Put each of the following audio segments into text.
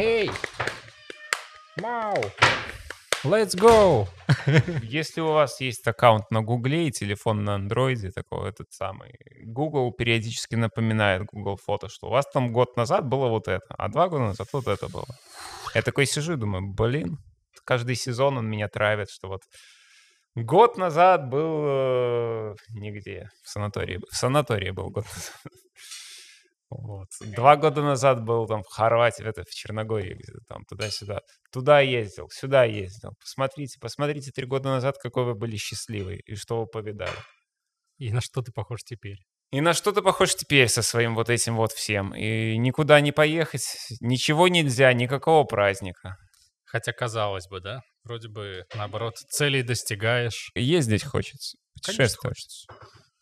Hey! Мау! Let's go! Если у вас есть аккаунт на Гугле и телефон на андроиде, такой этот самый, Google периодически напоминает Google фото, что у вас там год назад было вот это, а два года назад вот это было. Я такой сижу и думаю, блин, каждый сезон он меня травит, что вот год назад был э, нигде, в санатории, в санатории был год назад. Вот. Два года назад был там в Хорватии, это в Черногории где-то там, туда-сюда. Туда ездил, сюда ездил. Посмотрите, посмотрите три года назад, какой вы были счастливый и что вы повидали. И на что ты похож теперь? И на что ты похож теперь со своим вот этим вот всем? И никуда не поехать, ничего нельзя, никакого праздника. Хотя, казалось бы, да? Вроде бы, наоборот, целей достигаешь. Ездить хочется, Конечно, путешествовать. хочется.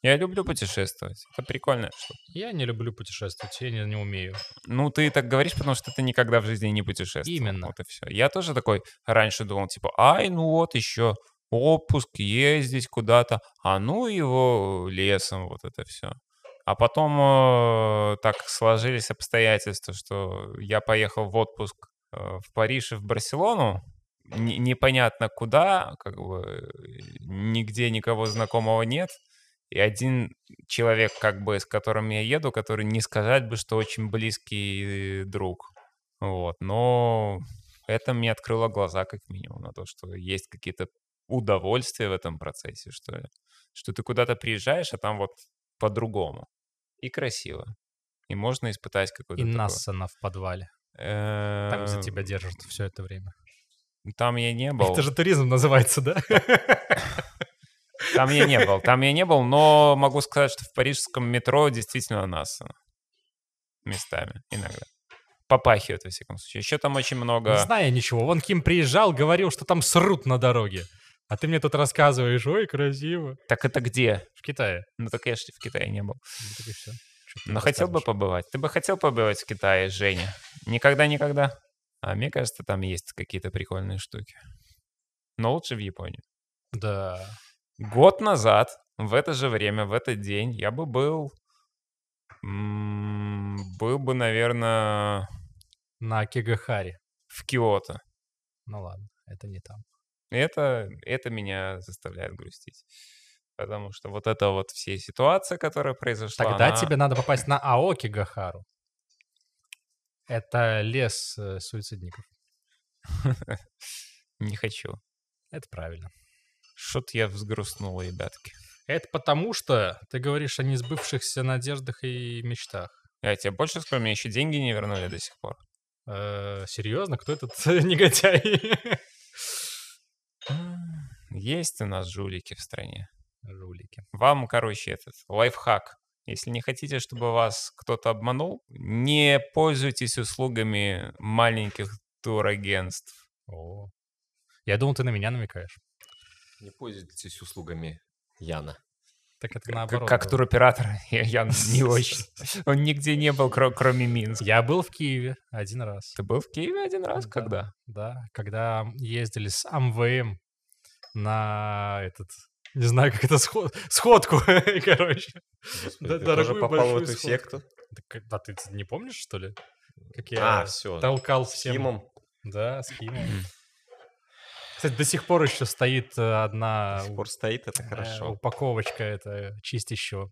Я люблю путешествовать. Это прикольно. Я не люблю путешествовать, я не, не умею. Ну, ты так говоришь, потому что ты никогда в жизни не путешествовал. Именно. Вот и все. Я тоже такой раньше думал, типа, ай, ну вот еще отпуск, ездить куда-то, а ну его лесом, вот это все. А потом э, так сложились обстоятельства, что я поехал в отпуск э, в Париж и в Барселону, не- непонятно куда, как бы э, нигде никого знакомого нет, и один человек, как бы, с которым я еду, который не сказать бы, что очень близкий э, друг. Вот, но это мне открыло глаза, как минимум, на то, что есть какие-то удовольствия в этом процессе, что ли. Что ты куда-то приезжаешь, а там вот по-другому. И красиво. И можно испытать какой-то И такой, Нассана в подвале. Там, э, тебя держат все это время. Там я не был. Это же туризм называется, да? Там я не был. Там я не был, но могу сказать, что в парижском метро действительно нас местами иногда. Попахивает, во всяком случае. Еще там очень много... Не знаю ничего. Вон Ким приезжал, говорил, что там срут на дороге. А ты мне тут рассказываешь, ой, красиво. Так это где? В Китае. Ну, так я же в Китае не был. Ну, так и ты Но хотел бы побывать. Ты бы хотел побывать в Китае, Женя? Никогда-никогда? А мне кажется, там есть какие-то прикольные штуки. Но лучше в Японию. Да. Год назад, в это же время, в этот день, я бы был... Был бы, наверное, На Кигахаре. в Киото. Ну ладно, это не там. Это, это меня заставляет грустить. Потому что вот эта вот все ситуация, которая произошла... Тогда она- тебе надо попасть на Аоки Гахару. Это лес э, суицидников. Не хочу. Это правильно. Что-то я взгрустнул, ребятки. Это потому, что ты говоришь о несбывшихся надеждах и мечтах. Я тебе больше скажу, мне еще деньги не вернули до сих пор. Э, серьезно? Кто этот негодяй? Есть у нас жулики в стране. Жулики. Вам, короче, этот лайфхак. Если не хотите, чтобы вас кто-то обманул, не пользуйтесь услугами маленьких турагентств. О. Я думал, ты на меня намекаешь. Не пользуйтесь услугами Яна. Так это Как, наоборот. как было. туроператор, я, я не очень. Он нигде не был, кро- кроме Минска. Я был в Киеве один раз. Ты был в Киеве один раз? Да. Когда? Да, когда ездили с АМВМ на этот, не знаю, как это, сход- сходку, короче. Господи, Да, ты дорогую тоже попал в большую эту сходку. секту? Так, как- а ты не помнишь, что ли? Как я А, все. толкал С всем. Кимом. Да, с Кимом. Кстати, до сих пор еще стоит э, одна До сих пор стоит, это э, хорошо. упаковочка это чистящего.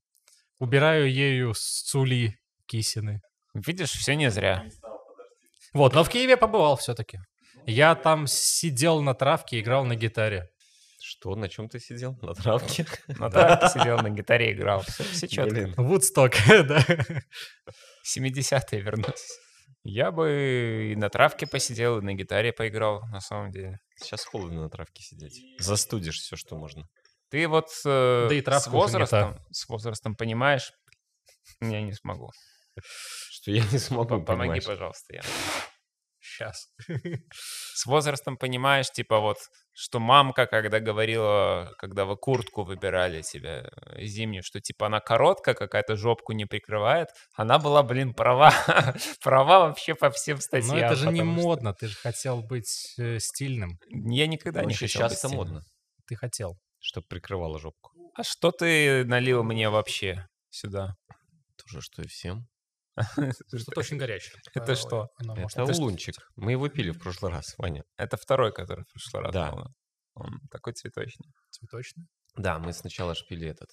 Убираю ею с Цули Кисины. Видишь, все не зря. Вот, но в Киеве побывал все-таки. Я там сидел на травке, играл на гитаре. Что, на чем ты сидел? На травке? На травке сидел, на гитаре играл. Все, четко. Вудсток, да. 70-е вернулись. Я бы и на травке посидел, и на гитаре поиграл, на самом деле. Сейчас холодно на травке сидеть. Застудишь все, что можно. Ты вот э, Да и с возрастом, с возрастом понимаешь, я не смогу. Что я не смогу, Помоги, понимаешь? пожалуйста, я. Сейчас. С возрастом понимаешь, типа вот, что мамка, когда говорила, когда вы куртку выбирали себе э, зимнюю, что типа она короткая, какая-то жопку не прикрывает, она была, блин, права. права вообще по всем статьям. Но это же не что модно, ты же хотел быть э, стильным. Я никогда Ну, не хотел быть часто стильным. модно, Ты хотел. чтобы прикрывала жопку. А что ты налил мне вообще сюда? То же, что и всем. Что-то очень горячее. Это Э, что? Это улунчик. Мы его пили в прошлый раз, Ваня. Это второй, который в прошлый раз Да. был. Он такой цветочный. Цветочный. Да, мы сначала шпили этот.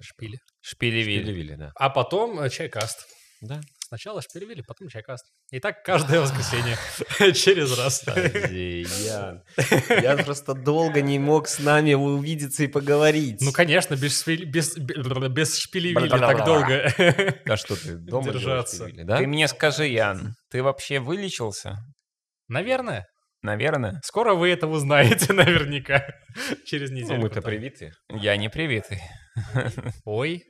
Шпили. Шпилевиль. Шпилевили, да. А потом э, чайкаст. Да. Сначала шпилевили, потом чайкаст. И так каждое воскресенье. Через раз. Я просто долго не мог с нами увидеться и поговорить. Ну, конечно, без, шпилевили так долго. А что ты дома Держаться. Ты мне скажи, Ян, ты вообще вылечился? Наверное. Наверное. Скоро вы это узнаете наверняка. Через Ну, неделю. мы-то потом. привиты. Я не привитый. Ой.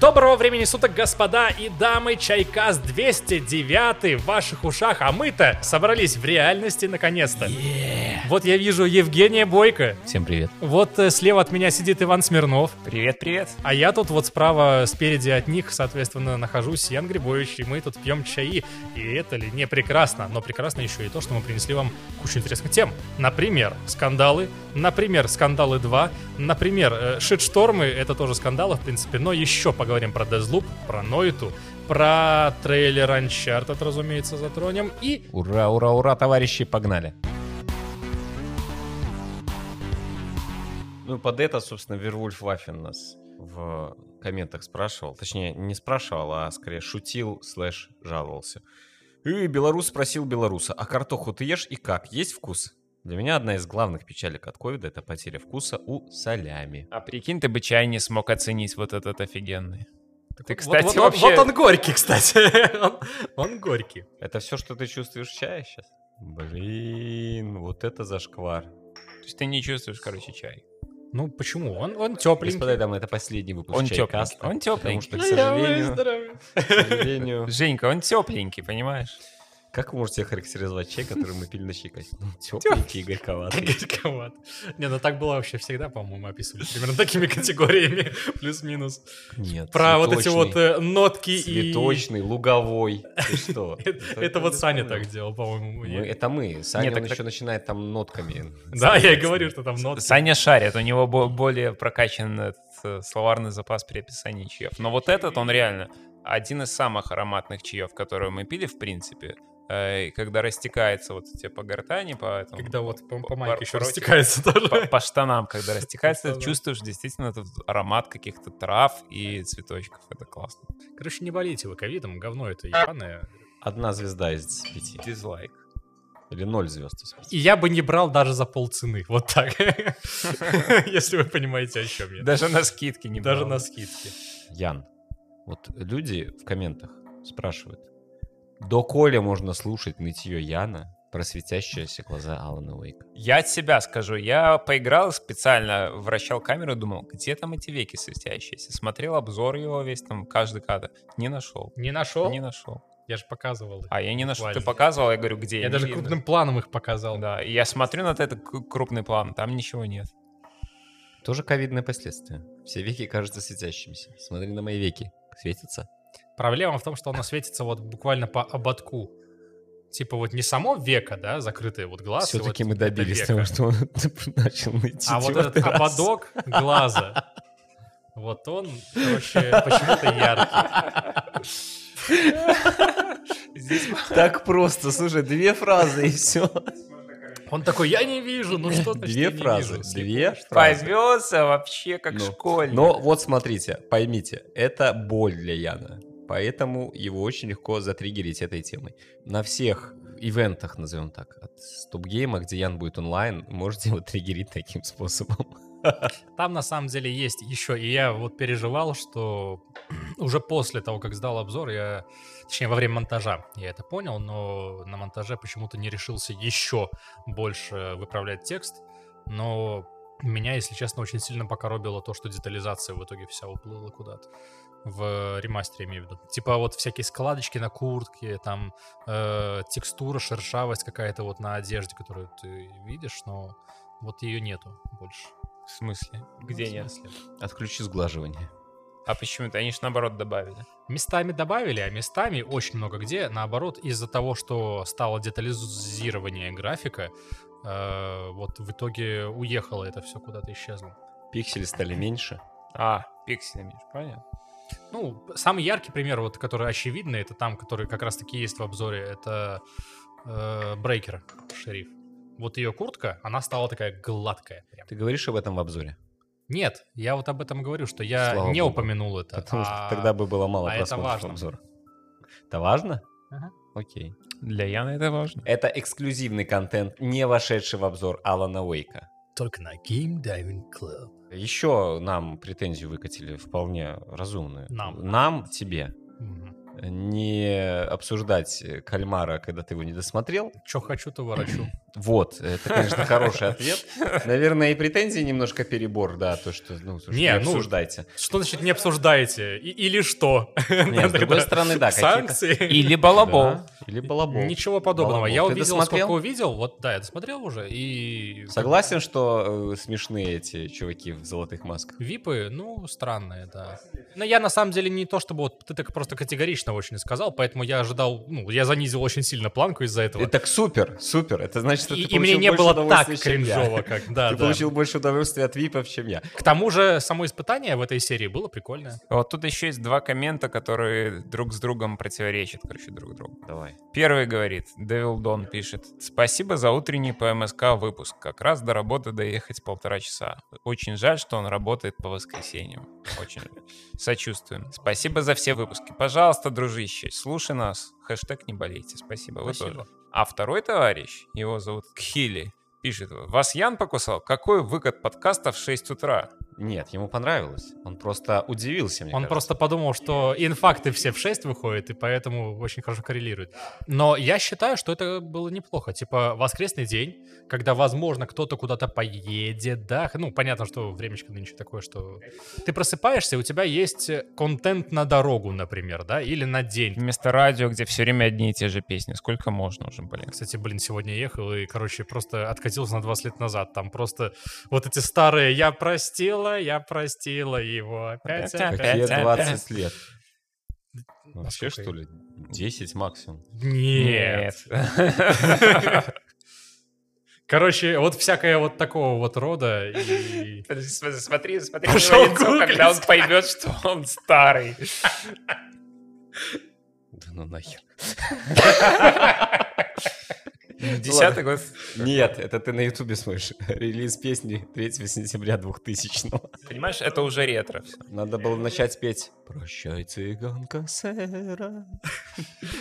Доброго времени суток, господа и дамы! Чайкаст 209 в ваших ушах, а мы-то собрались в реальности наконец-то. Вот я вижу Евгения Бойко, Всем привет. вот э, слева от меня сидит Иван Смирнов, Привет, привет. а я тут вот справа, спереди от них, соответственно, нахожусь Ян Грибович, и мы тут пьем чаи. И это ли не прекрасно? Но прекрасно еще и то, что мы принесли вам кучу интересных тем. Например, скандалы, например, скандалы 2, например, э, шитштормы, это тоже скандалы, в принципе, но еще поговорим про Deathloop, про Нойту, про трейлер Uncharted, разумеется, затронем, и Ура, ура, ура, товарищи, погнали. Ну, под это, собственно, Вервульф Ваффин нас в комментах спрашивал. Точнее, не спрашивал, а скорее шутил, слэш жаловался. И белорус спросил белоруса, а картоху ты ешь и как? Есть вкус? Для меня одна из главных печалек от ковида — это потеря вкуса у солями. А прикинь, ты бы чай не смог оценить вот этот офигенный. Ты, Вот- кстати, вот, вот- вообще... вот он горький, кстати, он, он горький. Это все, что ты чувствуешь в чае сейчас? Блин, вот это зашквар. То есть ты не чувствуешь, короче, чай. Ну почему? Он, он тепленький. Господа дамы, это последний выпуск Он Чайкаста, тепленький. Он Потому тепленький. что, к сожалению, к сожалению... Женька, он тепленький, понимаешь? Как вы можете характеризовать чай, который мы пили на чайкасте? Ну, тепленький и горьковатый. Горьковат. Не, ну так было вообще всегда, по-моему, описывали. Примерно такими категориями, плюс-минус. Нет, Про вот эти вот э, нотки и... Цветочный, луговой. Ты что? Это вот Саня так делал, по-моему. Я- Это мы. Саня, он так- еще начинает там нотками. Да, я и говорю, что там нотки. Саня шарит, у него бо- более прокачан э, словарный запас при описании чаев. Но вот этот, он реально один из самых ароматных чаев, которые мы пили, в принципе. Э, Когда растекается вот тебе по гортани, по этому... Когда вот по, по По- майке еще поротик. растекается тоже. по, по штанам, когда растекается, ты чувствуешь действительно этот аромат каких-то трав и цветочков. Это классно. Короче, не болейте вы ковидом, говно это ебаное. Одна звезда из пяти. Дизлайк. Или ноль звезд из пяти. И я бы не брал даже за полцены, вот так. Если вы понимаете, о чем я. Даже на скидки не Даже на скидке. Ян, вот люди в комментах спрашивают, до Коля можно слушать нытье Яна про светящиеся глаза Алана Уэйка? Я от себя скажу. Я поиграл специально, вращал камеру и думал, где там эти веки светящиеся. Смотрел обзор его весь, там, каждый кадр. Не нашел. Не нашел? Не нашел. Я же показывал. их. А, я не нашел. Ты показывал, я говорю, где? Я Не даже видно. крупным планом их показал. Да, и я смотрю на этот крупный план, там ничего нет. Тоже ковидные последствия. Все веки кажутся светящимися. Смотри на мои веки. Светятся? Проблема в том, что оно светится вот буквально по ободку. Типа вот не само веко, да, закрытый вот глаз. Все-таки вот мы добились того, что он начал ныть А вот этот раз. ободок глаза, вот он, короче, почему-то яркий. Здесь Так просто, слушай, две фразы и все. Он такой, я не вижу, ну что значит Две фразы, две фразы. повелся вообще как Ну, школьник. Но вот смотрите, поймите, это боль для Яна. Поэтому его очень легко затриггерить этой темой. На всех ивентах, назовем так, от стоп-гейма, где Ян будет онлайн, можете его триггерить таким способом. Там на самом деле есть еще, и я вот переживал, что уже после того, как сдал обзор, я, точнее, во время монтажа я это понял, но на монтаже почему-то не решился еще больше выправлять текст, но меня, если честно, очень сильно покоробило то, что детализация в итоге вся уплыла куда-то. В ремастере, имею в виду. Типа вот всякие складочки на куртке, там э, текстура, шершавость какая-то вот на одежде, которую ты видишь, но вот ее нету больше. В смысле? Где В нет? смысле? Отключи сглаживание. А почему-то они же наоборот добавили. Местами добавили, а местами очень много где, наоборот, из-за того, что стало детализирование графика, э, вот в итоге уехало это все куда-то исчезло. Пиксели стали меньше. А, пиксели, Миш, понятно. Ну, самый яркий пример, вот, который очевидный, это там, который как раз-таки есть в обзоре, это э, Брейкер, шериф. Вот ее куртка, она стала такая гладкая. Прям. Ты говоришь об этом в обзоре? Нет, я вот об этом говорю, что я Слава не богу. упомянул это. Потому что а- тогда бы было мало а это просмотров важно. обзора. Это важно? Ага. Окей. Для Яны это важно. Это эксклюзивный контент, не вошедший в обзор Алана Уэйка. Только на Game Diving Club. Еще нам претензию выкатили вполне разумную. Нам. Нам, тебе. Мгм. Не обсуждать кальмара, когда ты его не досмотрел. Чё хочу, то ворочу. Вот, это, конечно, хороший ответ. Наверное, и претензии немножко перебор, да, то, что, ну, слушай, Не, не ну, обсуждайте. Что значит не обсуждаете? И- или что? Нет, с другой стороны, да, какие-то... Санкции? Или балабол. Да, или балабол. Ничего подобного. Балабол. Я Ты увидел, досмотрел? сколько увидел. Вот, да, я досмотрел уже. И... Согласен, что э, смешные эти чуваки в золотых масках. Випы, ну, странные, да. Но я на самом деле не то, чтобы вот ты так просто категорично очень сказал, поэтому я ожидал, ну, я занизил очень сильно планку из-за этого. Это так супер, супер. Это значит, что и, ты и мне не было так я. кринжово, как, да, Ты да. получил больше удовольствия от випов, чем я. К тому же, само испытание в этой серии было прикольное. Вот тут еще есть два коммента, которые друг с другом противоречат, короче, друг другу. Давай. Первый говорит, Devil Don пишет, «Спасибо за утренний по МСК выпуск. Как раз до работы доехать полтора часа. Очень жаль, что он работает по воскресеньям. Очень. Сочувствуем. Спасибо за все выпуски. Пожалуйста, дружище, слушай нас. Хэштег не болейте. Спасибо. Вы тоже. Спасибо. А второй товарищ, его зовут Кхили, пишет, «Вас Ян покусал? Какой выкат подкаста в 6 утра?» Нет, ему понравилось. Он просто удивился, мне Он кажется. просто подумал, что инфакты все в 6 выходят, и поэтому очень хорошо коррелирует. Но я считаю, что это было неплохо. Типа воскресный день, когда, возможно, кто-то куда-то поедет, да. Ну, понятно, что времечко нынче такое, что ты просыпаешься, и у тебя есть контент на дорогу, например, да, или на день. Вместо радио, где все время одни и те же песни. Сколько можно уже, блин? Кстати, блин, сегодня ехал и, короче, просто откатился на 20 лет назад. Там просто вот эти старые «я простила, я простила его опять, Опять, опять». Какие 20 лет? А Вообще, что ли? 10 максимум. Нет. Короче, вот всякое вот такого вот рода. И... Смотри, смотри, Пошел лицо, гуглить. когда он поймет, что он старый. Да ну нахер. Десятый год. Нет, это ты на ютубе смотришь. Релиз песни 3 сентября 2000 Понимаешь, это уже ретро. Надо было начать петь «Прощай, цыганка сэра».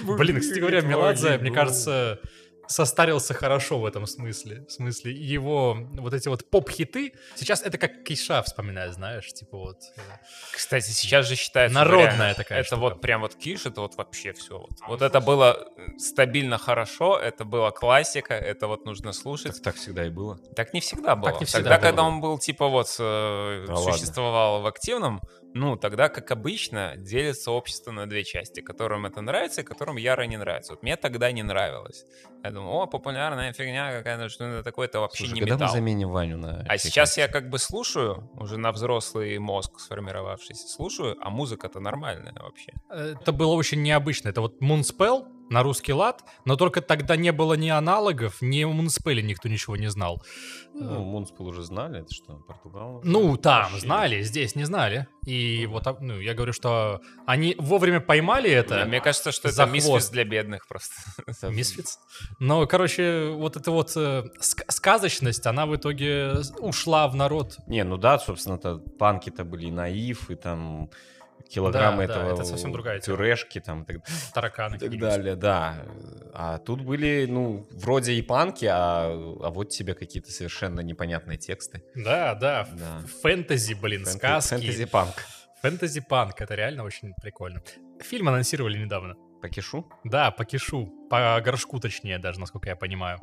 Блин, кстати говоря, Меладзе, мне кажется, состарился хорошо в этом смысле. В смысле, его вот эти вот поп-хиты, сейчас это как Киша вспоминаю, знаешь, типа вот... э, Кстати, сейчас же считается... Народная реально, такая Это штука. вот прям вот киш, это вот вообще все. Вот, вот это было э, стабильно хорошо, это была классика, это вот нужно слушать. Так, так всегда и было. Так не всегда было. не всегда тогда, было. когда он был типа вот э, Да ладно. существовал в активном, ну тогда, как обычно, делится общество на две части, которым это нравится и которым яро не нравится. Вот мне тогда не нравилось. Я думал, о, популярная фигня какая-то, что это такое, это вообще Слушай, не когда мы металл. заменим Ваню на... А сейчас я как бы слушаю, уже на взрослый мозг сформировавшийся, слушаю, а музыка-то нормальная вообще. Это было очень необычно. Это вот Moonspell на русский лад, но только тогда не было ни аналогов, ни о Moonspell никто ничего не знал. Ну, Мунспул уже знали, это что, Португал? Ну, там Вообще. знали, здесь не знали. И вот, а, ну, я говорю, что они вовремя поймали это. Мне кажется, что это мисфиц для бедных просто. Мисфиц. Но, короче, вот эта вот э, ска- сказочность, она в итоге ушла в народ. Не, ну да, собственно-то панки-то были и наив, и там килограммы Да, да, этого это совсем другая тема. пюрешки там так, Тараканы и так далее, да. А тут были, ну, вроде и панки, а, а вот тебе какие-то совершенно непонятные тексты. Да, да, Да. фэнтези, блин, Фэнте- сказки. Фэнтези-панк. Фэнтези-панк, это реально очень прикольно. Фильм анонсировали недавно. По кишу? Да, по кишу, по горшку точнее даже, насколько я понимаю.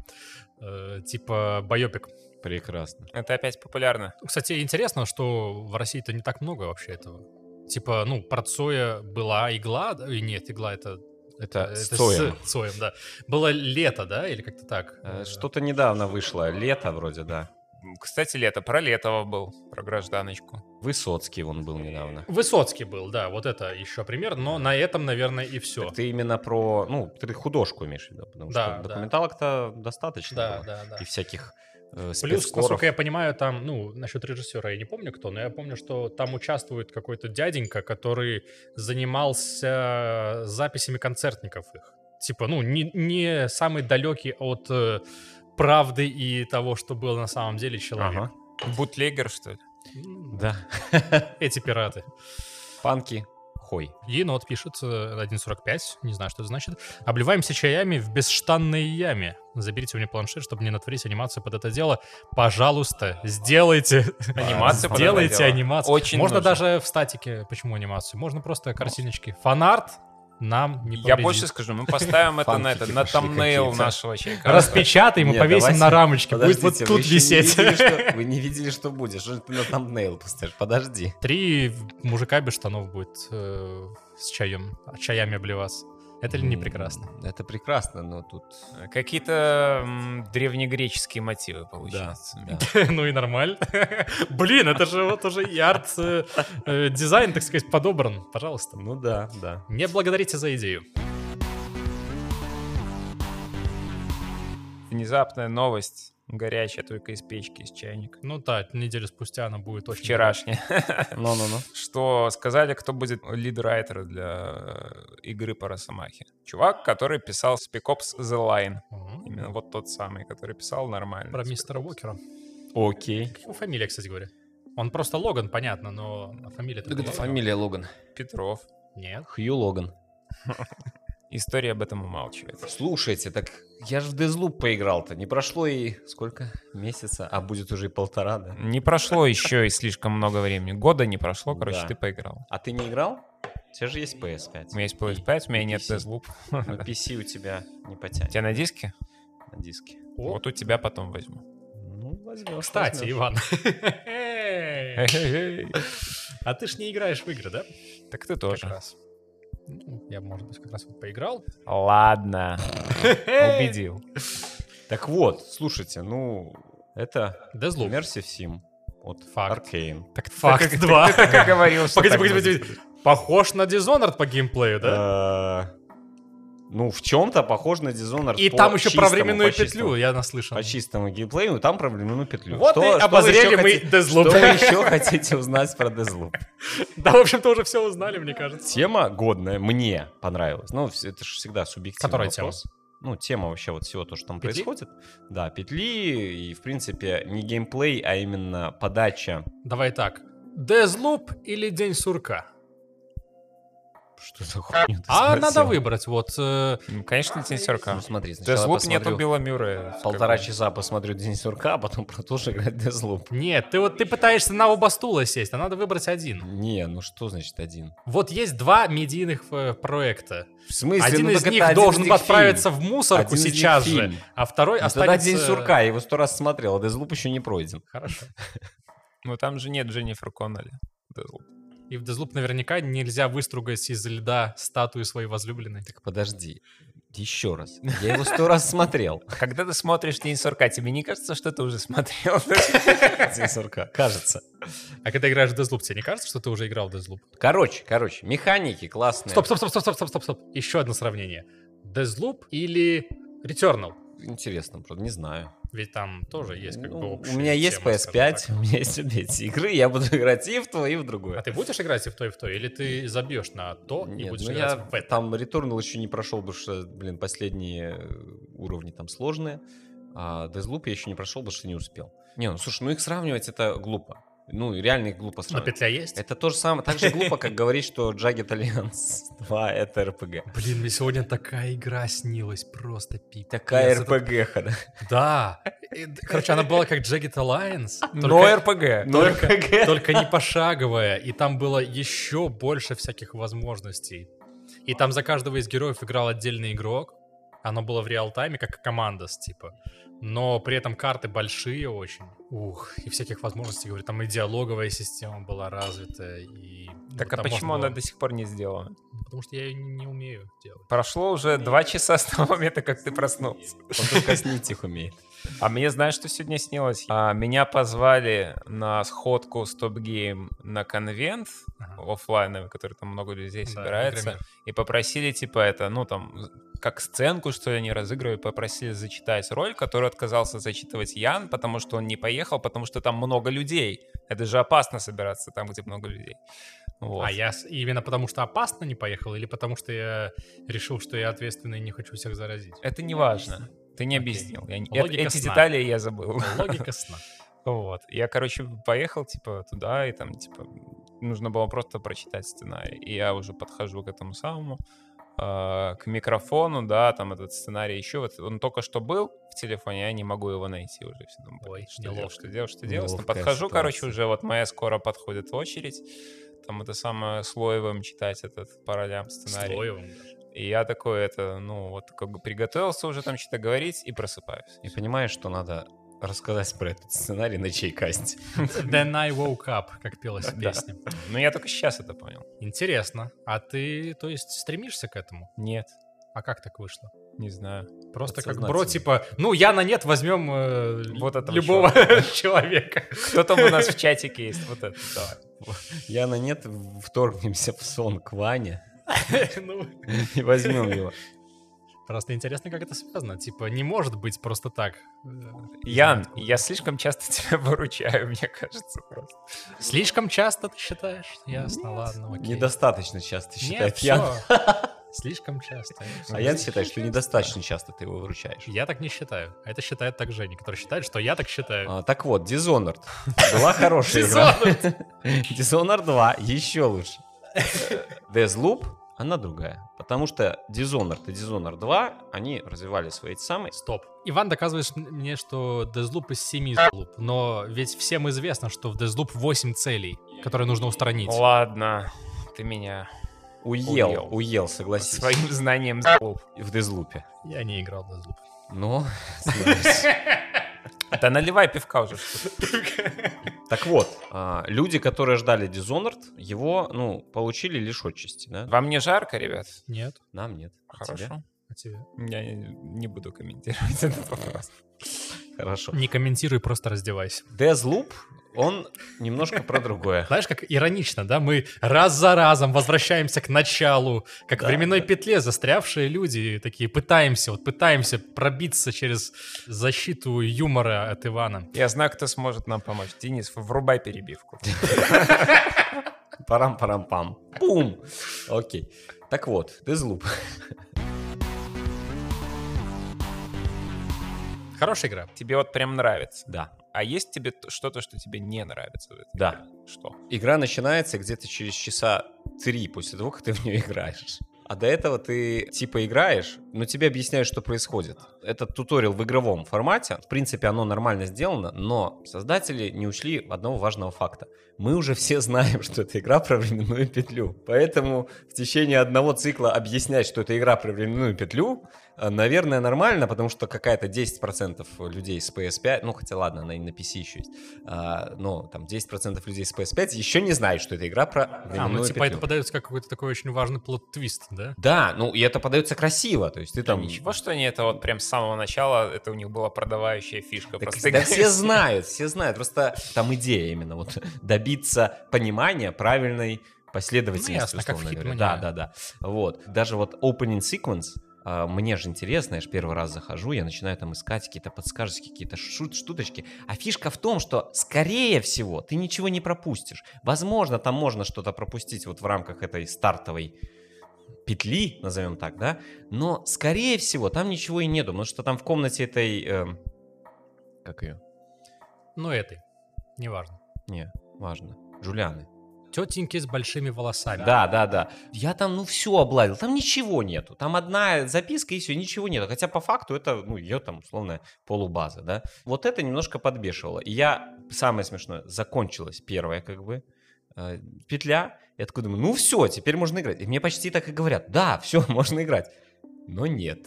Э, типа байопик. Прекрасно. Это опять популярно. Кстати, интересно, что в России-то не так много вообще этого. Типа, ну, про Цоя была игла, да? и нет, игла это... Это, с это Цоем. с Цоем, да. Было лето, да, или как-то так? Э, Что-то недавно вышло, лето вроде, да. Кстати, лето. Про Летова был, про гражданочку. Высоцкий он был недавно. Высоцкий был, да, вот это еще пример, но на этом, наверное, и все. Так ты именно про, ну, ты художку имеешь в виду, потому Да, что да. документалок-то достаточно. Да, было. да, да. И всяких э, Плюс, насколько я понимаю, там, ну, насчет режиссера я не помню кто, но я помню, что там участвует какой-то дяденька, который занимался записями концертников их. Типа, ну, не, не самый далекий от э, правды и того, что был на самом деле человек. Ага. Бутлегер, что ли? Да. Эти пираты. Панки. Хой. Енот пишет э, 1.45, не знаю, что это значит. Обливаемся чаями в бесштанной яме. Заберите у меня планшет, чтобы не натворить анимацию под это дело. Пожалуйста, сделайте. Анимацию под Сделайте анимацию. Очень Можно нужно. даже в статике. Почему анимацию? Можно просто картиночки. Фанарт нам не Я повредит. больше скажу, мы поставим это на, это, на thumbnail нашего чайка. Распечатаем и повесим на рамочке. Будет вот тут висеть. Вы не видели, что будет. Что ты на thumbnail поставишь? Подожди. Три мужика без штанов будет э, с чаем, чаями обливаться. Это ли не прекрасно? Это прекрасно, но тут... Какие-то древнегреческие мотивы получаются. да. Ну и нормально. Блин, это же вот уже и арт э, э, дизайн, так сказать, подобран. Пожалуйста. Ну да, да. Не благодарите за идею. Внезапная новость, горячая только из печки, из чайника. Ну да, неделю спустя она будет очень... Вчерашняя. Ну-ну-ну. Что сказали, кто будет лид-райтер для э, игры по Росомахе. Чувак, который писал Spec Ops The Line. Именно вот тот самый, который писал нормально. Про мистера Уокера. Окей. Как его фамилия, кстати говоря? Он просто Логан, понятно, но фамилия... Так это фамилия Логан. Петров. Нет. Хью Логан. История об этом умалчивает. Слушайте, так я же в Дезлуп поиграл-то. Не прошло и сколько? Месяца? А будет уже и полтора, да? Не прошло еще и слишком много времени. Года не прошло, короче, Да. ты поиграл. А ты не играл? У тебя же есть PS5. У меня есть PS5, у меня и нет PC. Deathloop. Но PC у тебя не У потянет тебя на диске? на диске. О, Вот у тебя потом возьму. Ну, возьмешь. Кстати, возьмешь. Иван. А ты ж не играешь в игры, да? Так ты Как тоже. раз. Ну, я, может быть, как раз вот поиграл. Ладно. Убедил. Так вот, слушайте, ну, это Deathloop. Immersive Sim от Факт. Arkane. Так факт Ты 2. так говорил, Погоди, так погоди, будет. погоди. Похож на Dishonored по геймплею, да? Ну, в чем-то похож на Dishonored И по там еще про чистому, временную по петлю, чистому- я наслышан. По чистому геймплею, там про временную петлю. Вот Что- и обозрели мы хотите- Deathloop. Что вы еще хотите узнать про Deathloop? Да, в общем-то, уже все узнали, мне кажется. Тема годная, мне понравилась. Ну, это же всегда субъективный Которая вопрос. Ну, тема вообще вот всего то, что там Петли? происходит. Да, петли и, в принципе, не геймплей, а именно подача. Давай так. Deathloop или День сурка? Что за хуйню ты А спросил? надо выбрать. Вот э, Ну, Конечно, День сурка. Ну, смотри, сначала Deathloop нету посмотрю Билла Мюррея. полтора Как часа посмотрю День сурка, а потом продолжу играть Deathloop. нет, ты вот ты пытаешься на оба стула сесть, а надо выбрать один. Не, ну что значит один? Вот есть два медийных э, проекта. В смысле? один Ну, из них один должен из них отправиться фильм. в мусорку Один сейчас же, фильм. а второй Ну, тогда останется... День сурка, я его сто раз смотрел, а Deathloop еще не пройден. Хорошо. Ну там же нет Дженнифер Коннелли. Deathloop. И в Deathloop наверняка нельзя выстругать из льда статую своей возлюбленной. Так подожди, еще раз. Я его сто раз смотрел. А когда ты смотришь День сурка, тебе не кажется, что ты уже смотрел? День сурка, кажется. А когда играешь в Deathloop, тебе не кажется, что ты уже играл в Deathloop? Короче, короче, механики классные. Стоп, стоп, стоп, стоп, стоп, стоп, стоп, стоп. Еще одно сравнение. Deathloop или Returnal? Интересно, правда, не знаю. Ведь там тоже есть как бы Ну, общая у меня есть тема, скажем PS5, так. у меня есть обе эти игры, я буду играть и в то, и в другое. А ты будешь играть и в то, и в то? Или ты забьешь на то и Нет, будешь ну играть я в это? там Returnal еще не прошел, потому что, блин, последние э, уровни там сложные. А Deathloop я еще не прошел, потому что не успел. Не, ну слушай, ну их сравнивать это глупо. Ну, реально их глупо Но сравнивать. петля есть? Это то же самое, так же глупо, как говорить, что Jagged Alliance 2 это RPG. Блин, мне сегодня такая игра снилась, просто пипец. Такая Это- RPG, да. Да. Короче, она была как Jagged Alliance, Но. Но только- RPG. только не пошаговая, и там было еще больше всяких возможностей. И там за каждого из героев играл отдельный игрок. Оно было в реал-тайме, как команда, типа. Но при этом карты большие очень. Ух, и всяких возможностей, говорю, там и диалоговая система была развита, и... Так ну, а почему можно она было- до сих пор не сделана? Потому что я ее не умею делать. Прошло уже два часа с того момента, как ты проснулся. Он только снить их умеет. А мне знаешь, что сегодня снилось? А, меня позвали на сходку Stop Game на конвент Ага. оффлайновый, который там много людей Да, собирается, Игромир. и попросили, типа, это, ну, там, как сценку, что ли, они разыгрывали, попросили зачитать роль, которую отказался зачитывать Ян, потому что он не поехал, потому что там много людей. Это же опасно собираться там, где много людей. Вот. А я именно потому что опасно не поехал или потому что я решил, что я ответственный и не хочу всех заразить? Это не важно. Ты не объяснил. Я Логика эти сна. детали я забыл. Логика сна. Вот. Я, короче, поехал, типа, туда, и там, типа, нужно было просто прочитать сценарий. И я уже подхожу к этому самому, э, к микрофону, да, там этот сценарий еще, вот он только что был в телефоне, я не могу его найти уже. Все думаю, Ой, что делать, неловко. что делать, что делать. Ну, Неловкая подхожу, короче, ситуация. уже вот моя скоро подходит очередь, там это самое слоевым читать этот по ролям сценарий. Слоевым даже. И я такой, это, ну, вот как бы приготовился уже там что-то говорить и просыпаюсь. И понимаешь, что надо рассказать про этот сценарий на чайкасте. Then I woke up, как пелась песне. Ну, я только сейчас это понял. Интересно. А ты, то есть, стремишься к этому? Нет, А как так вышло? не знаю. Просто как бро, типа, ну, я на нет возьмем э, Вот этого любого человека. Кто там у нас в чатике есть? Вот это, давай. Яна, нет, вторгнемся в сон к Ване и возьмем его. Просто интересно, как это связано. Типа, не может быть просто так. Ян, я слишком часто тебя выручаю, мне кажется, просто. Слишком часто ты считаешь? Ясно, ладно, окей. Недостаточно часто считает Нет, Ян. Слишком часто. А Ян считает, что недостаточно часто ты его выручаешь. Я так не считаю. А это считает так Женя, который считает, что я так считаю. А, так вот, Dishonored. Была хорошая игра. Dishonored 2 еще лучше. Deathloop, она другая. Потому что Dishonored и Dishonored 2, они развивали свои эти самые... Стоп. Иван доказывает мне, что Deathloop из 7 Deathloop. Но ведь всем известно, что в Deathloop 8 целей, которые нужно устранить. Ладно, ты меня Уел, Уел. уел, согласись. своим знанием залуп. В Deathloop. Я не играл в Deathloop. Но, знаешь. Да наливай пивка уже. Так вот, а, люди, которые ждали Dishonored, его, ну, получили лишь отчасти, да? Вам не жарко, ребят? Нет. Нам нет. А тебе? Хорошо. А тебе? Я не буду комментировать этот вопрос. Хорошо. Не комментируй, просто раздевайся. Deathloop, он немножко про другое. Знаешь, как иронично, да? Мы раз за разом возвращаемся к началу, как в Да, временной да. петле застрявшие люди такие пытаемся, вот пытаемся пробиться через защиту юмора от Ивана. Я знаю, кто сможет нам помочь. Денис, врубай перебивку. Парам-парам-пам. Пум. Окей. Так вот, Deathloop. Хорошая игра. Тебе вот прям нравится. Да. А есть тебе что-то, что тебе не нравится? Да. игре? Что? Игра начинается где-то через часа три после того, как ты в нее играешь. А до этого ты типа играешь, но тебе объясняют, что происходит. Этот туториал в игровом формате, в принципе, оно нормально сделано, но создатели не учли одного важного факта. Мы уже все знаем, что это игра про временную петлю. Поэтому в течение одного цикла объяснять, что это игра про временную петлю, наверное, нормально, потому что какая-то 10% людей с PS5, ну хотя ладно, она и на PC еще есть, а, но там 10% людей с PS5 еще не знают, что это игра про А, ну типа петлю. это подается как какой-то такой очень важный плод-твист, да? Да, ну и это подается красиво, то есть ты там... Ничего, что они это вот прям с самого начала, это у них была продавающая фишка. Так, Просто да все знают, все знают, просто там идея именно вот добиться понимания правильной последовательности, Ну, ясно, как в условно говоря. Hitman'е. Да, да, да. Вот. Даже вот opening sequence, мне же интересно, я же первый раз захожу, я начинаю там искать какие-то подсказки, какие-то шут, штуточки. А фишка в том, что, скорее всего, ты ничего не пропустишь. Возможно, там можно что-то пропустить вот в рамках этой стартовой петли, назовем так, да, но, скорее всего, там ничего и нету, потому что там в комнате этой... эм, как ее? Ну этой. Неважно. Не, важно. Джулианы. Тетеньки с большими волосами. Да, да, да. Я там, ну, все обладил. Там ничего нету. Там одна записка и все, ничего нету. Хотя по факту это, ну, ее там, условно, полубаза, да. Вот это немножко подбешивало. И я, самое смешное, закончилась первая, как бы, э, петля. Я такой думаю, ну, все, теперь можно играть. И мне почти так и говорят, да, все, можно играть. Но нет.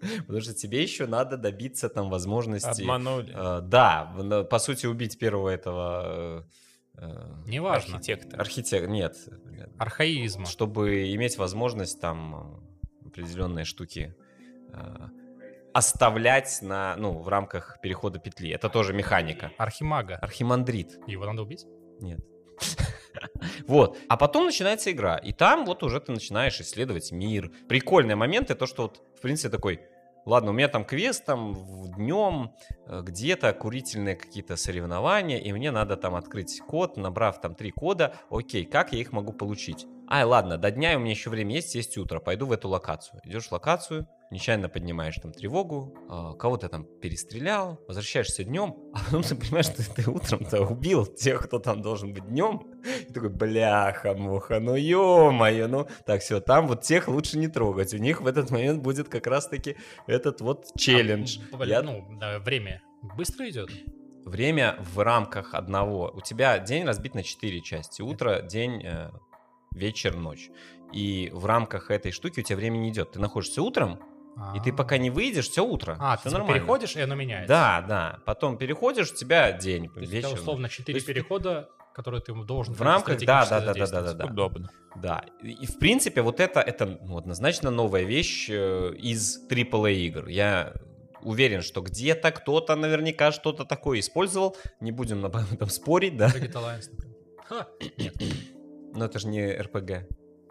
Потому что тебе еще надо добиться там возможности... Обманули. э, да, по сути, убить первого этого... э, Неважно. Архитектор. Архитектор, нет. Архаизма. Чтобы иметь возможность там э, определенные штуки э, оставлять на, ну, в рамках перехода петли. Это тоже механика. Архимага. Архимандрит. Его надо убить? Нет. Вот. А потом начинается игра. И там вот уже ты начинаешь исследовать мир. Прикольный момент, это то, что вот, в принципе, такой Ладно, у меня там квест там днем, э, где-то курительные какие-то соревнования, и мне надо там открыть код, набрав там три кода. Окей, как я их могу получить? Ай, ладно, до дня у меня еще время есть, есть утро, пойду в эту локацию. Идешь в локацию, нечаянно поднимаешь там тревогу, э, кого-то там перестрелял, возвращаешься днем, а потом ты понимаешь, что ты утром-то убил тех, кто там должен быть днем. И такой, бляха-муха, ну ё-моё, ну... Так, все, там вот тех лучше не трогать. У них в этот момент будет как раз-таки этот вот челлендж. А, Я- Ну, да, время быстро идет. Время в рамках одного. У тебя день разбит на четыре части. Утро, день, э, вечер, ночь. И в рамках этой штуки у тебя время не идет. Ты находишься утром, и ты пока не выйдешь, все утро. А, все ты нормально. переходишь, и оно меняется. Да, да. Потом переходишь, у тебя день, То есть у вечер. тебя условно 4 есть ты- перехода, которые ты должен В рамках, да, да, да, да, да, да, да. Удобно. Да, и в принципе вот это, это ну, однозначно новая вещь э, из AAA игр. Я уверен, что где-то кто-то наверняка что-то такое использовал. Не будем об этом спорить, да. Alliance, например. Ха, нет. Но это же не РПГ.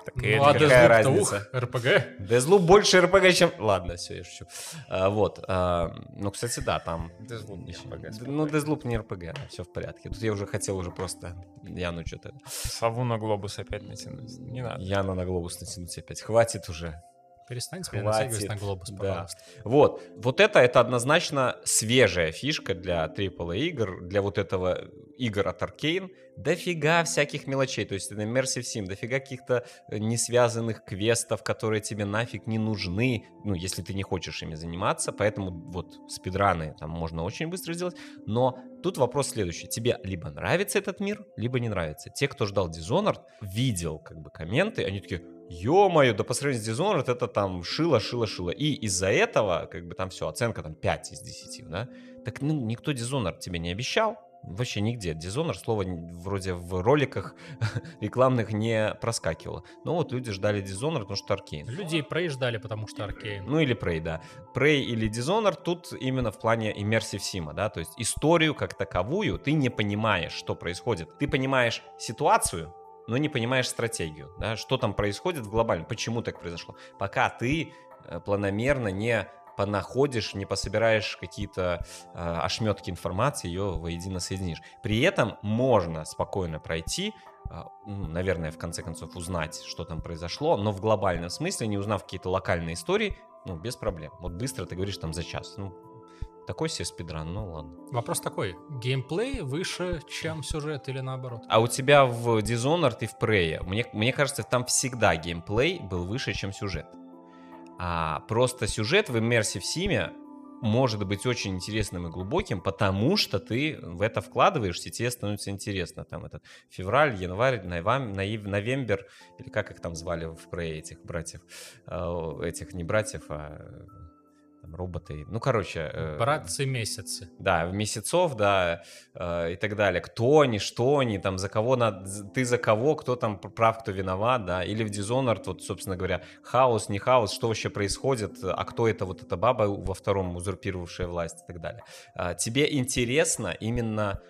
Так Ну, а какая ух, разница? РПГ. Deathloop больше РПГ, чем... Ладно, все, я шучу. А, вот. а, ну, кстати, да, там... Deathloop не RPG, Д- Ну, Deathloop не РПГ, все в порядке. Тут я уже хотел уже просто Яну что-то... сову на глобус опять натянуть. Не надо. Яна на глобус натянуть опять. Хватит уже. Перестаньте меня Хватит. натягивать на глобус, Да. пожалуйста. Вот, вот это, это однозначно свежая фишка для AAA игр, для вот этого игр от Arkane. Дофига всяких мелочей, то есть это Immersive Sim, дофига каких-то э, несвязанных квестов, которые тебе нафиг не нужны, ну, если ты не хочешь ими заниматься, поэтому вот спидраны там можно очень быстро сделать, но тут вопрос следующий, тебе либо нравится этот мир, либо не нравится. Те, кто ждал Dishonored, видел как бы комменты, они такие, Ё-моё, да по сравнению с Dishonored это там шило, шило, шило. И из-за этого, как бы там все, оценка там 5 из 10, да? Так ну, никто Dishonored тебе не обещал, вообще нигде. Dishonored слово вроде в роликах рекламных не проскакивало. Но вот люди ждали Dishonored, потому что Аркейн. Людей проезжали, потому что Аркейн. Ну или Prey, да. Prey или Dishonored тут именно в плане Immersive Sim, да, то есть историю как таковую ты не понимаешь, что происходит. Ты понимаешь ситуацию, но не понимаешь стратегию, да, что там происходит в глобальном, почему так произошло. Пока ты э, планомерно не понаходишь, не пособираешь какие-то э, ошметки информации, ее воедино соединишь. При этом можно спокойно пройти, э, ну, наверное, в конце концов узнать, что там произошло, но в глобальном смысле, не узнав какие-то локальные истории, ну, без проблем. Вот быстро ты говоришь там за час. Ну, такой себе спидран, ну ладно. Вопрос такой, геймплей выше, чем сюжет или наоборот? А у тебя в Dishonored и в Prey, мне, мне кажется, там всегда геймплей был выше, чем сюжет. А просто сюжет в Immersive Sim может быть очень интересным и глубоким, потому что ты в это вкладываешься, и тебе становится интересно. Там этот февраль, январь, новам- наив- новембер, или как их там звали в Prey, этих братьев, э, этих не братьев, а там, роботы. Ну, короче... э, Братцы месяцы. да, в месяцов, да, э, и так далее. Кто они, что они, там, за кого надо, ты за кого, кто там прав, кто виноват, да, или в Dishonored, вот, собственно говоря, хаос, не хаос, что вообще происходит, а кто это вот эта баба во втором узурпировавшая власть и так далее. А, Тебе интересно именно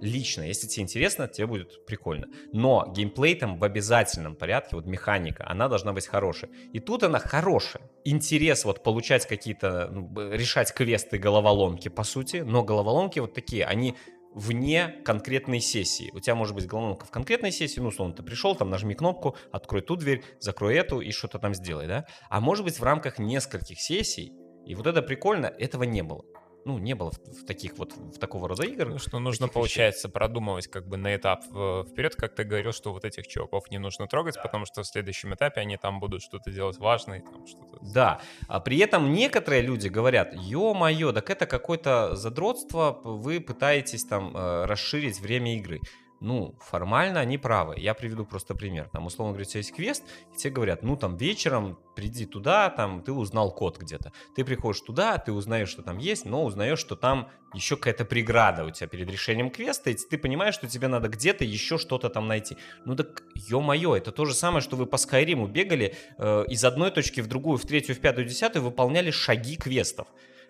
лично, если тебе интересно, тебе будет прикольно. Но геймплей там в обязательном порядке, вот механика, она должна быть хорошая. И тут она хорошая. Интерес вот получать какие-то, ну, решать квесты, головоломки, по сути, но головоломки вот такие, они вне конкретной сессии. У тебя может быть головоломка в конкретной сессии, ну, условно, ты пришел, там, нажми кнопку, открой ту дверь, закрой эту и что-то там сделай, да? А может быть в рамках нескольких сессий, и вот это прикольно, этого не было. Ну, не было в, в таких вот, в такого рода игр. Ну, что нужно, таких вещей. получается, продумывать как бы на этап э, вперед, как ты говорил, что вот этих чуваков не нужно трогать, потому что в следующем этапе они там будут что-то делать важное, там что-то... Да, а при этом некоторые люди говорят, ё-моё, так это какое-то задротство, вы пытаетесь там э, расширить время игры. Ну, формально они правы. Я приведу просто пример. Там, условно говоря, у тебя есть квест, и тебе говорят, ну, там, вечером приди туда, там, ты узнал код где-то. Ты приходишь туда, ты узнаешь, что там есть, но узнаешь, что там еще какая-то преграда у тебя перед решением квеста, и ты понимаешь, что тебе надо где-то еще что-то там найти. Ну так, ё-моё, это то же самое, что вы по Скайриму бегали э, из одной точки в другую, в третью, в пятую, в десятую, выполняли шаги квестов.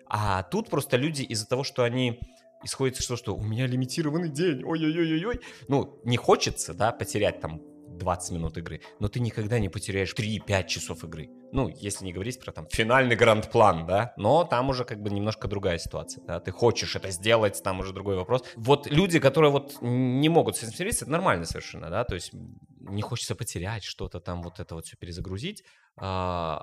А тут просто люди из-за того, что они и сходится что, что у меня лимитированный день, ой-ой-ой-ой. Ну, не хочется, да, потерять там 20 минут игры, но ты никогда не потеряешь 3-5 часов игры. Ну, если не говорить про там финальный гранд-план, да, но там уже как бы немножко другая ситуация, да, ты хочешь это сделать, там уже другой вопрос. Вот люди, которые вот не могут с этим смириться, это нормально совершенно, да, то есть не хочется потерять что-то там, вот это вот все перезагрузить,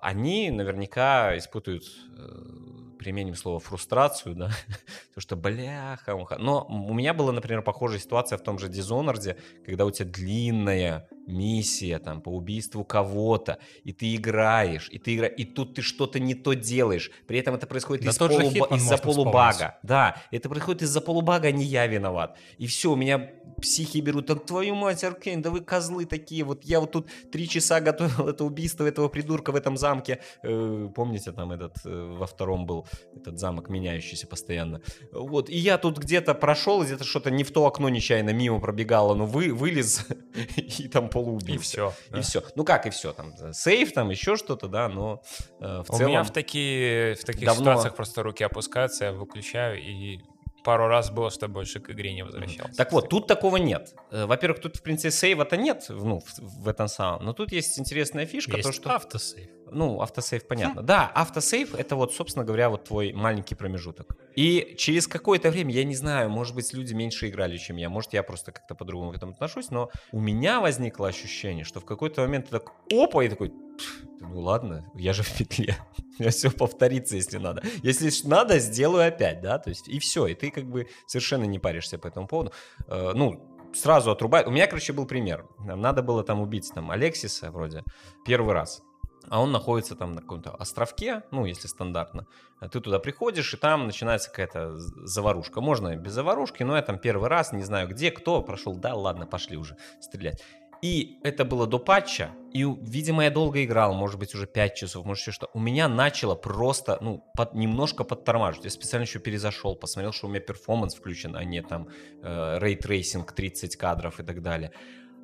они наверняка испытывают, э, применим слово, фрустрацию, да, то что бляха, муха. Но у меня была, например, похожая ситуация в том же Dishonored, когда у тебя длинная миссия там по убийству кого-то, и ты играешь, и ты играешь, и тут ты что-то не то делаешь. При этом это происходит Да из полуба- из-за полубага. вспомнить. Да, это происходит из-за полубага, а не я виноват. И все, у меня психи берут, так твою мать, Аркейн, да вы козлы такие. Вот я вот тут три часа готовил это убийство этого придурка в этом замке. Э, помните, там этот э, во втором был этот замок, меняющийся постоянно. Вот, и я тут где-то прошел, где-то что-то не в то окно нечаянно мимо пробегало, но вы, вылез и там полуубийца. И все. И все. Ну как и все, там сейф, там еще что-то, да, но э, в У целом... меня в такие в таких давно- ситуациях просто руки опускаются, я выключаю, и пару раз было, что больше к игре не возвращался. Так вот, тут такого нет. Э, Во-первых, тут, в принципе, сейва-то нет, ну, в, в этом самом. Но тут есть интересная фишка, Есть то, что... автосейв. Ну, автосейв, понятно. Да, автосейв — это вот, собственно говоря, вот твой маленький промежуток. И через какое-то время, я не знаю, может быть, люди меньше играли, чем я, может, я просто как-то по-другому к этому отношусь, но у меня возникло ощущение, что в какой-то момент ты так опа, и такой, «Пф, ну ладно, я же в петле. У меня все повторится, если надо. Если надо, сделаю опять, да, то есть и все, и ты как бы совершенно не паришься по этому поводу. Э, ну, сразу отрубает. У меня, короче, был пример. Надо было там убить там Алексиса вроде первый раз. А он находится там на каком-то островке, ну, если стандартно. А Ты туда приходишь, и там начинается какая-то заварушка. Можно без заварушки, но я там первый раз, не знаю где, кто прошел. Да, ладно, пошли уже стрелять. И это было до патча, и, видимо, я долго играл, может быть, уже 5 часов, может, еще что. У меня начало просто, ну, под- немножко подтормаживать. Я специально еще перезашел, посмотрел, что у меня перформанс включен, а не там ray tracing 30 кадров и так далее.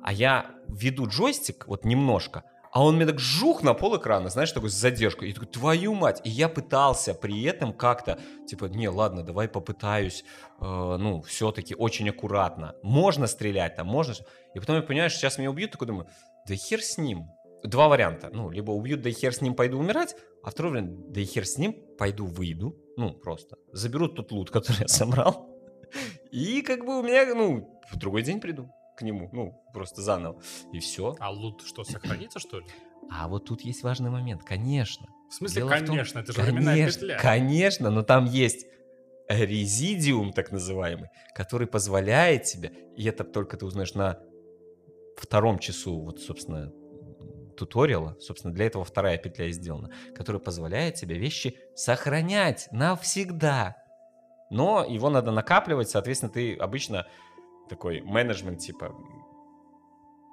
А я веду джойстик вот немножко, а он мне так жух на пол экрана, знаешь, такой с задержкой. И такой, твою мать. И я пытался при этом как-то, типа, не, ладно, давай попытаюсь, э, ну, все-таки очень аккуратно. Можно стрелять там, можно... И потом я понимаю, что сейчас меня убьют, такой думаю, да хер с ним. Два варианта. Ну, либо убьют, да хер с ним, пойду умирать. А второй вариант, да хер с ним, пойду выйду. Ну, просто. Заберу тот лут, который я собрал. И как бы у меня, ну, в другой день приду к нему. Ну, просто заново. И все. А лут что, сохранится, что ли? А вот тут есть важный момент. Конечно. В смысле, Дело в том- конечно, это же временная конечно, петля. Конечно, но там есть резидиум, так называемый, который позволяет тебе, и это только ты узнаешь на втором часу, вот, собственно, туториала, собственно, для этого вторая петля и сделана, который позволяет тебе вещи сохранять навсегда. Но его надо накапливать, соответственно, ты обычно такой менеджмент, типа,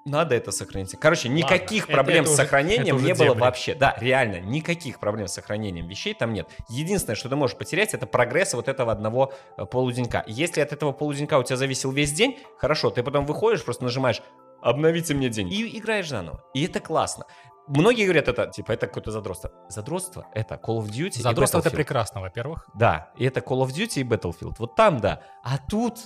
надо это сохранить. Короче, никаких это- проблем это с уже- сохранением это уже не было дебри. вообще. Да, реально, никаких проблем с сохранением вещей там нет. Единственное, что ты можешь потерять, это прогресс вот этого одного э, полуденька. Если от этого полуденька у тебя зависел весь день, хорошо, ты потом выходишь, просто нажимаешь «Обновите мне день» и играешь заново. И это классно. Многие говорят это, типа, это какое-то задротство. Задротство — это Call of Duty Задротство это прекрасно, во-первых. Да, и это Call of Duty и Battlefield. Вот там, да. А тут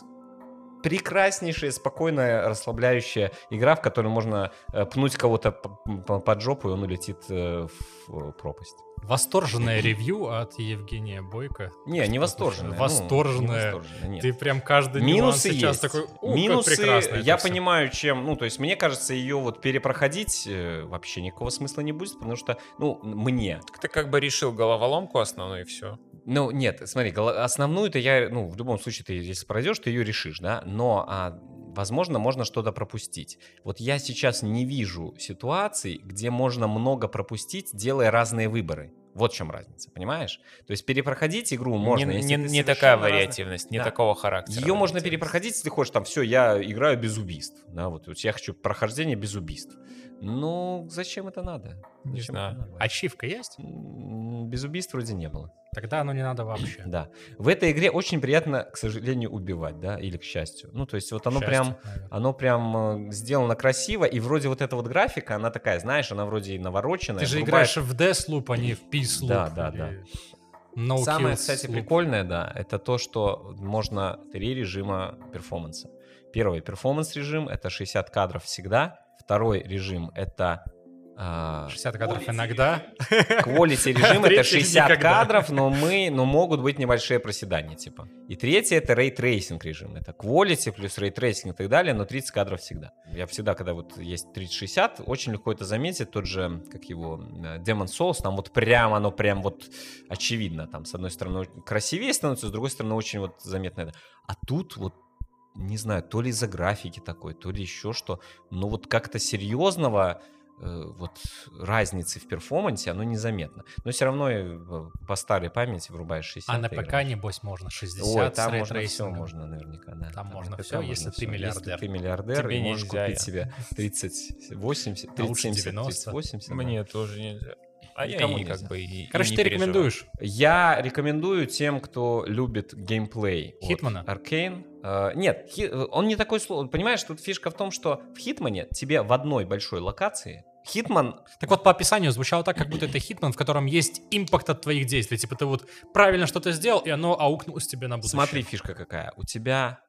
прекраснейшая, спокойная, расслабляющая игра, в которой можно э, пнуть кого-то под жопу, и он улетит э, в э, пропасть. Восторженное ревью от Евгения Бойко. Не, не Что восторженная. такое? ну, Восторженная. не восторженная, нет. Ты прям каждый нюанс Минусы сейчас есть. такой, «У, как Минусы, это я всё». понимаю, чем, ну, то есть мне кажется, ее вот перепроходить вообще никакого смысла не будет, потому что, ну, мне, Так ты как бы решил головоломку основную и все. Ну, нет, смотри, основную-то я, ну, в любом случае, ты, если пройдешь, ты ее решишь, да, но, а, возможно, можно что-то пропустить. Вот я сейчас не вижу ситуаций, где можно много пропустить, делая разные выборы. Вот в чем разница, понимаешь? То есть перепроходить игру можно, не не- не такая вариативность, не Да. такого характера. Ее можно перепроходить, если ты хочешь, там, все, я играю без убийств, да, вот, вот я хочу прохождение без убийств. Ну, зачем это надо? Не Зачем знаю. надо? Ачивка есть? Без убийств вроде не было. Тогда оно не надо вообще. Да. В этой игре очень приятно, к сожалению, убивать, да, или к счастью. Ну, то есть вот оно Счастье, прям, наверное. оно прям э, сделано красиво, и вроде вот эта вот графика, она такая, знаешь, она вроде и навороченная. Ты же врубает- играешь в Deathloop, а не в Peace. Да, да, или- да. No Самое, кстати, loop. прикольное, да, это то, что можно три режима перформанса. Первый перформанс режим это 60 кадров всегда. Второй режим это а, 60 кадров иногда. Quality режим это Третий 60 никогда. кадров, но мы, но могут быть небольшие проседания, типа. И третий это Ray Tracing режим. Это Quality плюс Ray Tracing и так далее, но 30 кадров всегда. Я всегда, когда вот есть 3060, очень легко это заметить. Тот же, как его, э, Demon Souls, там вот прям оно прям вот очевидно. Там, с одной стороны, красивее становится, с другой стороны, очень вот заметно это. А тут вот не знаю, то ли из-за графики такой, то ли еще что. Но вот как-то серьезного э, вот разницы в перформансе, оно незаметно. Но все равно э, по старой памяти врубаешь 60. А на и ПК, играешь. небось, можно 60 Ой, с там можно все, можно наверняка, да. Там можно на ПК всё, если ты всё. миллиардер. Если ты миллиардер, Тебе и можешь нельзя, купить я. себе 30, 80, А 30, лучше 70, 90. 30, 80. да. Мне тоже нельзя. А я и нельзя. как бы и, и Короче, не ты рекомендуешь? Я рекомендую тем, кто любит геймплей. Хитмана? Arkane. Э, нет, Хи- он не такой сложный. Понимаешь, тут фишка в том, что в Хитмане тебе в одной большой локации Хитман Так вот, по описанию звучало так, как будто это хитман, в котором есть impact от твоих действий. Типа ты вот правильно что-то сделал, и оно аукнулось тебе на будущее. Смотри, фишка какая. У тебя,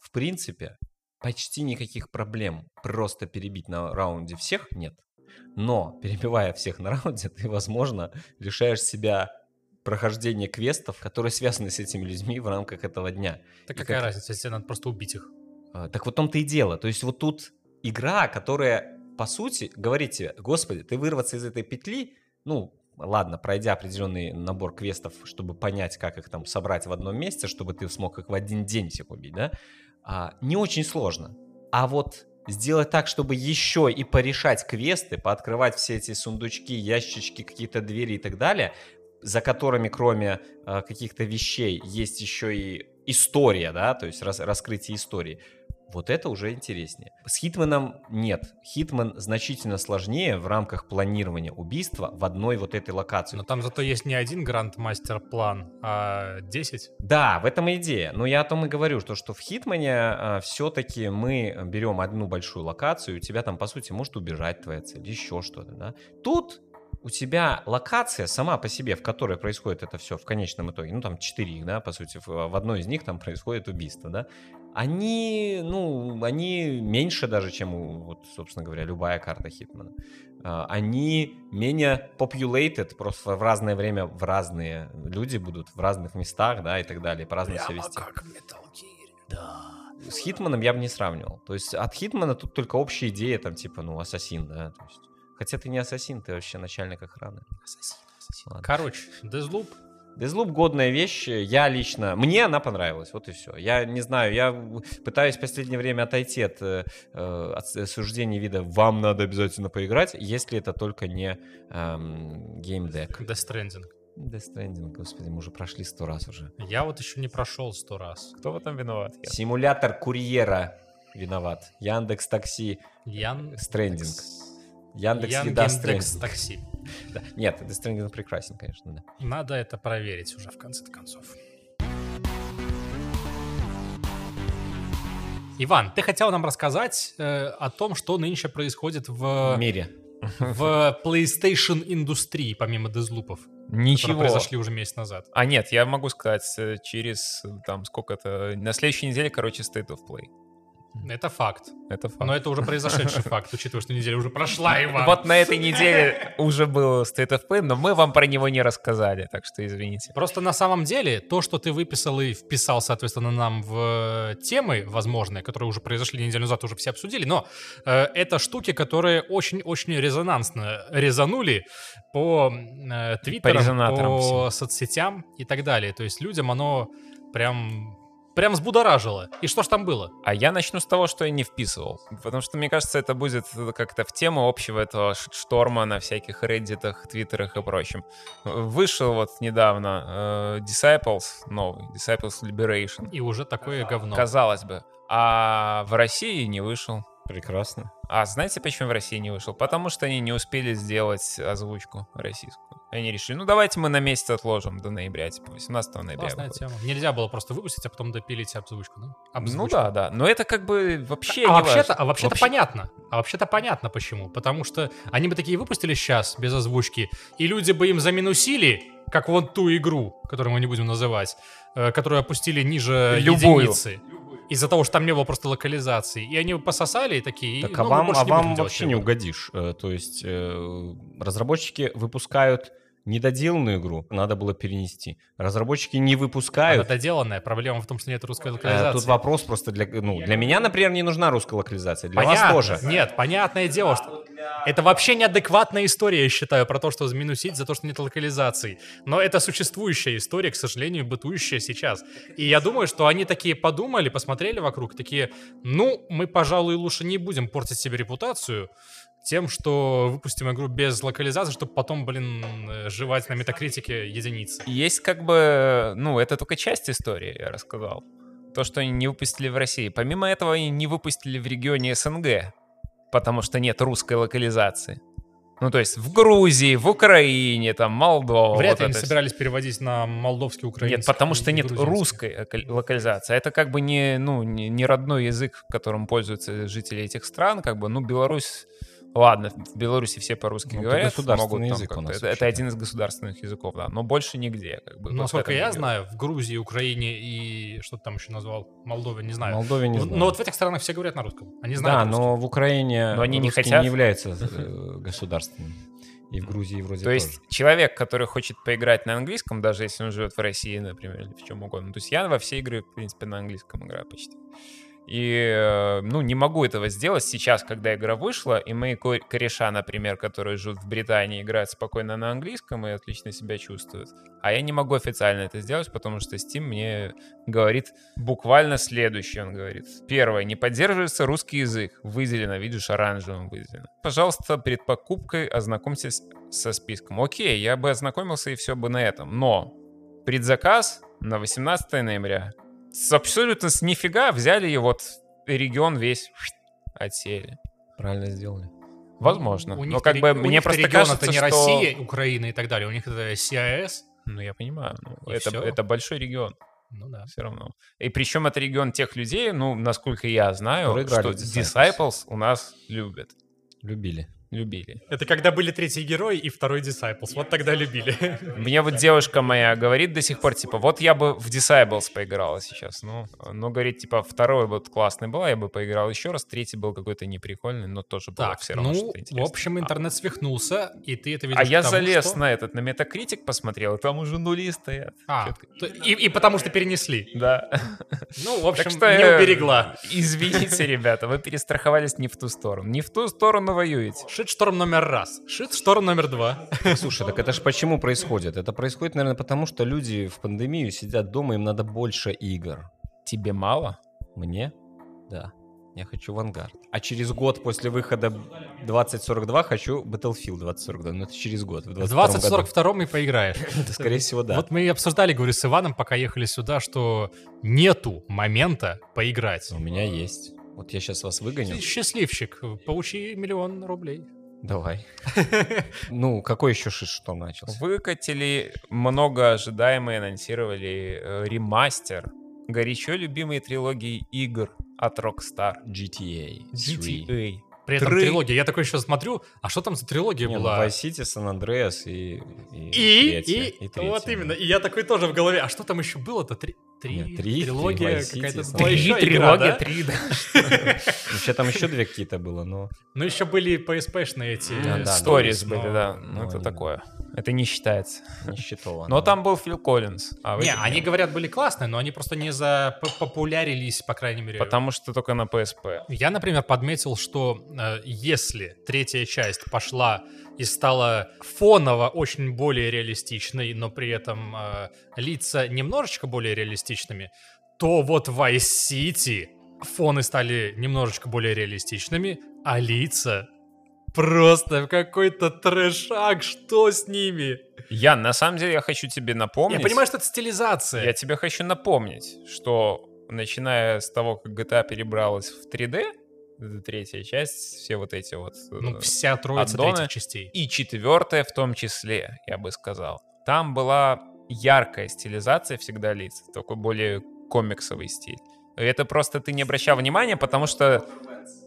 в принципе, почти никаких проблем просто перебить на раунде всех нет. Но, перебивая всех на раунде, ты, возможно, лишаешь себя прохождения квестов, которые связаны с этими людьми в рамках этого дня. Так И какая как- разница, если надо просто убить их? А, Так вот том-то и дело. То есть вот тут игра, которая, по сути, говорит тебе, господи, ты вырваться из этой петли, ну, ладно, пройдя определенный набор квестов, чтобы понять, как их там собрать в одном месте, чтобы ты смог их в один день всех убить, да, а, не очень сложно. А вот сделать так, чтобы еще и порешать квесты, пооткрывать все эти сундучки, ящички, какие-то двери и так далее, за которыми, кроме э, каких-то вещей, есть еще и история, да, то есть рас- раскрытие истории. Вот это уже интереснее. С Хитманом нет. Хитман значительно сложнее в рамках планирования убийства в одной вот этой локации. Но там зато есть не один гранд-мастер-план, а 10. Да, в этом и идея. Но я о том и говорю, что, что в Хитмане все-таки мы берем одну большую локацию, и у тебя там, по сути, может убежать твоя цель, еще что-то, да. Тут у тебя локация сама по себе, в которой происходит это все в конечном итоге, ну там четыре их, да, по сути, в, одной из них там происходит убийство, да, они, ну, они меньше даже, чем, вот, собственно говоря, любая карта Хитмана. А, Они менее populated, просто в разное время в разные люди будут в разных местах, да, и так далее, по-разному себя вести. как Metal Gear, да. С Хитманом я бы не сравнивал. То есть от Хитмана тут только общая идея, там, типа, ну, ассасин, да, то есть... Хотя ты не ассасин, ты вообще начальник охраны. Ладно. Короче, Deathloop Deathloop годная вещь. Я лично... Мне она понравилась, вот и все. Я не знаю, я пытаюсь в последнее время отойти от, э, э, от суждений вида «вам надо обязательно поиграть», если это только не эм, геймдек. Death Stranding. Death Stranding, господи, мы уже прошли сто раз уже. Я вот еще не прошел сто раз. Кто в этом виноват? Я. Симулятор курьера виноват. Яндекс Такси Ян... Стрендинг. Яндекс Ян Еда Стрендинг. такси. Да. Нет, Death Stranding прекрасен, конечно, да. Надо это проверить уже в конце концов. Иван, ты хотел нам рассказать э, о том, что нынче происходит в, В мире. в PlayStation индустрии, помимо дезлупов, которые Ничего. произошли уже месяц назад. А нет, я могу сказать, э, через э, там сколько-то... На следующей неделе, короче, State of Play. Это факт. Это факт. Но это уже произошедший факт, учитывая, что неделя уже прошла, Иван. Вот на этой неделе уже был State of Play, но мы вам про него не рассказали, так что извините. Просто на самом деле то, что ты выписал и вписал, соответственно, нам в э, темы возможные, которые уже произошли неделю назад, уже все обсудили, но э, это штуки, которые очень-очень резонансно резанули по э, твиттерам, резонаторам по соцсетям и так далее. То есть людям оно прям... Прям взбудоражило. И что ж там было? А я начну с того, что я не вписывал. Потому что, мне кажется, это будет как-то в тему общего этого шторма на всяких реддитах, твиттерах и прочем. Вышел вот недавно э, Disciples новый, Disciples Liberation. И уже такое говно. Казалось бы. А в России не вышел. Прекрасно. А знаете, почему в России не вышел? Потому что они не успели сделать озвучку российскую. Они решили, ну давайте мы на месяц отложим до ноября, типа 18 ноября. Классная выходит. тема. Нельзя было просто выпустить, а потом допилить озвучку, да? Ну Обзвучку. да, да. Но это как бы вообще А не вообще-то, важно. а вообще-то Вообще- понятно. А вообще-то понятно почему. Потому что они бы такие выпустили сейчас без озвучки, и люди бы им заминусили как вон ту игру, которую мы не будем называть, э, которую опустили ниже Любую. единицы. Из-за того, что там не было просто локализации. И они пососали и такие... Так, ну, а мы вам, а вам вообще не угодишь. Э, То есть э, разработчики выпускают недоделанную игру, надо было перенести. Разработчики не Она выпускают. доделанная. Проблема в том, что нет русской Э, локализации. Тут вопрос просто для... Ну, для меня, например, не нужна русская локализация. Для Понятно. вас тоже. Нет, понятное дело, что это вообще неадекватная история, я считаю, про то, что минусить за то, что нет локализации. Но это существующая история, к сожалению, бытующая сейчас. И я думаю, что они такие подумали, посмотрели вокруг, такие, ну, мы, пожалуй, лучше не будем портить себе репутацию тем, что выпустим игру без локализации, чтобы потом, блин, э, жевать на метакритике единицы. Есть как бы, ну, это только часть истории, я рассказал. То, что они не выпустили в России. Помимо этого, они не выпустили в регионе СНГ, потому что нет русской локализации. Ну, то есть в Грузии, в Украине, там, Молдова. Вряд вот ли они это всё. собирались переводить на молдовский, украинский. Нет, потому что нет русской лока- локализации. Это как бы не, ну, не, не родной язык, которым пользуются жители этих стран. Как бы, ну, Беларусь... Ладно, в Беларуси все по-русски Ну, это говорят. государственный могут там язык у нас это, это один из государственных языков, да. Но больше нигде. Как бы, Ну, насколько я дело. знаю, в Грузии, Украине и что ты там еще назвал, Молдове, не знаю. Молдове не В- знаю. Но вот в этих странах все говорят на русском. Они да, знают русский. но в Украине Но они не хотят? не является э, государственным. И в Грузии вроде То тоже. есть человек, который хочет поиграть на английском, даже если он живет в России, например, или в чем угодно. То есть я во все игры, в принципе, на английском играю почти. И, э, ну, не могу этого сделать сейчас, когда игра вышла, и мои ко- кореша, например, которые живут в Британии, играют спокойно на английском и отлично себя чувствуют. А я не могу официально это сделать, потому что Steam мне говорит буквально следующее. Он говорит, первое, не поддерживается русский язык. Выделено, видишь, оранжевым выделено. Пожалуйста, перед покупкой ознакомьтесь со списком. Окей, я бы ознакомился и все бы на этом. Но предзаказ на 18 ноября с абсолютно с нифига взяли и вот регион весь отсели. Правильно сделали. Возможно. У Но них-то как бы мне просто кажется, это не что... Россия, Украина и так далее. У них это CIS. Ну, я понимаю. ну, это, это большой регион. Ну да. все равно. И причем это регион тех людей, ну, насколько я знаю, что. Disciples у нас любят. Любили. Любили. Это когда были третий герой и второй Disciples. Вот тогда любили. Мне вот девушка моя говорит до сих пор, типа, вот я бы в Disciples поиграла сейчас. Ну, ну, говорит, типа, второй вот классный была, я бы поиграл еще раз, третий был какой-то неприкольный, но тоже было Так, все равно ну, что-то в общем, интернет свихнулся, и ты это видишь А я потому, залез что- на этот, на Metacritic посмотрел, и там уже нули стоят. А, Чётко. то- и, и потому что перенесли. Да. Ну, в общем, Так что не уберегла. Извините, ребята, вы перестраховались не в ту сторону. Не в ту сторону воюете. Шит-шторм номер раз. Шит-шторм номер два. Слушай, так это же почему происходит? Это происходит, наверное, потому что люди в пандемию сидят дома, им надо больше игр. Тебе мало? Мне? Да. Я хочу Vanguard. А через год после выхода 2042 хочу Battlefield 2042. Ну, это через год. В В 22 году. 2042 и поиграешь. Это, скорее всего, да. Вот мы и обсуждали, говорю, с Иваном, пока ехали сюда, что нету момента поиграть. У меня есть. Вот я сейчас вас выгоню. Ты счастливчик, получи миллион рублей. Давай. Ну, какой еще шиш что начался? Выкатили много ожидаемые, анонсировали э, ремастер горячо любимой трилогии игр от Rockstar. GTA 3. GTA. При этом Тры- трилогия. Я такой сейчас смотрю, а что там за трилогия Не, ну, была? Vice City, San Andreas и... И, И, третья, и, третья. вот именно. И я такой тоже в голове. А что там еще было-то? Три, три, Нет, три, трилогия какая-то. Еще Три, трилогия, да? три, да. Вообще там еще две какие-то было, но... Ну еще были PSP-шные эти. Э, Stories были, да. Ну, это такое. Это не считается. Не считало. Но там был Фил Коллинз. а Не, они нет. говорят, были классные, но они просто не запопулярились, по крайней мере. Потому что только на PSP. Я, например, подметил, что э, если третья часть пошла и стала фоново очень более реалистичной, но при этом э, лица немножечко более реалистичными, то вот в Vice City фоны стали немножечко более реалистичными, а лица просто какой-то трэшак, что с ними? Я, на самом деле, я хочу тебе напомнить... Я понимаю, что это стилизация. Я тебе хочу напомнить, что начиная с того, как GTA перебралась в 3D, это третья часть, все вот эти вот... Ну, э, вся троица аддоны. третьих частей. И четвертая в том числе, я бы сказал. Там была яркая стилизация всегда лиц, такой более комиксовый стиль. Это просто ты не обращал внимания, потому что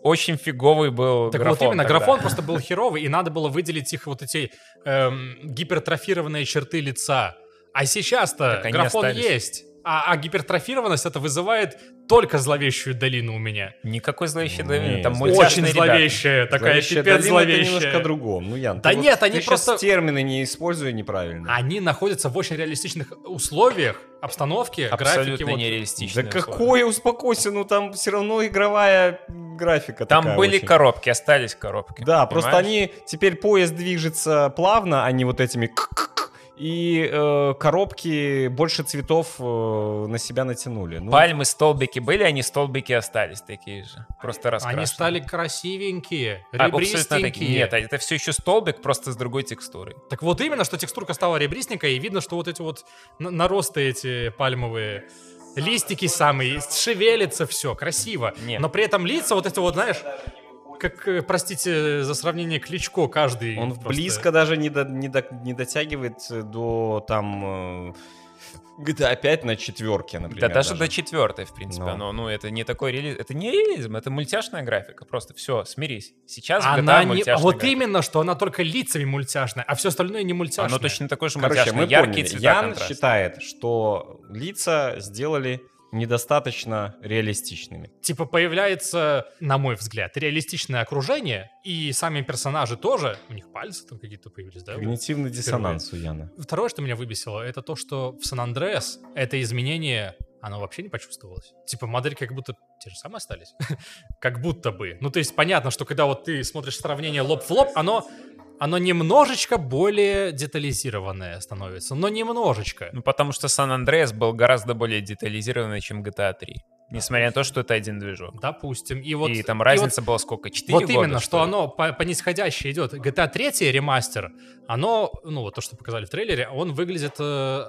очень фиговый был Так графон вот именно, тогда. графон просто был херовый, и надо было выделить их вот эти эм, гипертрофированные черты лица. А сейчас-то графон остались. есть. А, а гипертрофированность это вызывает только зловещую долину у меня. Никакой зловещей долины, там очень мультяшные Очень ребята. зловещая, такая Зловещая пипец долина это зловещая. немножко другом. Ну, Ян, Да ты нет, вот, они ты просто- термины не используй неправильно. Они находятся в очень реалистичных условиях, обстановке, графике. Абсолютно вот. нереалистичные Да условия. какое, успокойся, ну там все равно игровая графика Там такая были очень. коробки, остались коробки. Да, просто понимаешь? они, теперь поезд движется плавно, а не вот этими к-к-к, и э, коробки больше цветов э, на себя натянули. Ну, Пальмы, столбики были, они столбики остались такие же. Просто раскрашены. Они стали красивенькие, А, такие. ребристенькие. Нет, это все еще столбик, просто с другой текстурой. Так вот именно, что текстурка стала ребристенькая, и видно, что вот эти вот на- наросты эти пальмовые, листики самые, шевелится все, красиво. Нет. Но при этом лица вот эти вот, знаешь, как, э, простите за сравнение, Кличко каждый. он просто- близко даже не, до- не, до- не дотягивает до там э, GTA 5 на четверке, например. да даже, до четвертой, в принципе. Ну. Оно, ну, это не такой реализм. Это не реализм, это мультяшная графика. Просто все, смирись. Сейчас Она GTA не... мультяшная Вот графика. именно, что она только лицами мультяшная, а все остальное не мультяшное. Оно точно такое же Короче, мультяшное. мы Яркие поняли. Ян контраста. считает, что лица сделали недостаточно реалистичными. Типа появляется, на мой взгляд, реалистичное окружение, и сами персонажи тоже, у них пальцы там какие-то появились, да? Когнитивный диссонанс у Яна. Второе, что меня выбесило, это то, что в Сан-Андреас это изменение, оно вообще не почувствовалось. Типа модели как будто те же самые остались. как будто бы. Ну, то есть понятно, что когда вот ты смотришь сравнение лоб в лоб, оно, оно немножечко более детализированное становится. Но немножечко. Ну, потому что Сан-Андреас был гораздо более детализированный, чем GTA 3. Несмотря на то, что это один движок. Допустим. И вот, и там и разница была сколько? 4 Вот года? именно, что ли? оно по, по нисходящей идет. GTA 3 ремастер, оно, ну вот то, что показали в трейлере, он выглядит э,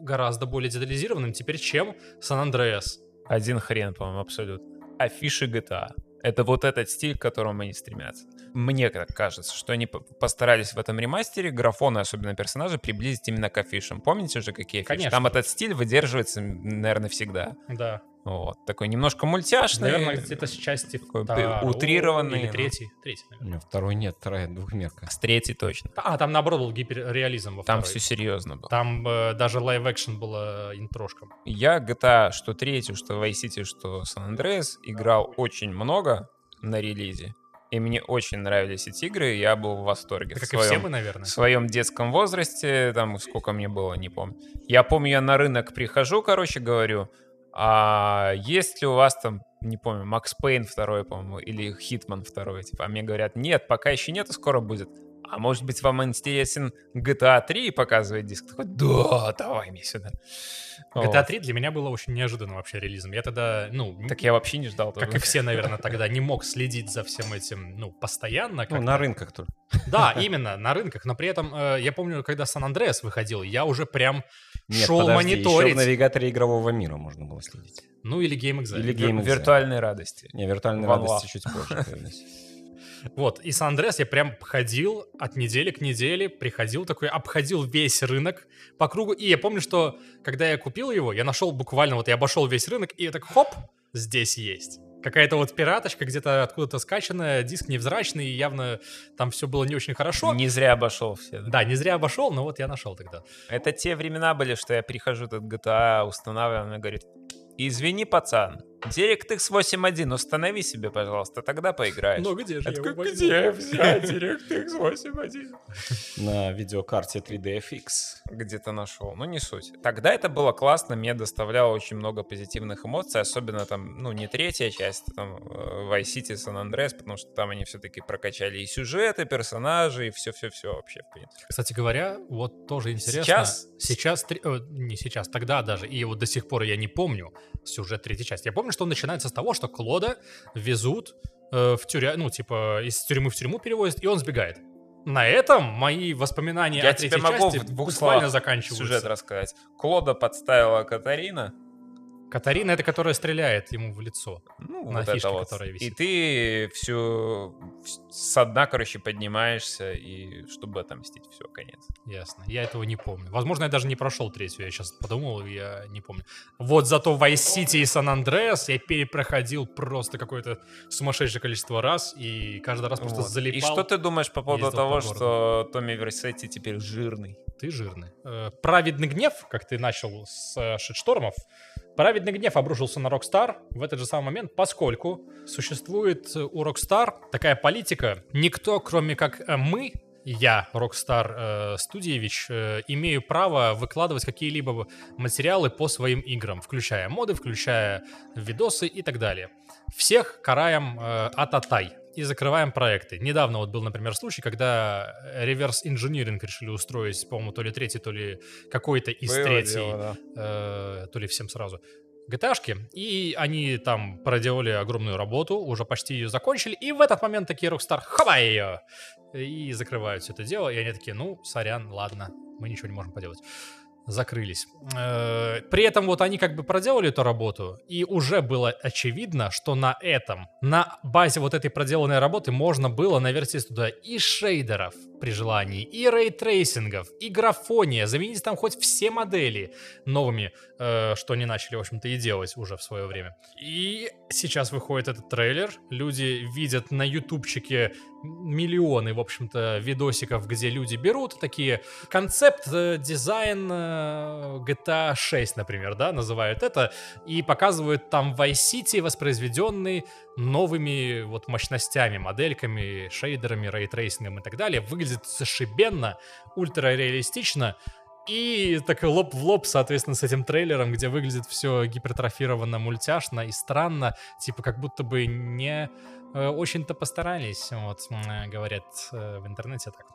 гораздо более детализированным теперь, чем Andreas. Один хрен, по-моему, абсолютно. Афиши GTA. Это вот этот стиль, к которому они стремятся. Мне так кажется, что они по- постарались в этом ремастере графоны, особенно персонажи, приблизить именно к афишам. Помните уже, какие афиши? Конечно. Там этот стиль выдерживается, наверное, всегда. Да. Вот. Такой немножко мультяшный. Наверное, где-то с части такой второго утрированный, Или ну. третий. Третий, наверное. Второй нет, вторая двухмерка. С третьей точно. А, там наоборот был гиперреализм во Там второй. все серьезно было. Там э, даже live-action было интрошком. Я GTA, что третью, что Vice City, что San Andreas играл очень много на релизе. И мне очень нравились эти игры, и я был в восторге. Как в и все своем, мы, наверное. в своем детском возрасте, там сколько мне было, не помню. Я помню, я на рынок прихожу, короче, говорю, а есть ли у вас там, не помню, Макс Пейн второй, по-моему, или Хитман второй, типа, а мне говорят, нет, пока еще нету, скоро будет. А может быть, вам интересен GTA 3 показывает диск? Такой, да, давай мне сюда. GTA Вот. 3 для меня было очень неожиданным вообще релизом. Я тогда, ну, Так я вообще не ждал. как тоже. и все, наверное, тогда не мог следить за всем этим, ну, постоянно. Ну, на рынках только. Да, именно, на рынках. Но при этом, э, я помню, когда Сан-Андреас выходил, я уже прям Нет, шел подожди, еще мониторить. в навигаторе игрового мира можно было следить. Ну, или Game Exile. Или Вир- Game Exile. виртуальной радости. Не, виртуальной One радости чуть позже появились. Вот, и Сан-Андреас я прям ходил от недели к неделе, приходил такой, обходил весь рынок по кругу. И я помню, что когда я купил его, я нашел буквально, вот я обошел весь рынок, и я так, хоп, здесь есть. Какая-то вот пираточка где-то откуда-то скачанная, диск невзрачный, и явно там все было не очень хорошо. Не зря обошел все. да. Да, не зря обошел, но вот я нашел тогда. Это те времена были, что я прихожу тут GTA, устанавливаю, она говорит, извини, пацан, DirectX 8.1 установи себе, пожалуйста, тогда поиграешь. Ну где же Я я возьму? где взять DirectX 8.1? На видеокарте 3DFX. Где-то нашел, ну не суть. Тогда это было классно, мне доставляло очень много позитивных эмоций, особенно там, ну не третья часть, там э, Vice City, San Andreas, потому что там они все-таки прокачали и сюжеты, персонажи, и все-все-все вообще, в принципе. Кстати говоря, вот тоже интересно. Сейчас- Сейчас, три- э, не сейчас, тогда даже, и вот до сих пор я не помню сюжет третьей части. Я помню, что он начинается с того, что Клода везут э, в тюря, ну, типа, из тюрьмы в тюрьму перевозят, и он сбегает. На этом мои воспоминания Я о тебе третьей могу части в двух буквально заканчиваются. Сюжет рассказать. Клода подставила Катарина, Катарина это которая стреляет ему в лицо. Ну, На вот фишке, это вот. которая И висит. ты все со дна, короче, поднимаешься, и чтобы отомстить, все, конец. Ясно. Я этого не помню. Возможно, я даже не прошел третью. Я сейчас подумал, и я не помню. Вот зато Vice City и San Andreas я перепроходил просто какое-то сумасшедшее количество раз, и каждый раз просто Вот. залипал. И что ты думаешь по поводу того, по что Томми Версетти теперь жирный? Ты жирный. Э, Праведный гнев, как ты начал с э, шитштормов, праведный гнев обрушился на Rockstar в этот же самый момент, поскольку существует у Rockstar такая политика, никто, кроме как э, мы, я, Rockstar э, Студиевич, э, имею право выкладывать какие-либо материалы по своим играм, включая моды, включая видосы и так далее. Всех караем э, ататай и закрываем проекты. Недавно вот был, например, случай, когда реверс инжиниринг решили устроить, по-моему, то ли третий, то ли какой-то из Было дело, да. э, то ли всем сразу. GTA-шки, и они там проделали огромную работу, уже почти ее закончили, и в этот момент такие Rockstar, хавай ее! И закрывают все это дело, и они такие, ну, сорян, ладно, мы ничего не можем поделать. Закрылись. Э, При этом вот они как бы проделали эту работу, и уже было очевидно, что на этом, на базе вот этой проделанной работы можно было наверстить туда и шейдеров при желании, и рейтрейсингов, и графония, заменить там хоть все модели новыми, э, что они начали, в общем-то, и делать уже в свое время. И сейчас выходит этот трейлер, люди видят на ютубчике миллионы, в общем-то, видосиков, где люди берут такие концепт, э, дизайн э, GTA 6, например, да, называют это, и показывают там Vice City, воспроизведенный новыми вот мощностями, модельками, шейдерами, рейтрейсингом и так далее. Выглядит зашибенно, ультра-реалистично, и так лоб в лоб, соответственно, с этим трейлером, где выглядит все гипертрофировано, мультяшно и странно, типа как будто бы не э, очень-то постарались, вот, м, говорят э, в интернете так.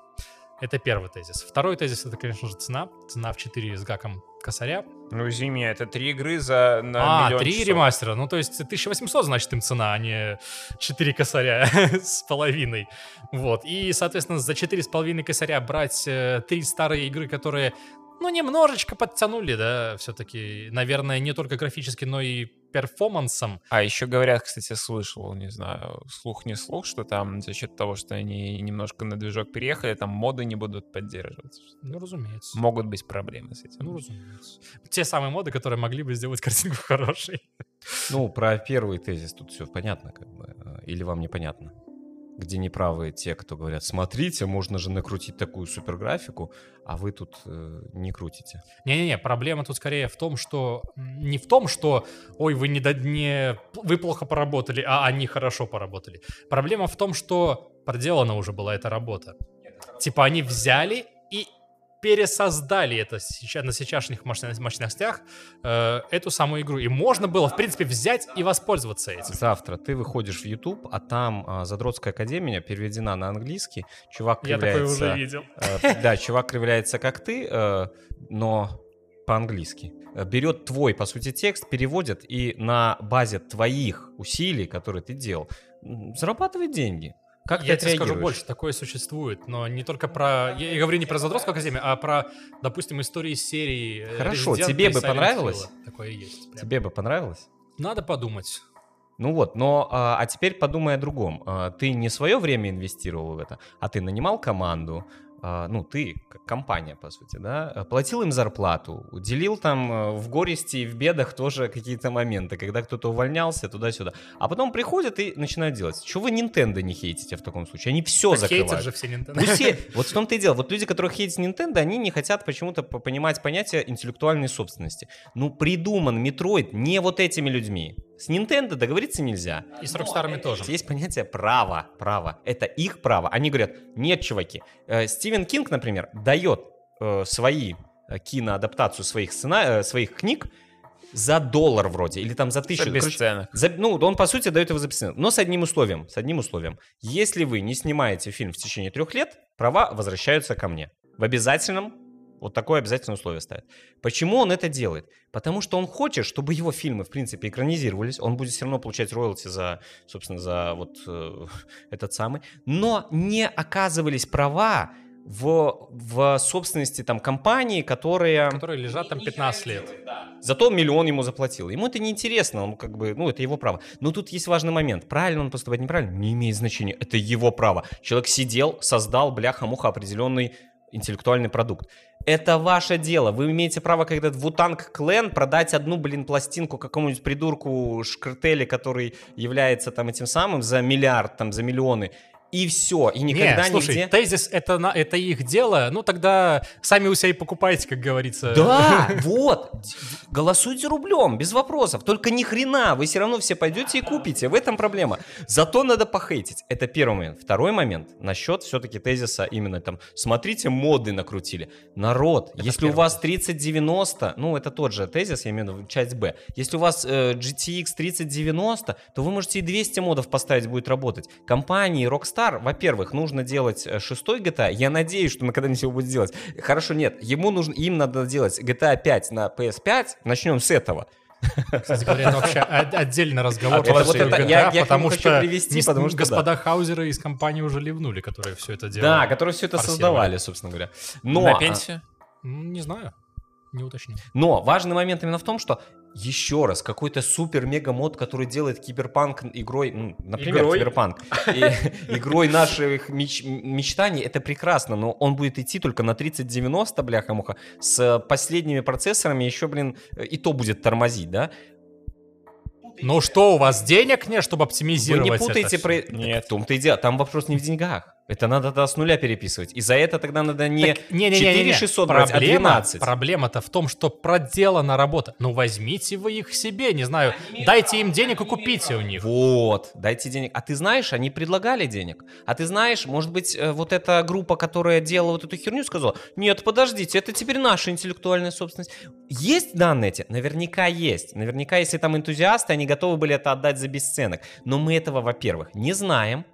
Это первый тезис. Второй тезис это, конечно же, цена. Цена в 4 с гаком косаря. Ну, извини, это три игры за на а, 3 часов. ремастера. Ну, то есть 1800, значит, им цена, а не 4 косаря с половиной. Вот. И, соответственно, за 4,5 косаря брать э, три старые игры, которые, ну, немножечко подтянули, да, все-таки, наверное, не только графически, но и перформансом. А еще говорят, кстати, слышал, не знаю, слух не слух, что там за счет того, что они немножко на движок переехали, там моды не будут поддерживаться. Ну, разумеется. Могут быть проблемы с этим. Ну, разумеется. Те самые моды, которые могли бы сделать картинку хорошей. Ну, про первый тезис тут все понятно, как бы. э, Или вам непонятно? Где неправы те, кто говорят, смотрите, можно же накрутить такую суперграфику, а вы тут э, не крутите. Не-не-не, проблема тут скорее в том, что... Не в том, что, ой, вы не, не... Вы плохо поработали, а они хорошо поработали. Проблема в том, что проделана уже была эта работа. Типа они взяли и пересоздали это сейчас, на сейчасшних мощно- мощностях, э, эту самую игру. И можно было, в принципе, взять и воспользоваться этим. Завтра ты выходишь в YouTube, а там а, Задротская академия переведена на английский. Чувак Я такое кривляется... уже видел. э, Да, чувак кривляется как ты, э, но по-английски. Э, Берет твой, по сути, текст, переводит и на базе твоих усилий, которые ты делал, зарабатывает деньги. Как я тебе скажу больше, такое существует, но не только про... Я, я говорю не про Задротскую академию, а про, допустим, истории серии э, Хорошо, Resident тебе бы понравилось? Hill. Такое есть. прям. Тебе бы понравилось? Надо подумать. Ну вот, но а, а теперь подумай о другом. А, ты не свое время инвестировал в это, а ты нанимал команду, ну ты как компания по сути, да, а, платил им зарплату, уделил там а, в горести и в бедах тоже какие-то моменты, когда кто-то увольнялся туда-сюда, а потом приходят и начинают делать. Чего вы Nintendo не хейтите в таком случае? Они все Так хейтят закрывают. же все Nintendo. Все- вот в том-то и дело. Вот люди, которые хейтят Nintendo, они не хотят почему-то по- понимать понятие интеллектуальной собственности. Ну, придуман Metroid не вот этими людьми. С Nintendo договориться нельзя. И с Рокстарами тоже. Есть понятие права. Право. Это их право. Они говорят, нет, чуваки. Э, Стивен Кинг, например, дает э, свои э, киноадаптацию своих, сцена... э, своих книг за доллар вроде, или там за тысячу. Короче, бесценок. за- ну, он, по сути, дает его за бесценок. Но с одним условием. С одним условием. Если вы не снимаете фильм в течение трех лет, права возвращаются ко мне. В обязательном вот такое обязательное условие ставит. Почему он это делает? Потому что он хочет, чтобы его фильмы, в принципе, экранизировались. Он будет все равно получать роялти за, собственно, за вот э, этот самый. Но не оказывались права в, в собственности там компании, которые... Которые лежат там 15 лет. Зато миллион ему заплатил. Ему это неинтересно, он как бы, ну, это его право. Но тут есть важный момент. Правильно он поступает, неправильно, не имеет значения. Это его право. Человек сидел, создал, бляха-муха, определенный интеллектуальный продукт. Это ваше дело. Вы имеете право, когда в Вутанг Клен продать одну, блин, пластинку какому-нибудь придурку Шкартеле, который является там этим самым за миллиард, там, за миллионы и все, и никогда Не, слушай, нигде... тезис это, на, это их дело, ну тогда сами у себя и покупайте, как говорится. Да, вот, голосуйте рублем, без вопросов, только ни хрена, вы все равно все пойдете и купите, в этом проблема. Зато надо похейтить, это первый момент. Второй момент, насчет все-таки тезиса именно там, смотрите, моды накрутили. Народ, Это если у вас 3090, ну это тот же тезис, я имею в виду часть Б, если у вас э, GTX 3090, то вы можете и 200 модов поставить, будет работать. Компании Rockstar, во-первых, нужно делать э, шестой GTA, я надеюсь, что мы когда-нибудь его будем делать. Хорошо, нет, ему нужно, им надо делать GTA 5 на PS5, начнем с этого. Кстати говоря, это вообще отдельный разговор. Про вот это- GTA, я- я потому хочу что привести, не потому что да. господа Хаузеры из компании уже ливнули, которые все это делали. Да, которые все это создавали, собственно говоря. Но, На а, пенсию? Не знаю, не уточнил. но важный момент именно в том, что еще раз, какой-то супер-мега-мод, который делает киберпанк игрой, ну, например, Игрой? киберпанк, игрой наших меч- мечтаний, это прекрасно, но он будет идти только на 3090, бляха-муха, с последними процессорами еще, блин, и то будет тормозить, да? Ну что, у вас денег нет, чтобы Вы оптимизировать не это путаете всё? про... Нет. В том-то и дело, там вопрос не в деньгах. Это надо тогда с нуля переписывать. И за это тогда надо не Так, не-не-не-не-не. 4600 брать, а 12. Проблема-то в том, что проделана работа. Ну возьмите вы их себе, не знаю, дайте им денег и купите у них. Вот, дайте денег. А ты знаешь, они предлагали денег. А ты знаешь, может быть, э, вот эта группа, которая делала вот эту херню, сказала, нет, подождите, это теперь наша интеллектуальная собственность. Есть данные эти? Наверняка есть. Наверняка, если там энтузиасты, они готовы были это отдать за бесценок. Но мы этого, во-первых, не знаем.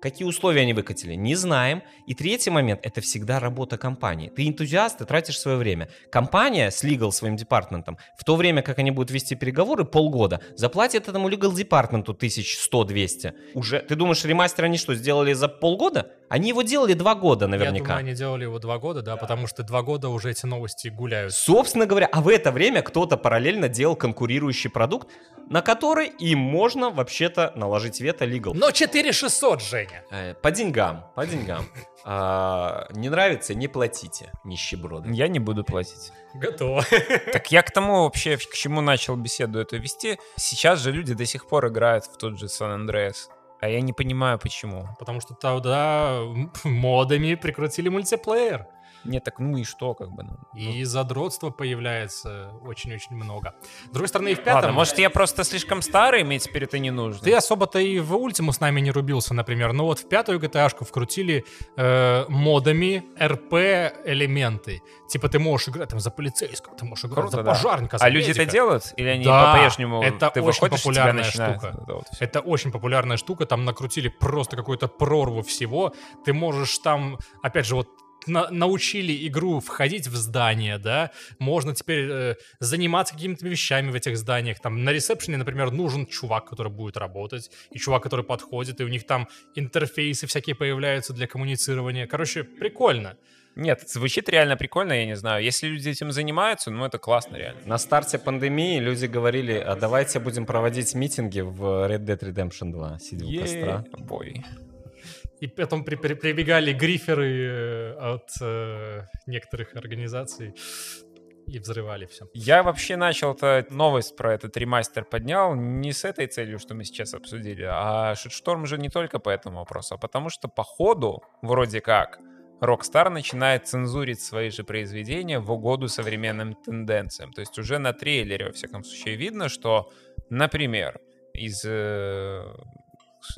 Какие условия они выкатили, не знаем. И третий момент, это всегда работа компании. Ты энтузиаст, ты тратишь свое время. Компания с legal своим департаментом, в то время как они будут вести переговоры полгода, заплатит этому legal департаменту 1100-200. Уже, ты думаешь, ремастер они что, сделали за полгода? Они его делали два года Я наверняка. думаю, они делали его два года, да, потому что два года уже эти новости гуляют. Собственно говоря, а в это время кто-то параллельно делал конкурирующий продукт, на который им можно вообще-то наложить вето legal. Но 4600, Женя. Э, По деньгам, по деньгам. А, не нравится, не платите, нищеброды. Я не буду платить. Готово. Так я к тому вообще, к чему начал беседу эту вести. Сейчас же люди до сих пор играют в тот же Сан Андреас. А я не понимаю, почему. Потому что тогда модами прикрутили мультиплеер. Не, так ну и что, как бы. Ну. И задротства появляется очень-очень много. С другой стороны, и в пятом... Ладно, может я просто слишком старый, мне теперь это не нужно. Ты особо-то и в Ультиму с нами не рубился, например. Но вот в пятую GTA-шку вкрутили э, модами РП-элементы. Типа ты можешь играть там за полицейского, ты можешь играть Круто, за да. пожарника, за А люди это делают? Или они Да, по-прежнему... это ты очень выходишь, популярная штука. это вот. Это очень популярная штука, там накрутили просто какую-то прорву всего. Ты можешь там, опять же, вот на- научили игру входить в здание, да, можно теперь э, заниматься какими-то вещами в этих зданиях, там на ресепшене, например, нужен чувак, который будет работать, и чувак, который подходит, и у них там интерфейсы всякие появляются для коммуницирования, короче, прикольно. Нет, звучит реально прикольно, я не знаю. Если люди этим занимаются, ну это классно реально. На старте пандемии люди говорили, а давайте будем проводить митинги в Red Dead Redemption 2, сидя у костра. Бой. И потом при- при- прибегали гриферы э, от э, некоторых организаций и взрывали все. Я вообще начал-то новость про этот ремастер поднял не с этой целью, что мы сейчас обсудили, а Шитшторм же не только по этому вопросу, а потому что по ходу, вроде как, Rockstar начинает цензурить свои же произведения в угоду современным тенденциям. То есть уже на трейлере, во всяком случае, видно, что, например, из, э,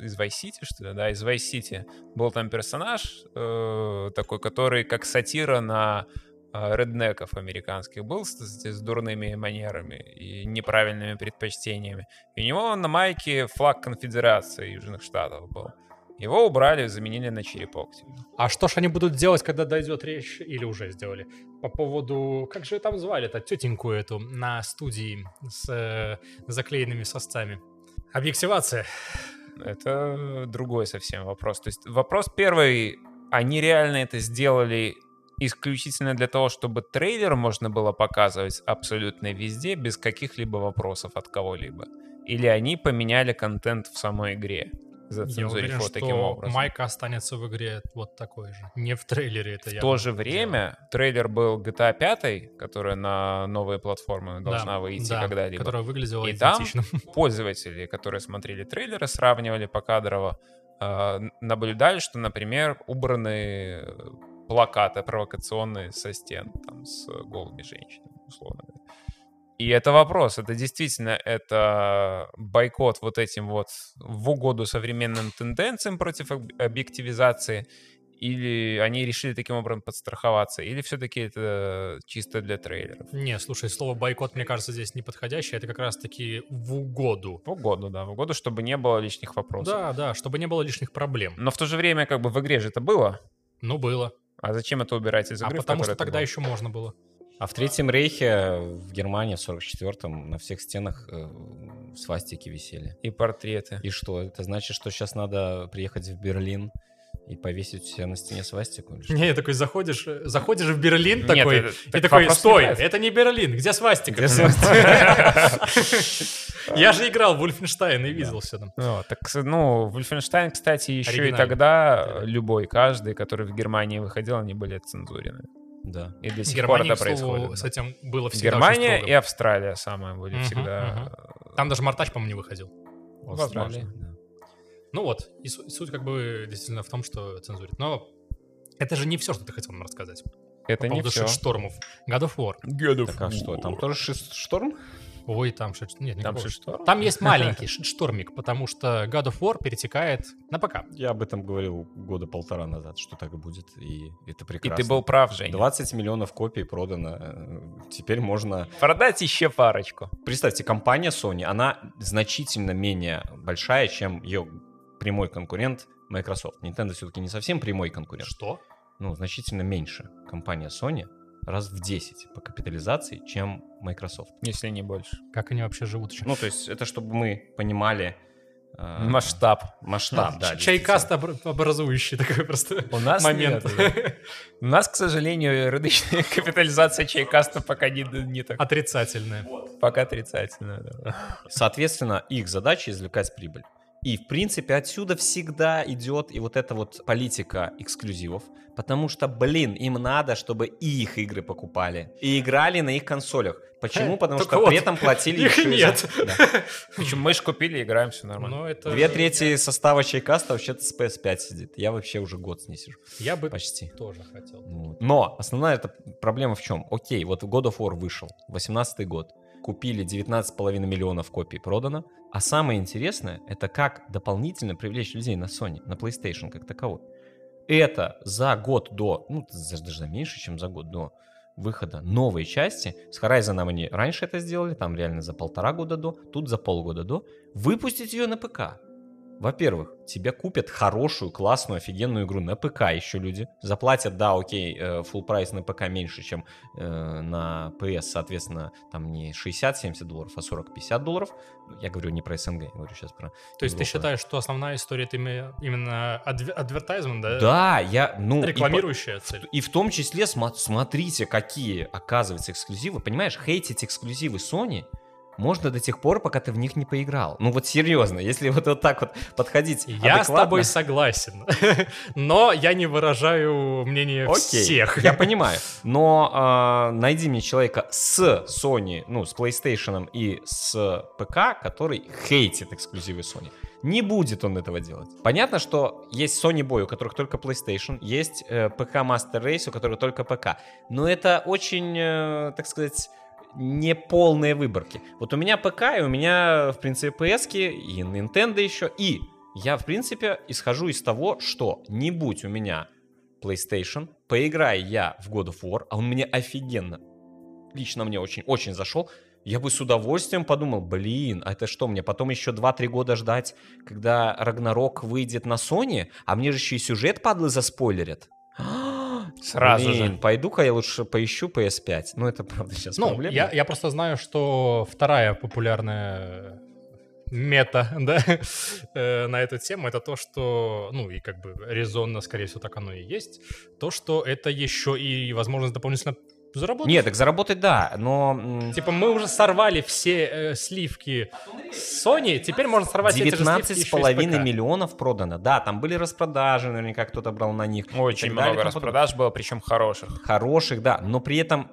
из Vice City, что ли, да, из Vice City был там персонаж э, такой, который как сатира на э, реднеков американских был с, с- дурными манерами и неправильными предпочтениями. И у него на майке флаг конфедерации Южных Штатов был. Его убрали, заменили на черепок. типа. А что ж они будут делать, когда дойдет речь, или уже сделали, по поводу, как же там звали-то, тетеньку эту на студии с э, заклеенными сосцами? Объективация. Это другой совсем вопрос. То есть вопрос первый, они реально это сделали исключительно для того, чтобы трейлер можно было показывать абсолютно везде, без каких-либо вопросов от кого-либо? Или они поменяли контент в самой игре? Я Зацензурив уверен, что таким образом. Майка останется в игре вот такой же. Не в трейлере это В я. то же время трейлер был GTA 5, которая на новые платформы должна выйти когда-либо. Которая выглядела И там. Пользователи, которые смотрели трейлеры, сравнивали покадрово, э, наблюдали, что, например, убраны э, плакаты провокационные со стен, там, с голыми женщинами, условно говоря. И это вопрос, это действительно это бойкот вот этим вот в угоду современным тенденциям против об- объективизации, или они решили таким образом подстраховаться, или все-таки это чисто для трейлеров? Не, слушай, слово бойкот, мне кажется, здесь неподходящее. Это как раз-таки в угоду. В угоду, да, в угоду, чтобы не было лишних вопросов. Да, да, чтобы не было лишних проблем. Но в то же время, как бы в игре же это было. Ну, было. А зачем это убирать из А игры? в потому что тогда было? еще можно было. А в Третьем Рейхе в Германии в 44-м на всех стенах э, свастики висели. И портреты. И что? Это значит, что сейчас надо приехать в Берлин и повесить у себя на стене свастику? или что? Не, такой заходишь, э, заходишь в Берлин Нет, такой, это- и так такой, не стой, этом. это не Берлин, где свастика? Где Я же играл в Wolfenstein и видел все там. Ну, так, ну, Wolfenstein, кстати, еще и тогда любой, каждый, который в Германии выходил, они были цензурены. Да. И до сих Германии, пор к это слову, происходит. с этим было всегда Германия и. Австралия самые были Мгм, всегда. Там даже Мартач, по-моему, не выходил. В. Австралии, да. Ну вот, и су- суть как бы действительно в том, что цензурит. Но это же не все, что ты хотел нам рассказать. Это по не все. штормов. God of War. Так а что, там тоже шест- шторм? Ой, там шит... Нет, Там никакого. Там есть маленький штормик, потому что God of War перетекает на ПК. Я об этом говорил года полтора назад, что так и будет, и это И прекрасно. ты был прав, Женя. 20 миллионов копий продано. э, Теперь можно... Продать еще парочку. Представьте, компания Sony, она значительно менее большая, чем ее прямой конкурент Microsoft. Nintendo все-таки не совсем прямой конкурент. Что? Ну, значительно меньше компания Sony, раз в 10 по капитализации, чем Microsoft. Если не больше. Как они вообще живут еще? Ну, то есть это чтобы мы понимали... э, Масштаб. Масштаб, да. Чайкаст обр- образующий такой просто У нас момент. нет, У нас, к сожалению, рыночная капитализация чайкаста пока не, не так. Отрицательное. Пока отрицательная. да. Соответственно, их задача извлекать прибыль. И, в принципе, отсюда всегда идет и вот эта вот политика эксклюзивов. Потому что, блин, им надо, чтобы и их игры покупали. И играли на их консолях. Почему? Потому только что вот при этом платили их еще и за- нет. Да. Причем мы же купили, играем, все нормально. Но это... Две трети состава чайкаста вообще-то с PS5 сидит. Я вообще уже год с ней сижу. Я бы Почти. тоже хотел. Вот. Но основная эта проблема в чем? Окей, вот God of War вышел, 18 год. Купили 19,5 миллионов копий продано. А самое интересное, это как дополнительно привлечь людей на Sony, на PlayStation как таковой. Это за год до, ну, даже за меньше, чем за год до выхода новой части. С Horizon они раньше это сделали, там реально за полтора года до, тут за полгода до. Выпустить ее на ПК. Во-первых, тебе купят хорошую, классную, офигенную игру на ПК еще люди. Заплатят, да, окей, э, full прайс на ПК меньше, чем э, на PS, соответственно, там не 60-70 долларов, а 40-50 долларов. Я говорю не про СНГ, я говорю сейчас про... То есть ты Европу. считаешь, что основная история это именно- именно адв- адвертайзмент, да? Да, я, ну... и Рекламирующая цель. И в том числе, смо- смотрите, какие, оказывается, эксклюзивы. Понимаешь, хейтить эксклюзивы Sony можно до тех пор, пока ты в них не поиграл. Ну вот серьезно, если вот, вот так вот подходить Я с адекватно- тобой согласен, но я не выражаю мнение Окей, всех. я понимаю. Но а, найди мне человека с Sony, ну, с PlayStation и с ПК, который хейтит эксклюзивы Sony. Не будет он этого делать. Понятно, что есть Sony Boy, у которых только PlayStation, есть э, ПК Master Race, у которых только ПК. Но это очень, э, так сказать, не полные выборки. Вот у меня ПК, и у меня, в принципе, PS, и Nintendo еще, и я, в принципе, исхожу из того, что не будь у меня PlayStation, поиграю я в God of War, а он мне офигенно, лично мне очень-очень зашел, я бы с удовольствием подумал, блин, а это что, мне потом еще 2-3 года ждать, когда Рагнарок выйдет на Sony, а мне же еще и сюжет, падлы, заспойлерят? Сразу Блин, же. пойду-ка я лучше поищу PS5. Ну, это правда сейчас Ну, проблема. я, я просто знаю, что вторая популярная мета, да, э, на эту тему, это то, что, ну, и как бы резонно, скорее всего, так оно и есть, то, что это еще и возможность дополнительно заработать. Нет, так заработать да, но... Типа мы уже сорвали все э, сливки с Sony, теперь можно сорвать эти же 19 с половиной миллионов продано. Да, там были распродажи, наверняка кто-то брал на них. Очень далее, много подобное. распродаж было, причем хороших. Хороших, да, но при этом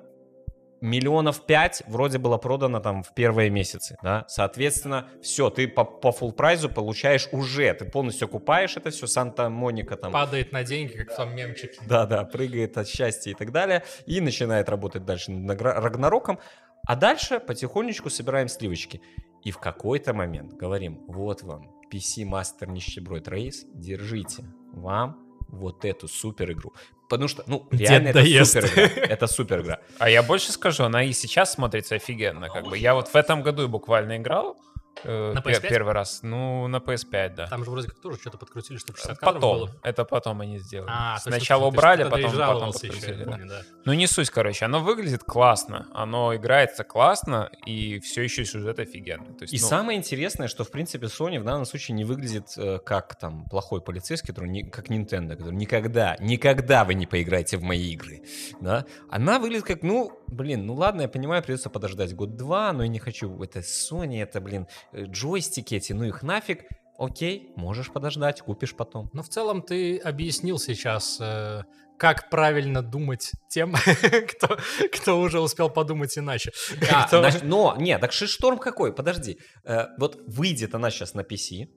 миллионов пять вроде было продано там в первые месяцы, да, соответственно, все, ты по, по full прайзу получаешь уже, ты полностью окупаешь это все, Санта-Моника там, Падает на деньги, как в том мемчике. да-да, прыгает от счастья и так далее, и начинает работать дальше над Рагнароком, а дальше потихонечку собираем сливочки. И в какой-то момент говорим, вот вам PC Master Нищеброд Race, держите, вам вот эту супер игру. Потому что, ну, Дед реально это доест. супер игра. Это супер игра. А я больше скажу, она и сейчас смотрится офигенно. Как бы я вот в этом году буквально играл. Э, На пер- PS5? Первый раз. Ну, на PS5, да. Там же вроде как тоже что-то подкрутили, чтобы 60 кадров Потом. было. Это потом они сделали. А, есть Сначала ты убрали, потом, потом жаловался еще, подкрутили, я да. помню, да. Ну, не суть, короче. Оно выглядит классно, оно играется классно, и все еще сюжет офигенный. То есть, И ну, самое интересное, что, в принципе, Sony в данном случае не выглядит э, как там плохой полицейский, который не- как Nintendo, который никогда, никогда вы не поиграете в мои игры, да? Она выглядит как, ну, блин, ну ладно, я понимаю, придется подождать год-два, но я не хочу, это Sony, это, блин, джойстики эти, ну их нафиг. Окей, можешь подождать, купишь потом. Но в целом ты объяснил сейчас, э, как правильно думать тем, кто, кто уже успел подумать иначе. А, Кто- значит, но, нет, так шторм какой? Подожди. Э, вот выйдет она сейчас на PC,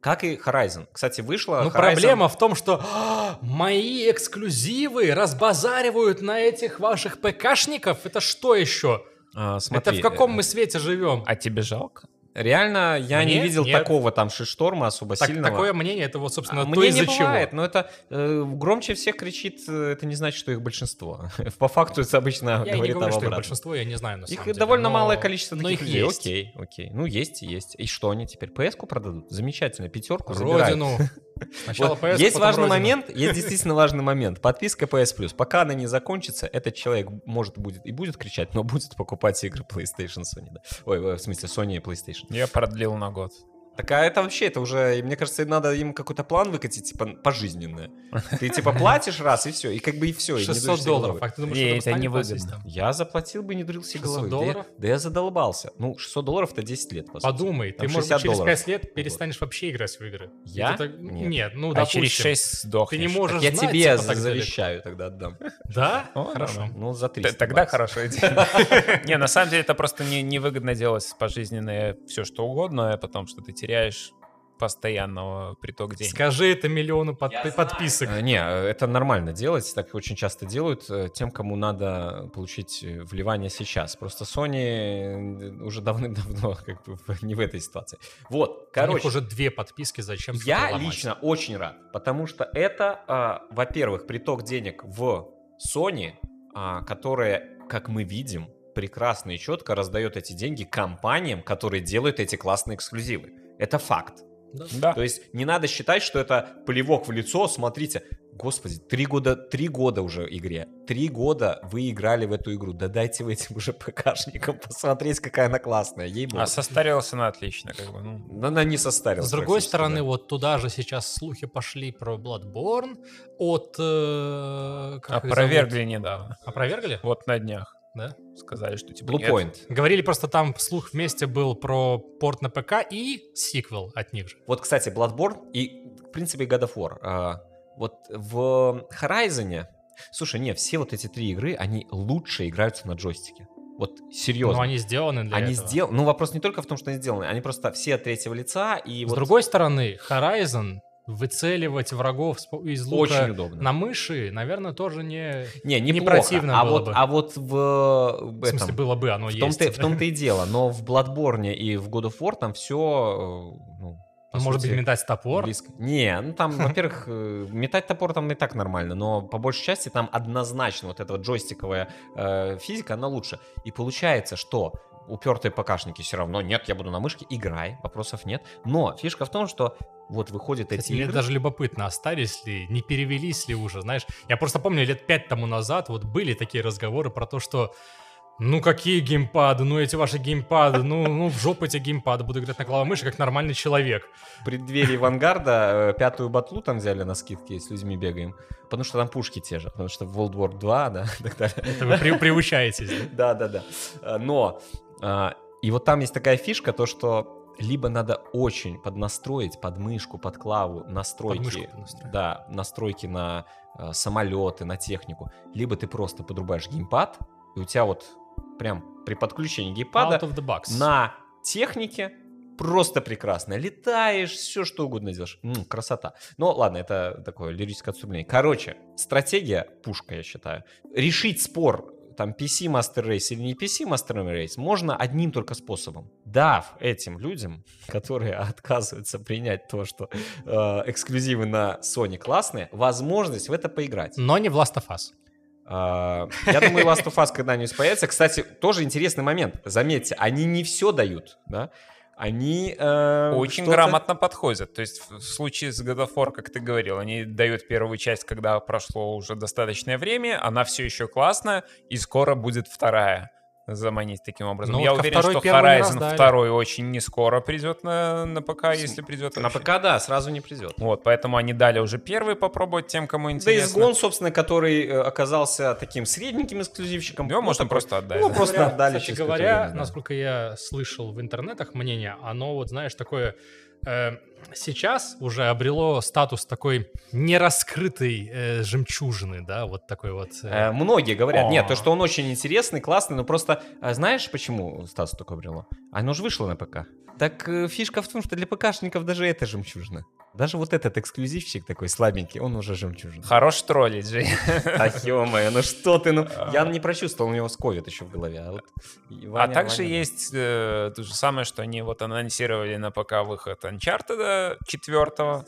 как и Horizon. Кстати, вышла Ну, Horizon- проблема в том, что «А, мои эксклюзивы разбазаривают на этих ваших ПКшников. Это что еще? А, Это смотри, в каком э, мы свете живем? А тебе жалко? Реально, я не Мне? видел Нет. такого там шишторма особо Так- сильного. такое мнение, это вот, собственно, А, то, Мне не из-за чего. бывает, но это э, громче всех кричит, э, это не значит, что их большинство. По факту это обычно Я и не говорит говорю, что их большинство, я не знаю, на Их самом деле, довольно но- малое количество но таких их людей. есть. Окей, окей. Ну, есть и есть. И что они теперь? ps продадут? Замечательно, пятерку забирают. Сначала Вот PS, есть важный Родину. момент, есть действительно важный момент. Подписка PS Plus. Пока она не закончится, этот человек может будет и будет кричать, но будет покупать игры PlayStation Sony. да. Ой, в смысле Sony и PlayStation. Я продлил на год. Так а это вообще, это уже, мне кажется, надо им какой-то план выкатить, типа, пожизненное. Ты, типа, платишь раз, и все, и как бы и все. 600 долларов. А ты думаешь, Не, что это невыгодно. Я заплатил бы, не дрился 600 головой. Да я- долларов? Да я задолбался. Ну, 600 долларов это 10 лет, по сути. Подумай, Там ты, может 60 быть, через долларов. 5 лет перестанешь вообще играть в игры. Я? Это- Нет. Нет, ну, а допустим. через 6 Ты сдохнешь. не можешь Я знать, тебе типа, так завещаю тогда отдам. Да? О, Хорошо. Ну, за Т- 300 Тогда хорошая идея. Не, на самом деле это просто не- невыгодно делать пожизненное все что угодно, потому что ты теряешь постоянного приток денег. Скажи это миллиону под- подписок. А, Не, э, это нормально делать, так очень часто делают э, тем, кому надо получить вливание сейчас. Просто Sony уже давным-давно как бы не в этой ситуации. Вот, У них короче, уже две подписки, зачем я лично очень рад, потому что это, а, во-первых, приток денег в Sony, а, которая, как мы видим, прекрасно и четко раздает эти деньги компаниям, которые делают эти классные эксклюзивы. Это факт. Да. То есть не надо считать, что это плевок в лицо. Смотрите, господи, три года, три года уже игре. Три года вы играли в эту игру. Да дайте вы этим уже ПКшникам посмотреть, какая она классная. Ей А состарилась она отлично, как бы, ну. Она не состарилась. С другой стороны, да. вот туда же сейчас слухи пошли про Bloodborne от... э, как их Опровергли недавно. Опровергли? Вот на днях Да? сказали, что типа Blue нет. Point. Говорили просто там, слух вместе был про порт на ПК и сиквел от них же. Вот, кстати, Bloodborne и, в принципе, God of War. А, вот в Horizon... Слушай, не, все вот эти три игры, они лучше играются на джойстике. Вот серьезно. Но они сделаны для Они этого. сделаны. Ну, вопрос не только в том, что они сделаны, они просто все от третьего лица. И С вот другой стороны, Horizon выцеливать врагов из лука очень удобно. на мыши, наверное, тоже не... Не, не неплохо. противно а было вот, бы. а вот в, В этом, смысле, было бы, оно в есть. том-то, в том-то и дело. Но в Bloodborne и в God of War там все, ну, по Ну, Может быть, сути, метать топор? близко. Не, ну там, во-первых, э, метать топор там и так нормально, но по большей части там однозначно вот эта вот джойстиковая э, физика, она лучше. И получается, что упертые ПКшники все равно, нет, я буду на мышке, играй, вопросов нет. Но фишка в том, что вот выходят эти Кстати, мне игры... даже любопытно, остались ли, не перевелись ли уже, знаешь. Я просто помню, лет пять тому назад вот были такие разговоры про то, что Ну какие геймпады, ну эти ваши геймпады, ну, ну в жопу эти геймпады, буду играть на клавомыши как нормальный человек. В преддверии Вангарда э, пятую батлу там взяли на скидки, с людьми бегаем, потому что там пушки те же, потому что в World War 2, да, и так далее. Это вы при- приучаетесь. да? Да, да, да. Но, и вот там есть такая фишка, то, что либо надо очень поднастроить под мышку, под клаву настройки, Под да, настройки на э, самолеты, на технику, либо ты просто подрубаешь геймпад, и у тебя вот прям при подключении геймпада на технике просто прекрасно. Летаешь, все что угодно делаешь. М, красота. Но ладно, это такое лирическое отступление. Короче, стратегия, пушка, я считаю. Решить спор там PC Master Race или не PC Master Race можно одним только способом. Дав этим людям, которые отказываются принять то, что э, эксклюзивы на Sony классные, возможность в это поиграть. Но не в Last of Us. А, Я думаю, Last of Us когда-нибудь появится. Кстати, тоже интересный момент. Заметьте, они не все дают, да? Они э, Очень грамотно подходят. То есть в в случае с God of War, как ты говорил, они дают первую часть, когда прошло уже достаточное время, она все еще классная, и скоро будет вторая заманить таким образом. Ну, Я вот уверен, второй что Horizon. 2 очень не скоро придет на, на ПК, если придет. На вообще. ПК, да, сразу не придет. Вот, поэтому они дали уже первый попробовать тем, кому Да и интересно. Gone, собственно, который э, оказался таким средненьким эксклюзивчиком. Его Ну, можно такой- просто отдать. Ну, да. просто Говоря- отдали Кстати говоря, да. насколько я слышал в интернетах мнение, оно вот, знаешь, такое э, сейчас уже обрело статус такой нераскрытой э, жемчужины, да, вот такой вот. э, Э, Многие говорят, О. нет, то, что он очень интересный, классный, но просто, э, знаешь, почему статус такой обрело? Оно же вышло на ПК. Так э, фишка в том, что для ПКшников даже это жемчужина. Даже вот этот эксклюзивчик такой слабенький, он уже жемчужина. Хорош троллить, Жень. А ё-моё, ну что ты, ну... Я не прочувствовал, у него сковит еще в голове. А, вот и А Ваня- также Ваня- есть э, то же самое, что они вот анонсировали на ПК выход Uncharted 4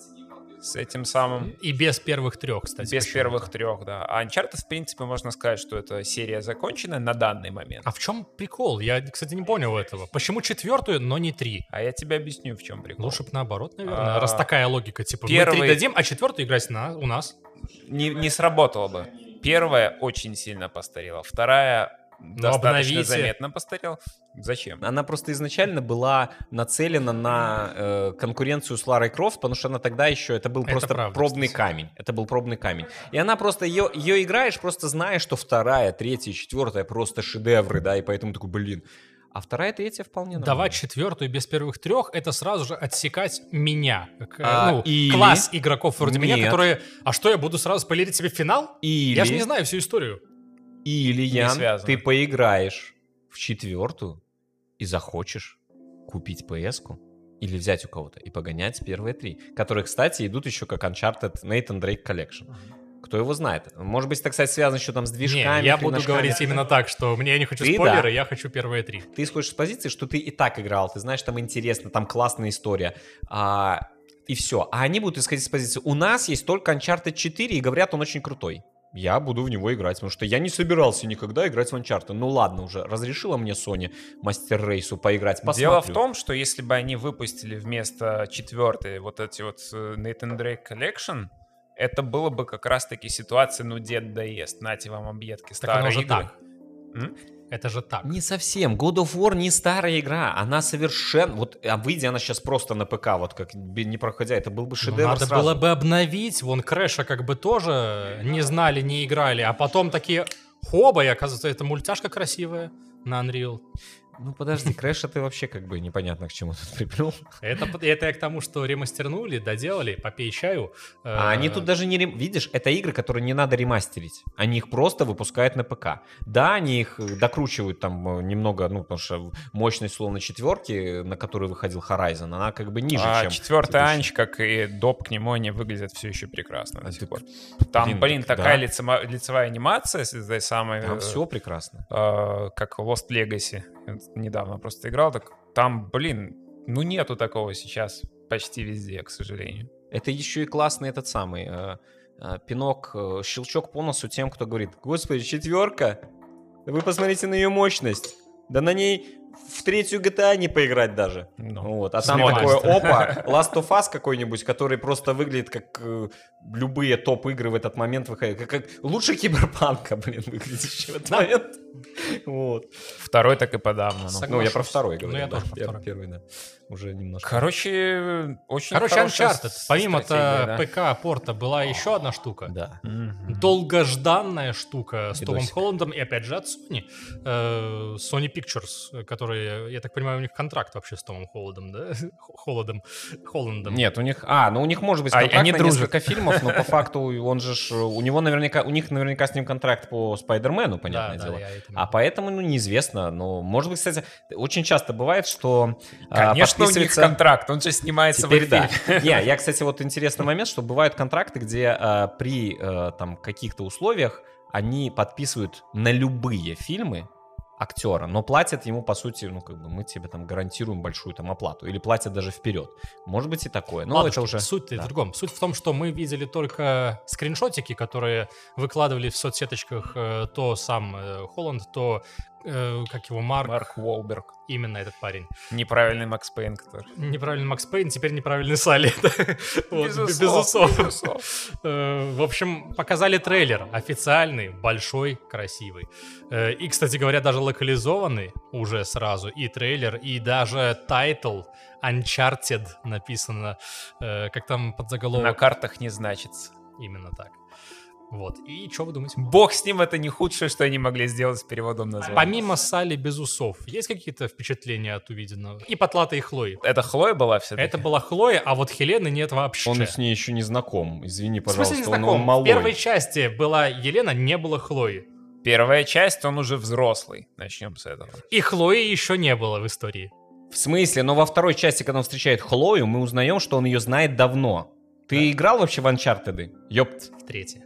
с этим самым. И без первых трех, кстати. Без первых трех, да. А Uncharted, в принципе, можно сказать, что эта серия закончена на данный момент. А в чем прикол? Я, кстати, не понял этого. Почему четвертую, но не три? А я тебе объясню, в чем прикол. Лучше бы наоборот, наверное. А, раз такая логика, типа, мы первый- три дадим, а четвертую играть на, у нас. Не, не сработало бы. Первая очень сильно постарела. Вторая достаточно обновите. заметно постарела. Зачем? Она просто изначально была нацелена на э, конкуренцию с Ларой Крофт, потому что она тогда еще, это был Это просто правда, пробный кстати. камень. Это был пробный камень. И она просто, ее, ее играешь, просто зная, что вторая, третья, четвертая просто шедевры, да, и поэтому такой, блин. А вторая, третья вполне Давать нормально. четвертую без первых трех, это сразу же отсекать меня. как, э, А, ну, или- класс игроков вроде меня, Нет. которые... А что, я буду сразу спойлерить себе финал? Или, Я же не знаю всю историю. Или Ян, ты поиграешь в четвертую и захочешь купить PS-ку или взять у кого-то и погонять первые три, которые, кстати, идут еще как Uncharted Nathan Drake Collection. Кто его знает? Может быть, это, кстати, связано еще там с Не, движками. я буду говорить именно так, что мне я не хочу Ты спойлеры, да. я хочу первые три. Ты исходишь из позиции, что ты и так играл, ты знаешь, там интересно, там классная история. А, и все. А они будут исходить из позиции. У нас есть только Uncharted 4, и говорят, он очень крутой. Я буду в него играть, потому что я не собирался никогда играть в Uncharted. Ну ладно уже, разрешила мне Sony Мастер Рейсу поиграть, посмотрю. Дело в том, что если бы они выпустили вместо четвертой вот эти вот э, Nathan Drake Collection, это было бы как раз-таки ситуация, ну, дед доест, нате вам объедки, Так оно старые же игры. так. М? Это же так. Не совсем. God of War не старая игра. Она совершенно... Вот, а выйдя она сейчас просто на ПК, вот как не проходя, это был бы Ну, шедевр надо сразу. было бы обновить. Вон Крэша как бы тоже не знали, не играли. А потом такие, хоба, и оказывается, это мультяшка красивая на Unreal. Ну подожди, Крэша ты вообще как бы непонятно к чему тут приплел. Это, это я к тому, что ремастернули, доделали, попей чаю. А они тут даже не... рем- Видишь, это игры, которые не надо ремастерить. Они их просто выпускают на ПК. Да, они их э, докручивают там э, немного, ну, потому что мощность, словно четверки, на которой выходил Horizon, она как бы ниже, а чем... четвертый. Анч, как и доп к нему, они выглядят все еще прекрасно до А сих пор. Там, блин, блин, так такая да. лицема- лицевая анимация с этой самой... Там э, все прекрасно. э, как Lost Legacy. Недавно просто играл, так там, блин, ну нету такого сейчас почти везде, к сожалению. Это еще и классный этот самый э, э, пинок, э, щелчок по носу тем, кто говорит, господи, четверка, вы посмотрите на ее мощность. Да на ней в третью GTA не поиграть даже. Ну, Вот. А там такое, опа, Last of Us какой-нибудь, который просто выглядит как э, любые топ-игры в этот момент выходят. Как, как лучше Киберпанка, блин, выглядящий в этот момент. Вот. Второй так и подавно. ну. Ну, я про второй Ну, говорю. я да. тоже про второй. Первый, да. Уже немножко. Короче, очень Короче, Uncharted. стратегия, да. ПК-порта была еще одна штука. Да. Долгожданная штука с Томом Холландом и опять же от Sony. Э, Sony Pictures, которые, я так понимаю, у них контракт вообще с Томом Холландом, да? Холодом. Холландом. Нет, у них... А, ну у них может быть А, контракт они на дружат. несколько фильмов, но по факту он же... ж- У него наверняка... У них наверняка с ним контракт по Спайдермену, да, понятное да, дело. это А поэтому, ну, неизвестно. Но, может быть, кстати, очень часто бывает, что а, Конечно, у них подписывается- контракт, он же снимается Теперь в да. фильме. Не, я, кстати, вот интересный момент, что бывают контракты, где а, при а, там каких-то условиях они подписывают на любые фильмы актера, но платят ему, по сути, ну, как бы мы тебе там гарантируем большую там оплату, или платят даже вперед. Может быть и такое. Но Ладушки, это уже... суть да. в другом. Суть в том, что мы видели только скриншотики, которые выкладывали в соцсеточках э, то сам э, Холланд, то э, как его Марк, Марк Уолберг. именно этот парень. Неправильный Макс Пейн, который. Неправильный Макс Пейн, теперь неправильный Салли. Вот, Без усов, усов. без усов. Э, В общем, показали трейлер. Официальный, большой, красивый. Э, И, кстати говоря, даже локализованный уже сразу. И трейлер, и даже title Uncharted написано. э, Как там под На заголовок. картах не значится. Именно так. Вот. И что вы думаете? Бог с ним, это не худшее, что они могли сделать с переводом названия. Помимо Салли без усов, есть какие-то впечатления от увиденного? И Потлатой и Хлои. Это Хлоя была все-таки? Это была Хлоя, а вот Хелены нет вообще. Он с ней еще не знаком. Извини, В смысле пожалуйста, не он- он, знаком? В первой части была Елена, не было Хлои. Первая часть, он уже взрослый. Начнем с этого. И Хлои еще не было в истории. В смысле? Но во второй части, когда он встречает Хлою, мы узнаем, что он ее знает давно. Ты играл вообще в Uncharted? Ёпт. В третьей.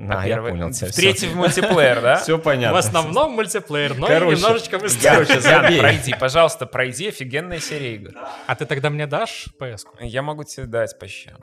А, я Первый- понял тебя. В третий в мультиплеер, да? Все понятно. В основном мультиплеер, но Короче, немножечко быстрее. Короче, Ян, забей. пройди, пожалуйста, пройди, офигенная серия игр. А ты тогда мне дашь ps -ку? Я могу тебе дать по щам.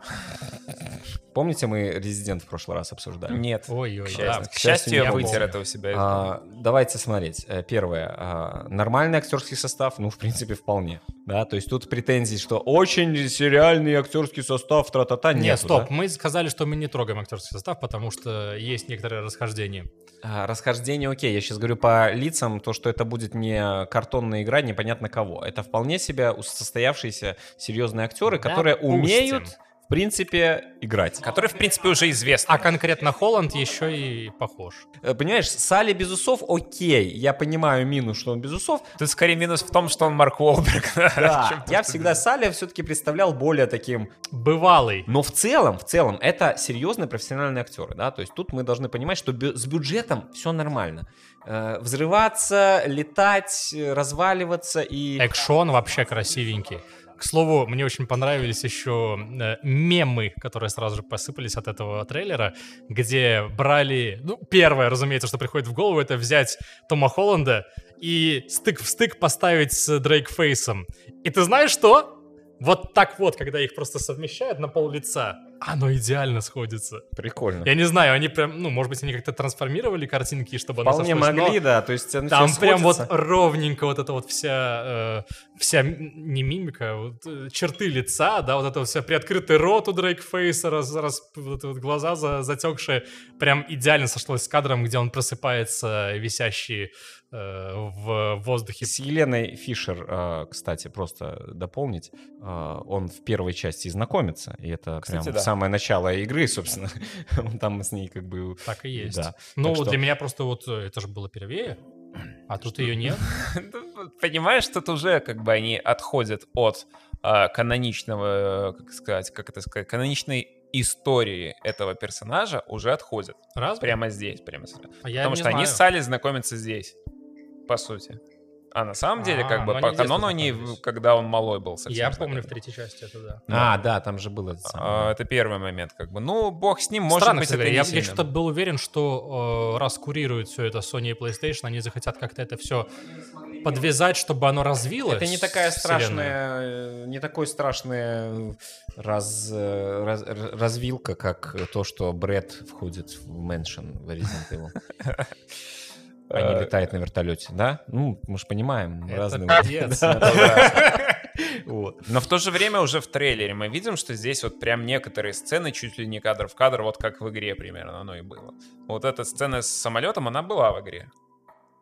Помните, мы Резидент в прошлый раз обсуждали? Нет. Ой-ой, К да. счастью, к к счастью, я вытер это у себя. А, давайте смотреть. Э, Первое. а, Нормальный актерский состав, ну, в принципе, вполне. Да, то есть тут претензий, что очень сериальный актерский состав, тра-та-та, Не, нет. стоп, мы сказали, что мы не трогаем актерский состав, потому что есть некоторые расхождения. А, Расхождение окей, я сейчас говорю по лицам, то, что это будет не картонная игра, непонятно кого. Это вполне себе состоявшиеся серьезные актеры, которые Допустим. умеют, в принципе, играть. Который, в принципе, уже известен. А конкретно Холланд еще и похож. Э, Понимаешь, Салли без усов, окей, я понимаю минус, что он без усов. Тут скорее минус в том, что он Марк Уолберг. Да, я всегда Салли все-таки представлял более таким Бывалый. Но в целом, в целом, это серьезные профессиональные актеры, да, то есть тут мы должны понимать, что бю- с бюджетом все нормально. Э, взрываться, летать, э, разваливаться и... Экшон вообще красивенький. К слову, мне очень понравились еще э, мемы, которые сразу же посыпались от этого трейлера, где брали... Ну, первое, разумеется, что приходит в голову, это взять Тома Холланда и стык в стык поставить с Дрейк Фейсом. И ты знаешь что? Вот так вот, когда их просто совмещают на пол лица, оно идеально сходится. Прикольно. Я не знаю, они прям, ну, может быть, они как-то трансформировали картинки, чтобы оно Вполне сошлось, но- могли, да, то есть оно там прям вот ровненько вот эта вот вся, э, вся не мимика, вот, э, черты лица, да, вот это вот вся приоткрытый рот у Дрейк Фейса, раз, раз, вот вот глаза за, затекшие, прям идеально сошлось с кадром, где он просыпается, висящий в воздухе. С Еленой Фишер, э, кстати, просто дополнить, э, он в первой части знакомится, и это Кстати, прям да. самое начало игры, собственно, Он там с ней как бы... Так и есть. Да. Ну, Так что- для меня просто вот э, это же было первее, а тут ее нет. Ну, Понимаешь, тут уже как бы они отходят от каноничного, э, как сказать, как это сказать, каноничной истории этого персонажа уже отходят. Разве? Прямо здесь, прямо сейчас. А Потому что они знаю. с Салли знакомятся здесь, по сути. А на самом деле, А, как ну бы они по канону они, когда он малой был совсем. Я помню в третьей части это, да. А, да, там же было это. А, Это первый момент, как бы. Ну, бог с ним, может Странно, быть, это я, я что-то был уверен, что э, раз курируют все это Sony и PlayStation, они захотят как-то это все подвязать, чтобы оно развилось. Это не такая страшная, э, не такой страшная раз, э, раз- развилка, как то, что Брэд входит в Mansion в Resident Evil. Не Э, летает на вертолете, да? Ну, мы же понимаем. Это разные-. Вот. Но в то же время уже в трейлере мы видим, что здесь вот прям некоторые сцены чуть ли не кадр в кадр, вот как в игре примерно оно и было. Вот эта сцена с самолетом, она была в игре.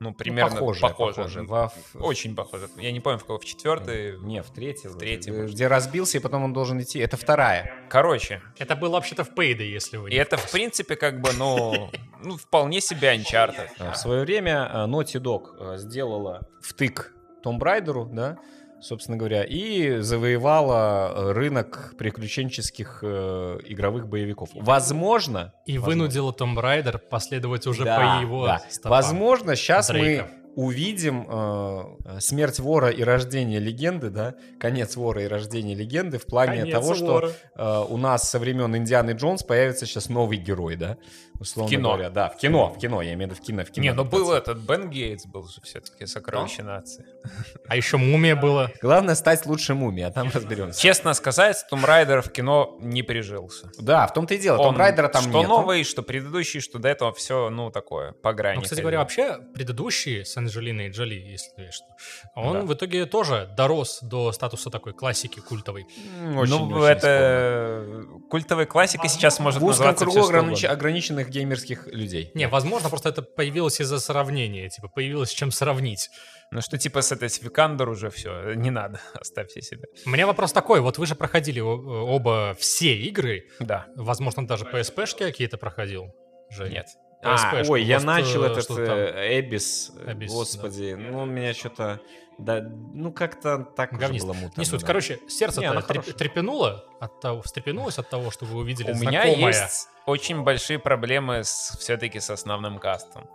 Ну, примерно похоже, похоже. похоже. Ну, Во- Очень похоже. Я не помню, в какой, в четвертый. Не, в третьей. В третьей, Где- разбился, и потом он должен идти. Это вторая. Короче, Это было вообще-то в Payday, если вы и это, в принципе, как бы, ну, ну вполне себе Uncharted. А, В свое время а, Naughty Dog а, сделала втык Том Брайдеру, да, собственно говоря, и завоевала рынок приключенческих э, игровых боевиков. Возможно... И возможно, вынудила Том Райдер последовать уже Да, по его да. стопам. Возможно, сейчас Дрейка. мы увидим э, смерть вора и рождение легенды, да, конец вора и рождение легенды в плане Конец того, что вора. э, у нас со времен Индианы Джонс появится сейчас новый герой, да, условно В кино. говоря, да, в кино, в кино, я имею в виду в кино, в кино. Не, ну был этот Бен Гейтс был же все-таки сокровище нации. А еще мумия была. Главное стать лучше мумией, а там разберемся. Честно сказать, Том Райдер в кино не прижился. Да, в том-то и дело. Том Райдера там что нету. новый, что предыдущий, что до этого все, ну, такое, по грани. Ну, кстати ходил. говоря, вообще предыдущий с Анджелиной Джоли, если что, он Да. в итоге тоже дорос до статуса такой классики культовой. Очень- ну, очень это культовая классика сейчас может В узком называться кругу ограниченных геймерских людей. Не, возможно, просто это появилось из-за сравнения, типа, появилось с чем сравнить. Ну, что типа с этой с Викандер уже все, не надо, оставьте себе. У меня вопрос такой, вот вы же проходили о- оба все игры, Да, возможно, даже PSP-шки какие-то проходил, Жень? нет. А, ой, я может, начал э, этот э, Эбис, э, господи, ну меня что-то, да, ну как-то так уже Говнист. было мутно. Не суть. да. Короче, Не, сердце-то она треп- трепенуло от того, встрепенулось от того, что вы увидели У меня знакомое. есть очень большие проблемы с, все-таки с основным кастом.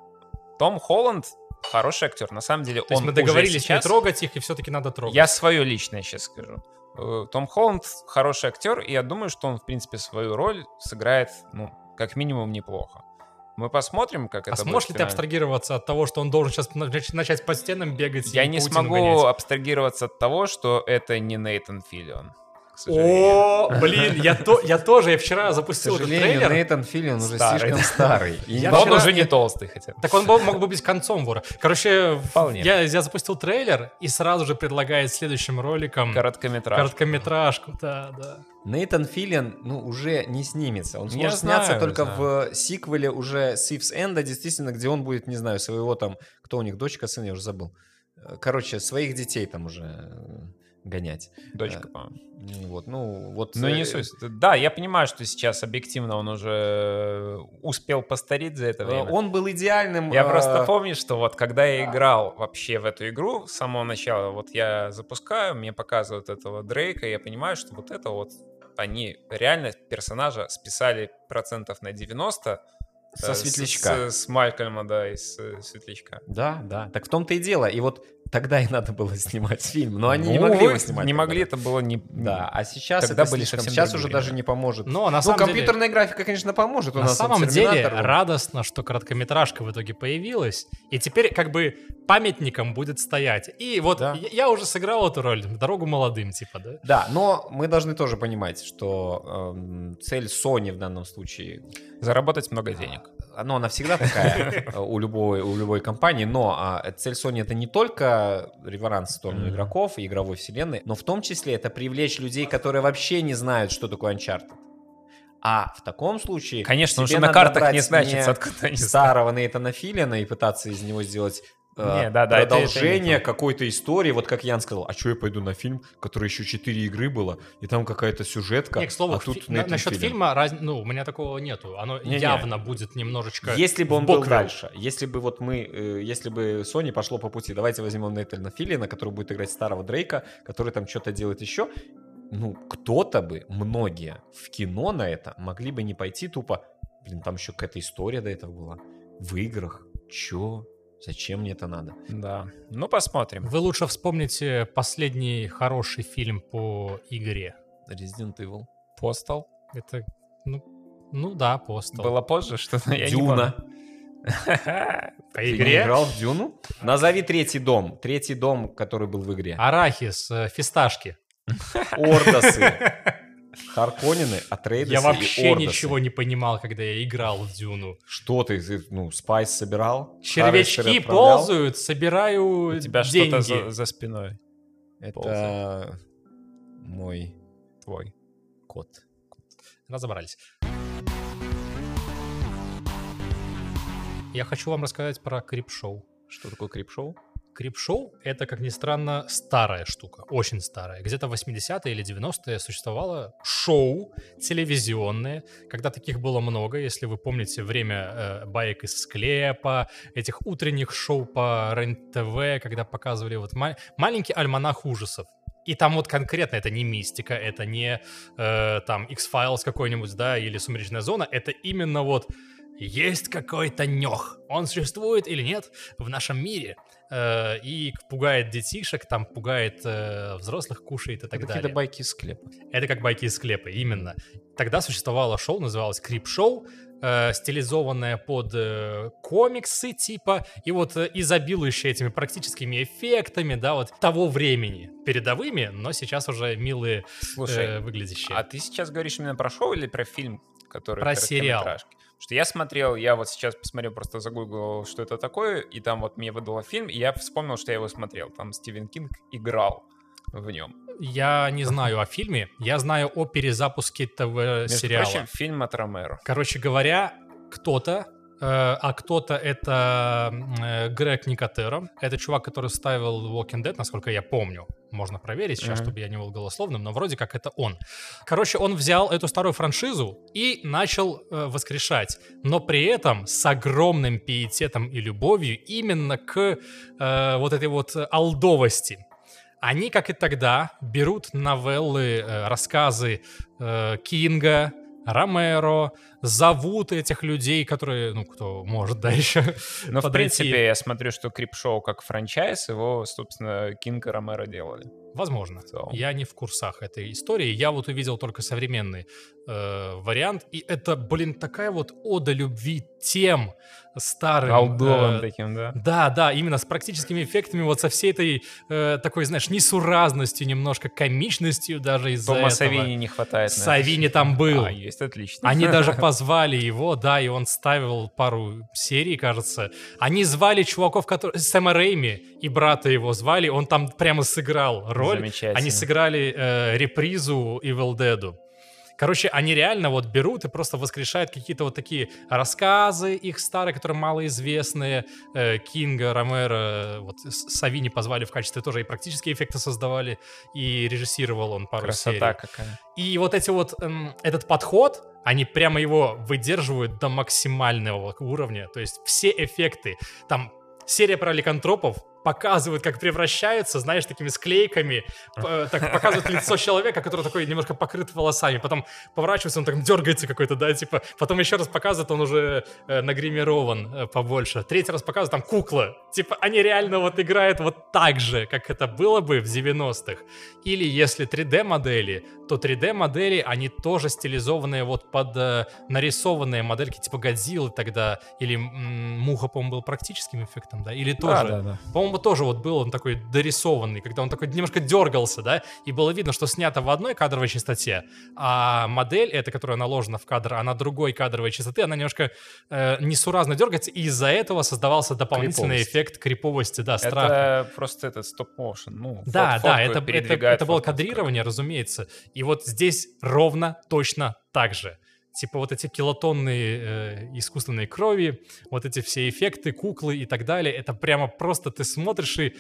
Том Холланд хороший актер, на самом деле То есть он мы уже договорились сейчас... не трогать их, и все-таки надо трогать. Я свое личное сейчас скажу. Э, Том Холланд хороший актер, и я думаю, что он, в принципе, свою роль сыграет, ну, как минимум, неплохо. Мы посмотрим, как а это сможешь будет ли ты абстрагироваться от того, что он должен сейчас нач- начать по стенам бегать Я не смогу гонять? абстрагироваться от того, что это не Нейтан Филлион. К сожалению. О, блин, я, то, я тоже, я вчера К запустил этот сожалению, трейлер. Нейтан Филлион уже Старый, слишком старый. И Я Но он вчера- уже не толстый хотя бы. Так он мог бы быть концом вора. Короче, Вполне. я, я запустил трейлер и сразу же предлагает следующим роликом Короткометраж. короткометражку. Да, да. Нейтан Филлиан, ну, уже не снимется. Он сможет сняться знаю, только знаю. в сиквеле уже Сивс Энда, действительно, где он будет, не знаю, своего там, кто у них, дочка, сын, я уже забыл. Э, Короче, своих детей там уже э, гонять. Дочка, Э, по-моему. Ну, Вот, ну, вот... Ну, не э, суть. Да, я понимаю, что сейчас объективно он уже успел постареть за это время. Он был идеальным... Я э, просто помню, что вот когда я играл вообще в эту игру с самого начала, вот я запускаю, мне показывают этого Дрейка, я понимаю, что вот это вот они реально персонажа списали процентов на 90 Со светлячка. С, с Малькольма, да, из светлячка. Да, да. Так в том-то и дело. И вот тогда и надо было снимать фильм. Но они не Ну, могли увы, его снимать. Не тогда. могли, это было не... Да, а сейчас Тогда это были слишком- совсем Сейчас другие уже даже не поможет. Но на Ну, самом деле... компьютерная графика, конечно, поможет. У На нас самом деле радостно, что короткометражка в итоге появилась, и теперь как бы памятником будет стоять. И вот Да. я, я уже сыграл эту роль, дорогу молодым, типа, да? Да, но мы должны тоже понимать, что эм, цель Sony в данном случае, Заработать много денег. ну, она всегда такая э, у любой, у любой компании, но а, цель Sony это не только реверанс в сторону Мгм. игроков и игровой вселенной, но в том числе это привлечь людей, которые вообще не знают, что такое Uncharted. А в таком случае... Конечно, уже на картах не значится, откуда они старого Нейтана Филлиана и пытаться из него сделать Не, да, да, это- это продолжение не то. какой-то истории. Вот как Ян сказал, а что я пойду на фильм, который еще четыре игры было, и там какая-то сюжетка, Не, к слову, а тут фи- на- насчет Филлиан. фильма, раз- ну, у меня такого нету. Оно Не-не. явно будет немножечко... Если бы он был вел. дальше, если бы вот мы, э, если бы Sony пошло по пути, давайте возьмем Нейтана Филлиана, который будет играть старого Дрейка, который там что-то делает еще, ну, кто-то бы, многие в кино на это могли бы не пойти тупо, блин, там еще какая-то история до этого была, в играх, чё, зачем мне это надо? Да. Ну, посмотрим. Вы лучше вспомните последний хороший фильм по игре. Resident Evil. Постал. Это, ну, ну да, постал. Было позже, что-то я не Дюна. По Ты игре. играл в Дюну? Назови третий дом. Третий дом, который был в игре. Арахис, э, фисташки. Ордосы. Харконины, Атрейдесы Я вообще ничего не понимал, когда я играл в Дюну. Что ты, ты, ну, спайс собирал? Червячки ползают, собираю У тебя что-то за, за спиной Это мой твой. кот. Разобрались. Я хочу вам рассказать про Крипшоу. Что такое крип-шоу? Крип-шоу — это, как ни странно, старая штука, очень старая. Где-то в 80-е или 90-е существовало шоу телевизионное, когда таких было много, если вы помните время э, баек из склепа, этих утренних шоу по РЕН-ТВ, когда показывали вот ма- маленький альманах ужасов. И там вот конкретно это не мистика, это не э, там X-Files какой-нибудь, да, или Сумеречная зона, это именно вот есть какой-то нёх. Он существует или нет в нашем мире. Э, и пугает детишек, там пугает э, взрослых, кушает и так Это далее. какие-то байки из склепа. Это как байки из склепа, именно. Тогда существовало шоу, называлось Крип-шоу, э, стилизованное под э, комиксы типа, и вот э, изобилующее этими практическими эффектами, да, вот того времени, передовыми, но сейчас уже милые Слушай, э, выглядящие. а ты сейчас говоришь именно про шоу или про фильм, который Про сериал. короткометражки? Что я смотрел, я вот сейчас посмотрел, просто загуглил, что это такое, и там вот мне выдало фильм, и я вспомнил, что я его смотрел. Там Стивен Кинг играл в нем. Я не знаю о фильме, я знаю о перезапуске Между ТВ-сериала. прочим, фильм от Ромеро. Короче говоря, кто-то, а кто-то это э, Грег Никотеро. Это чувак, который ставил Walking Dead, насколько я помню. Можно проверить сейчас, Мгм. чтобы я не был голословным, но вроде как это он. Короче, он взял эту старую франшизу и начал э, воскрешать, но при этом с огромным пиететом и любовью именно к э, вот этой вот алдовости. Они, как и тогда, берут новеллы, э, рассказы э, Кинга, Ромеро, зовут этих людей, которые, ну, кто может, да, еще Но, в подойти. принципе, я смотрю, что Крип-шоу как франчайз, его, собственно, Кинг и Ромеро делали. Возможно. В целом. Я не в курсах этой истории. Я вот увидел только современный э, вариант. И это, блин, такая вот ода любви тем старым. Алдовым э, таким, да? Да, да, именно с практическими эффектами, вот со всей этой э, такой, знаешь, несуразностью, немножко комичностью даже из-за Тома этого. Савини не хватает. Савини там был. А, есть, отлично. Они даже позвали его, да, и он ставил пару серий, кажется. Они звали чуваков, которые... Сэма Рейми и брата его звали, он там прямо сыграл роль. Замечательно. Они сыграли э, репризу Evil Dead. Короче, они реально вот берут и просто воскрешают какие-то вот такие рассказы их старые, которые малоизвестные. Э, Кинга, Ромеро, вот Савини позвали в качестве тоже и практические эффекты создавали, и режиссировал он пару серий. Красота какая. И вот эти вот, эм, этот подход, они прямо его выдерживают до максимального уровня. То есть все эффекты, там серия про ликантропов показывают, как превращаются, знаешь, такими склейками, п- так показывают лицо человека, который такой немножко покрыт волосами, потом поворачивается, он так дергается какой-то, да, типа, потом еще раз показывает, он уже э, нагримирован э, побольше, третий раз показывает, там кукла, типа, они реально вот играют вот так же, как это было бы в 90-х. Или если 3D-модели, то 3D-модели, они тоже стилизованные вот под э, нарисованные модельки, типа Годзиллы тогда, или м, Муха, по-моему, был практическим эффектом, да, или тоже. Да, да, да. По-моему, тоже вот был он такой дорисованный, когда он такой немножко дергался, да, и было видно, что снято в одной кадровой частоте, а модель, эта, которая наложена в кадр, она другой кадровой частоты, она немножко э, несуразно дергается, и из-за этого создавался дополнительный Криповость. эффект криповости, да, страха. Это просто этот стоп-моушен. Ну, Да, фот- да, это, это, это было кадрирование, разумеется. И вот здесь ровно точно так же. Типа вот эти килотонные э, искусственные крови, вот эти все эффекты, куклы и так далее, это прямо просто ты смотришь и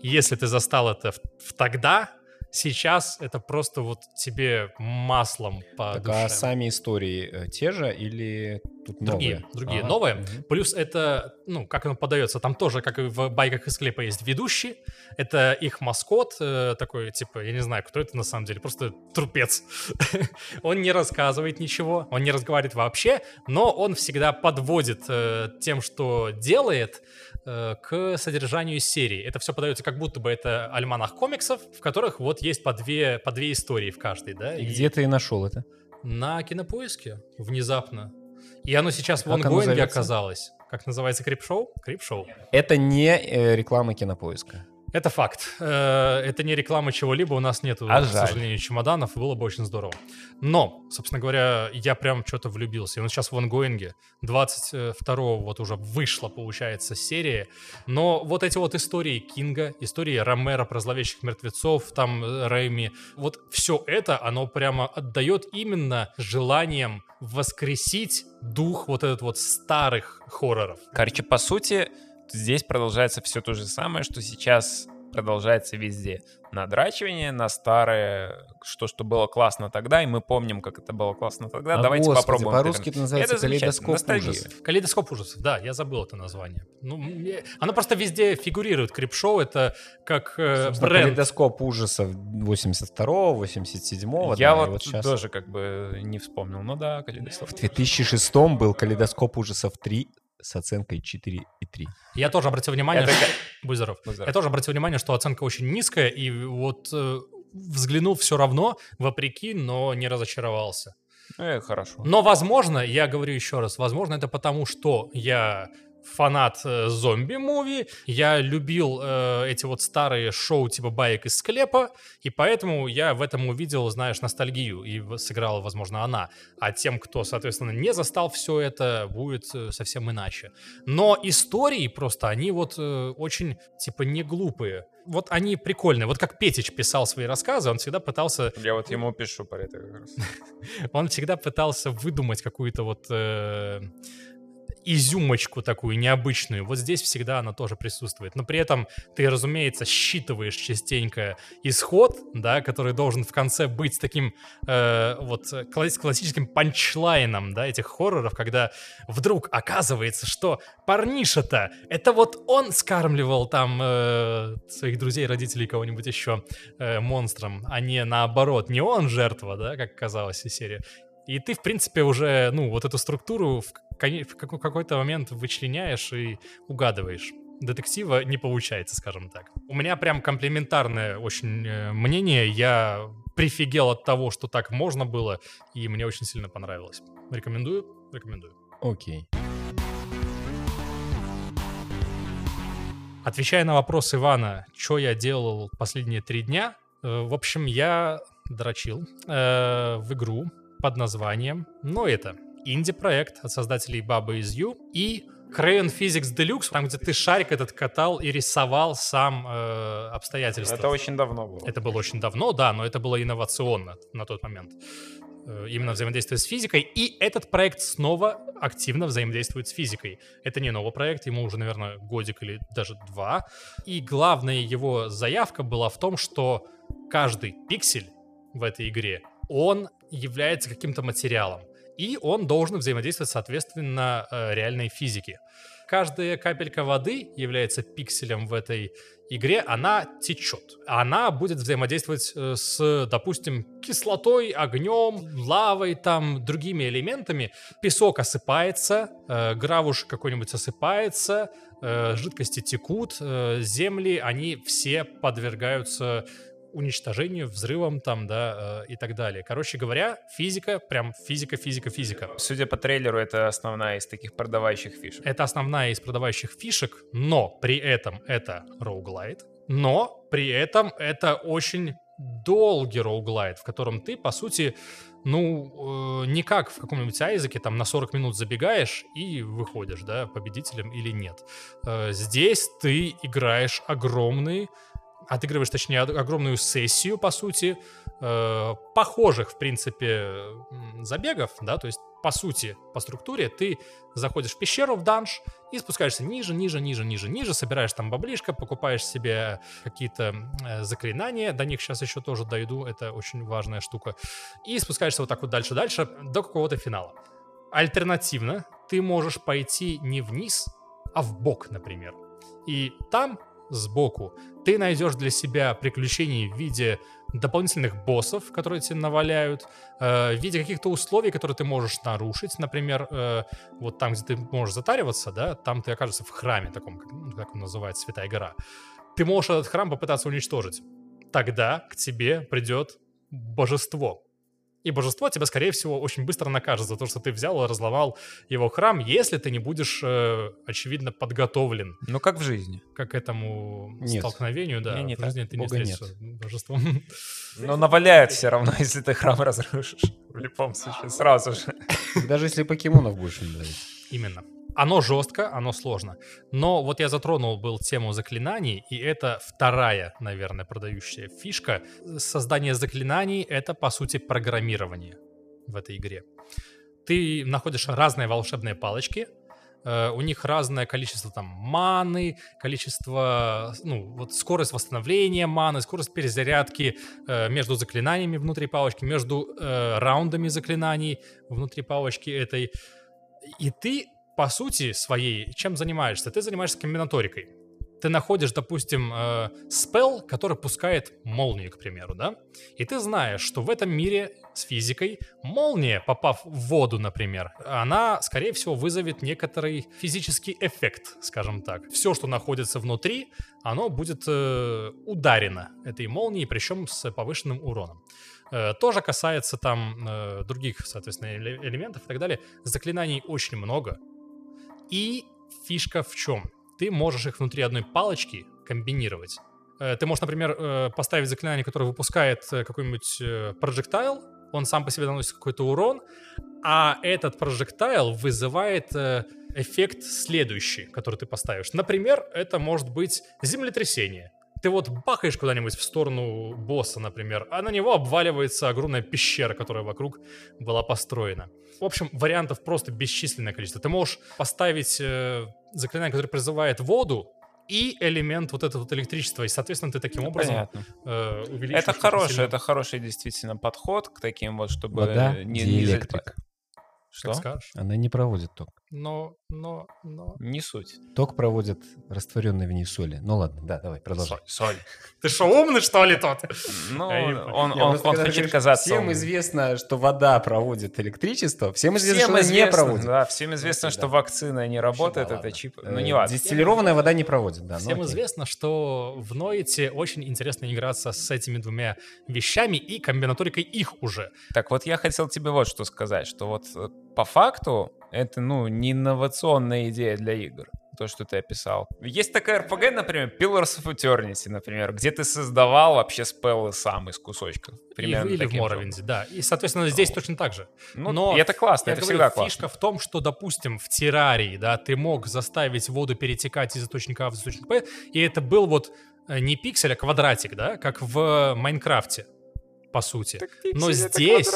если ты застал это в, в тогда, сейчас это просто вот тебе маслом по Так, душе. а сами истории э, те же или тут Другие, новые? другие, Ага. новые. Мгм. Плюс это, ну, как оно подается, там тоже, как и в байках из склепа, есть ведущий. Это их маскот, э, такой, типа, я не знаю, кто это на самом деле, просто трупец. он не рассказывает ничего, он не разговаривает вообще, но он всегда подводит э, тем, что делает, к содержанию серии. Это все подается как будто бы это альманах комиксов, в которых вот есть по две, по две истории в каждой, да? И и- где ты нашел это? на кинопоиске внезапно. И оно сейчас в Как оно онгоинге оказалось. Как называется крипшоу? Крипшоу. Это не э, реклама кинопоиска. Это факт. Э, Это не реклама чего-либо, у нас нету, А к жаль. сожалению, чемоданов, было бы очень здорово. Но, собственно говоря, я прям что-то влюбился. И он сейчас в онгоинге. 22 вот уже вышла, получается, серия. Но вот эти вот истории Кинга, истории Ромера про зловещих мертвецов, там э, Рэйми, вот все это, оно прямо отдает именно желанием воскресить дух вот этот вот старых хорроров. Короче, по сути, здесь продолжается все то же самое, что сейчас продолжается везде. Надрачивание на старое, что, что было классно тогда, и мы помним, как это было классно тогда. А Давайте господи, попробуем. По-русски это называется Это калейдоскоп Ностальгия. ужасов. Калейдоскоп ужасов, да, я забыл это название. Ну, мне- оно просто везде фигурирует. Крипшоу это как э, Собственно, бренд. Калейдоскоп ужасов 82-го, 87-го. Я да, вот, вот сейчас. тоже как бы не вспомнил. Ну да, калейдоскоп. В 2006 был Калейдоскоп ужасов 3 с оценкой 4,3. Я тоже обратил внимание, Это что... Будь здоров. Будь здоров. Я тоже обратил внимание, что оценка очень низкая, и вот э, взглянул все равно, вопреки, но не разочаровался. Э, хорошо. Но, возможно, я говорю еще раз, возможно, это потому, что я фанат э, зомби-муви, я любил э, эти вот старые шоу типа баек из склепа, и поэтому я в этом увидел, знаешь, ностальгию, и сыграла, возможно, она. А тем, кто, соответственно, не застал все это, будет э, совсем иначе. Но истории просто, они вот э, очень, типа, не глупые. Вот они прикольные. Вот как Петич писал свои рассказы, он всегда пытался Я вот ему пишу про это как раз. он всегда пытался выдумать какую-то вот э, изюмочку такую необычную. Вот здесь всегда она тоже присутствует. Но при этом ты, разумеется, считываешь частенько исход, да, который должен в конце быть таким э, вот класс- классическим панчлайном, да, этих хорроров, когда вдруг оказывается, что парниша-то, это вот он скармливал там э, своих друзей, родителей, кого-нибудь еще э, монстром, а не наоборот, не он жертва, да, как казалось из серии. И ты, в принципе, уже, ну, вот эту структуру в, в какой- какой-то момент вычленяешь и угадываешь. Детектива не получается, скажем так. У меня прям комплементарное очень э, мнение. Я прифигел от того, что так можно было, и мне очень сильно понравилось. Рекомендую? Рекомендую. Окей. Отвечая на вопрос Ивана, что я делал последние три дня, э, в общем, я дрочил э, в игру под названием, ну это, инди-проект от создателей Бабы из Ю и Crayon Physics Deluxe, там, где ты шарик этот катал и рисовал сам э, обстоятельства. Это очень давно было. Это было очень давно, да, но это было инновационно на тот момент. Э, Именно взаимодействие с физикой. И этот проект снова активно взаимодействует с физикой. Это не новый проект, ему уже, наверное, годик или даже два. И главная его заявка была в том, что каждый пиксель в этой игре, он является каким-то материалом. И он должен взаимодействовать, соответственно, э, реальной физике. Каждая капелька воды является пикселем в этой игре, она течет. Она будет взаимодействовать э, с, допустим, кислотой, огнем, лавой, там, другими элементами. Песок осыпается, э, гравуш какой-нибудь осыпается, жидкости текут, земли, они все подвергаются уничтожению, взрывам там, да, э, и так далее. Короче говоря, физика, прям физика, физика, физика. Судя по трейлеру, это основная из таких продавающих фишек. Это основная из продавающих фишек, но при этом это роуглайт, но при этом это очень долгий роуглайт, в котором ты, по сути, ну, э, не как в каком-нибудь Айзеке, там на 40 минут забегаешь и выходишь, да, победителем или нет. Э, здесь ты играешь огромный, отыгрываешь, точнее, ог- огромную сессию, по сути, э, похожих, в принципе, забегов, да, то есть, по сути, по структуре ты заходишь в пещеру, в данж, и спускаешься ниже, ниже, ниже, ниже, ниже, собираешь там баблишко, покупаешь себе какие-то э, заклинания, до них сейчас еще тоже дойду, это очень важная штука, и спускаешься вот так вот дальше-дальше до какого-то финала. Альтернативно, ты можешь пойти не вниз, а в бок, например. И там, сбоку, ты найдешь для себя приключений в виде дополнительных боссов, которые тебе наваляют, э, в виде каких-то условий, которые ты можешь нарушить. Например, э, вот там, где ты можешь затариваться, да, там ты окажешься в храме таком, ну, как он называется, Святая гора. Ты можешь этот храм попытаться уничтожить. Тогда к тебе придет божество. И божество тебя, скорее всего, очень быстро накажет за то, что ты взял и разломал его храм, если ты не будешь, э, очевидно, подготовлен Ну, как в жизни. к этому Нет. столкновению. Да, Не, не в жизни так. ты не Бога нет. встретишься божеством. Но наваляет все равно, если ты храм разрушишь. В любом случае, сразу же. Даже если покемонов больше не дают. Именно. Оно жестко, оно сложно. Но вот я затронул был тему заклинаний, и это вторая, наверное, продающая фишка. Создание заклинаний — это, по сути, программирование в этой игре. Ты находишь разные волшебные палочки, э, у них разное количество там маны, количество, ну, вот скорость восстановления маны, скорость перезарядки э, между заклинаниями внутри палочки, между э, раундами заклинаний внутри палочки этой. И ты, по сути своей, чем занимаешься? Ты занимаешься комбинаторикой ты находишь, допустим, э, спел, который пускает молнию, к примеру, да? И ты знаешь, что в этом мире с физикой молния, попав в воду, например, она, скорее всего, вызовет некоторый физический эффект, скажем так. Все, что находится внутри, оно будет э, ударено этой молнией, причем с повышенным уроном. Э, тоже касается там э, других, соответственно, элементов и так далее. Заклинаний очень много. И фишка в чем? ты можешь их внутри одной палочки комбинировать. Э, ты можешь, например, э, поставить заклинание, которое выпускает э, какой-нибудь прожектайл, он сам по себе наносит какой-то урон, а этот прожектайл вызывает эффект следующий, который ты поставишь. Например, это может быть землетрясение. Ты вот бахаешь куда-нибудь в сторону босса, например, а на него обваливается огромная пещера, которая вокруг была построена. В общем, вариантов просто бесчисленное количество. Ты можешь поставить э, заклинание, которое призывает воду, и элемент вот этого вот электричества. И, соответственно, ты таким образом э, увеличиваешь... Это хороший, сильно... это хороший действительно подход к таким вот, чтобы Вода, не, не электрик. Что? скажешь? Она не проводит ток. Но, но, но... Не суть. Ток проводит растворенный в ней соли. Ну ладно, да, давай, продолжай. Соль. соль. Ты что, умный, что ли, тот? Ну, он, он, он хочет казаться Всем умным. известно, что вода проводит электричество. Всем известно, всем что она не проводит. Да, всем известно, что вакцина не работает, это чип... Ну, не важно. Дистиллированная вода не проводит, да. Ну всем известно, что в Ноите очень интересно играться с этими двумя вещами и комбинаторикой их уже. Так вот, я хотел тебе вот что сказать, что вот э, по факту это, ну, не инновационная идея для игр то, что ты описал. Есть такая RPG, например, Pillars of Eternity, например, где ты создавал вообще спеллы сам из кусочков. Примерно или в Моровинде, да. И, соответственно, здесь ну, точно так же. Ну, Но и это классно, это говорю, всегда классно. Фишка в том, что, допустим, в террарии, да, ты мог заставить воду перетекать из источника А в источник Б, и это был вот э, не пиксель, а квадратик, да, как в Майнкрафте по сути. Так Но здесь...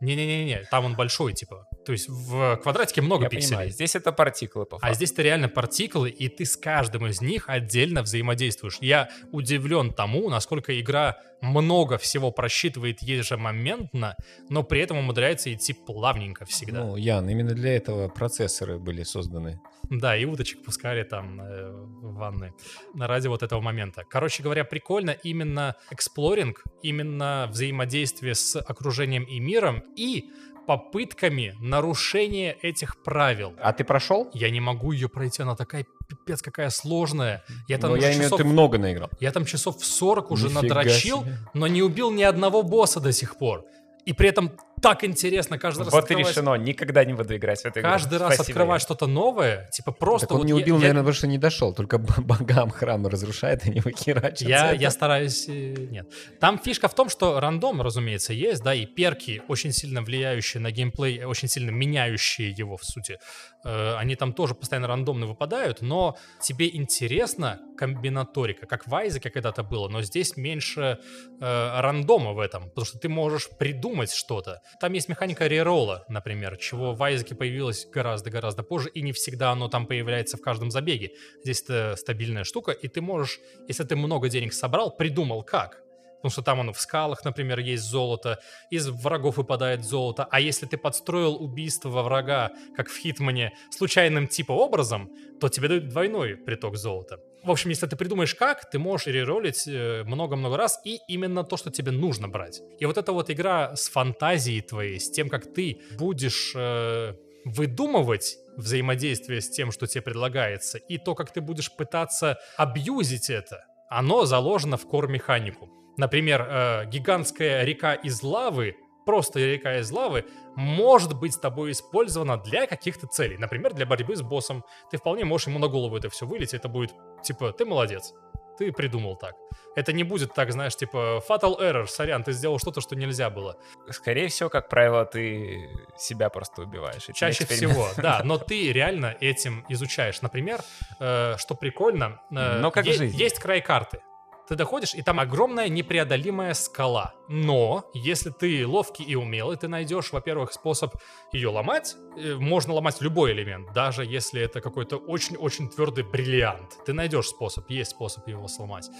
Не-не-не, там он большой, типа. То есть в квадратике много Я пикселей. Понимаю. Здесь это партиклы, по а факту. А здесь это реально партиклы, и ты с каждым из них отдельно взаимодействуешь. Я удивлен тому, насколько игра много всего просчитывает ежемоментно, но при этом умудряется идти плавненько всегда. Ну, Ян, именно для этого процессоры были созданы. Да, и уточек пускали там э, в ванны ради вот этого момента. Короче говоря, прикольно именно эксплоринг, именно взаимодействие с окружением и миром, и попытками нарушения этих правил. А ты прошел? Я не могу ее пройти, она такая пипец какая сложная. Я там но я имею в виду, ты много наиграл. Я там часов в 40 уже Нифига надрочил, себе. но не убил ни одного босса до сих пор. И при этом так интересно каждый раз Вот открывать... и решено, никогда не буду играть в эту игру. Каждый раз Спасибо, открывать что-то новое, типа просто... Так он вот не убил, я, наверное, потому что не дошел, только богам храмы разрушает, а не выкирачивает. Я, я стараюсь... Э, нет. Там фишка в том, что рандом, разумеется, есть, да, и перки, очень сильно влияющие на геймплей, очень сильно меняющие его, в сути, они там тоже постоянно рандомно выпадают, но тебе интересна комбинаторика, как в Айзеке когда-то было, но здесь меньше э, рандома в этом, потому что ты можешь придумать что-то. Там есть механика реролла, например, чего в Айзеке появилось гораздо-гораздо позже, и не всегда оно там появляется в каждом забеге. Здесь это стабильная штука, и ты можешь, если ты много денег собрал, придумал как, Потому что там оно в скалах, например, есть золото, из врагов выпадает золото. А если ты подстроил убийство врага, как в Хитмане, случайным типа образом, то тебе дают двойной приток золота. В общем, если ты придумаешь как, ты можешь реролить э, много-много раз, и именно то, что тебе нужно брать. И вот эта вот игра с фантазией твоей, с тем, как ты будешь э, выдумывать взаимодействие с тем, что тебе предлагается, и то, как ты будешь пытаться абьюзить это, оно заложено в кор-механику. Например, э, гигантская река из лавы, просто река из лавы, может быть с тобой использована для каких-то целей. Например, для борьбы с боссом. Ты вполне можешь ему на голову это все вылить, это будет типа, ты молодец ты придумал так. Это не будет так, знаешь, типа fatal error, сорян, ты сделал что-то, что нельзя было. Скорее всего, как правило, ты себя просто убиваешь. Чаще всего, да, но ты реально этим изучаешь. Например, э, что прикольно, э, но как е- есть край карты Ты доходишь, и там огромная непреодолимая скала. Но, если ты ловкий и умелый, ты найдешь, во-первых, способ ее ломать. Э, Можно ломать любой элемент, даже если это какой-то очень-очень твердый бриллиант. Ты найдешь способ, есть способ его сломать.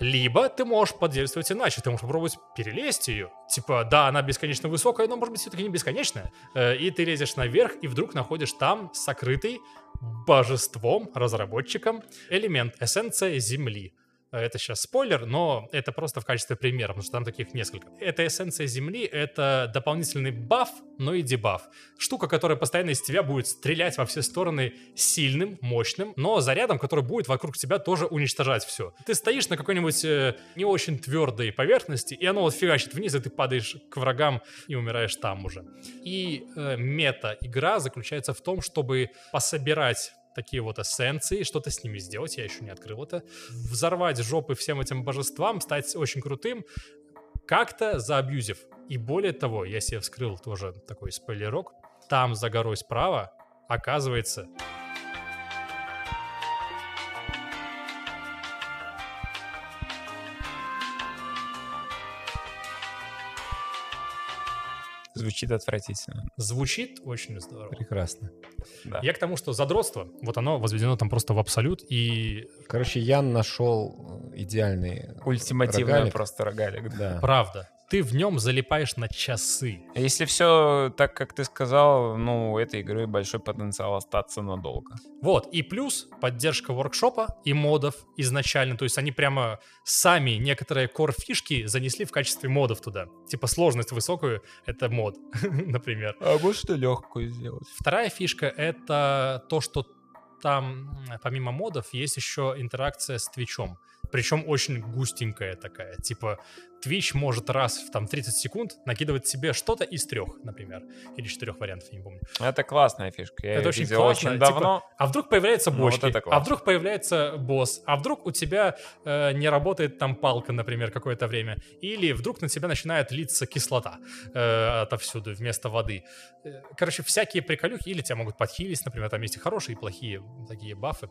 Либо ты можешь подействовать иначе, ты можешь попробовать перелезть ее. Типа, да, она бесконечно высокая, но может быть все-таки не бесконечная. Э, И ты лезешь наверх, и вдруг находишь там сокрытый божеством, разработчиком, элемент, эссенция Земли. Э, Это сейчас спойлер, но это просто в качестве примера, потому что там таких несколько. Эта эссенция Земли — это дополнительный баф, но и дебаф. Штука, которая постоянно из тебя будет стрелять во все стороны сильным, мощным, но зарядом, который будет вокруг тебя тоже уничтожать все. Ты стоишь на какой-нибудь э, не очень твердой поверхности, и оно вот фигачит вниз, и ты падаешь к врагам и умираешь там уже. И э, мета-игра заключается в том, чтобы пособирать такие вот эссенции, что-то с ними сделать, я еще не открыл это, взорвать жопы всем этим божествам, стать очень крутым, как-то заабьюзив. И более того, я себе вскрыл тоже такой спойлерок, там за горой справа оказывается Звучит отвратительно. звучит очень здорово. Прекрасно. Да. Я к тому, что задротство, вот оно возведено там просто в абсолют, и Короче, Ян нашел идеальный Ультимативный рогалик. просто рогалик. Да. правда, ты в нем залипаешь на часы. Если все так, как ты сказал, ну, у этой игры большой потенциал остаться надолго. Вот, и плюс поддержка воркшопа и модов изначально, то есть они прямо сами некоторые core-фишки занесли в качестве модов туда. Типа сложность высокую — это мод, например. А может что легкую сделать? Вторая фишка — это то, что там помимо модов есть еще интеракция с Твичом. Причем очень густенькая такая. Типа Twitch может раз в там 30 секунд накидывать себе что-то из трех, например. Или четырех вариантов, я не помню. Это классная фишка. Я Это очень классно, очень типа, давно. А вдруг появляются Ну, вот бочки, а вдруг появляется босс, а вдруг у тебя э, не работает там палка, например, какое-то время, или вдруг на тебя начинает литься кислота э, отовсюду вместо воды. Э, Короче, всякие приколюхи, или тебя могут подхилить, например, там есть и хорошие, и плохие такие бафы.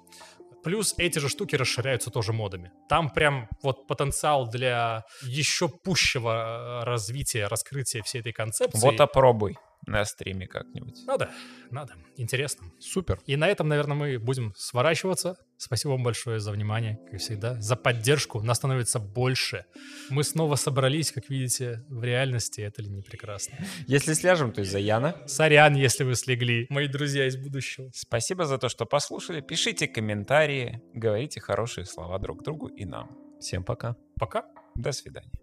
Плюс эти же штуки расширяются тоже модами. Там прям вот потенциал для еще пущего э, развития, раскрытия всей этой концепции. Вот опробуй на стриме как-нибудь. Надо, надо. Интересно. Супер. И на этом, наверное, мы будем сворачиваться. Спасибо вам большое за внимание, как всегда, за поддержку. Нас становится больше. Мы снова собрались, как видите, в реальности. Это ли не прекрасно? Если сляжем, то из-за Яна. Сорян, если вы слегли, мои друзья из будущего. Спасибо за то, что послушали. Пишите комментарии, говорите хорошие слова друг другу и нам. Всем пока. Пока. До свидания.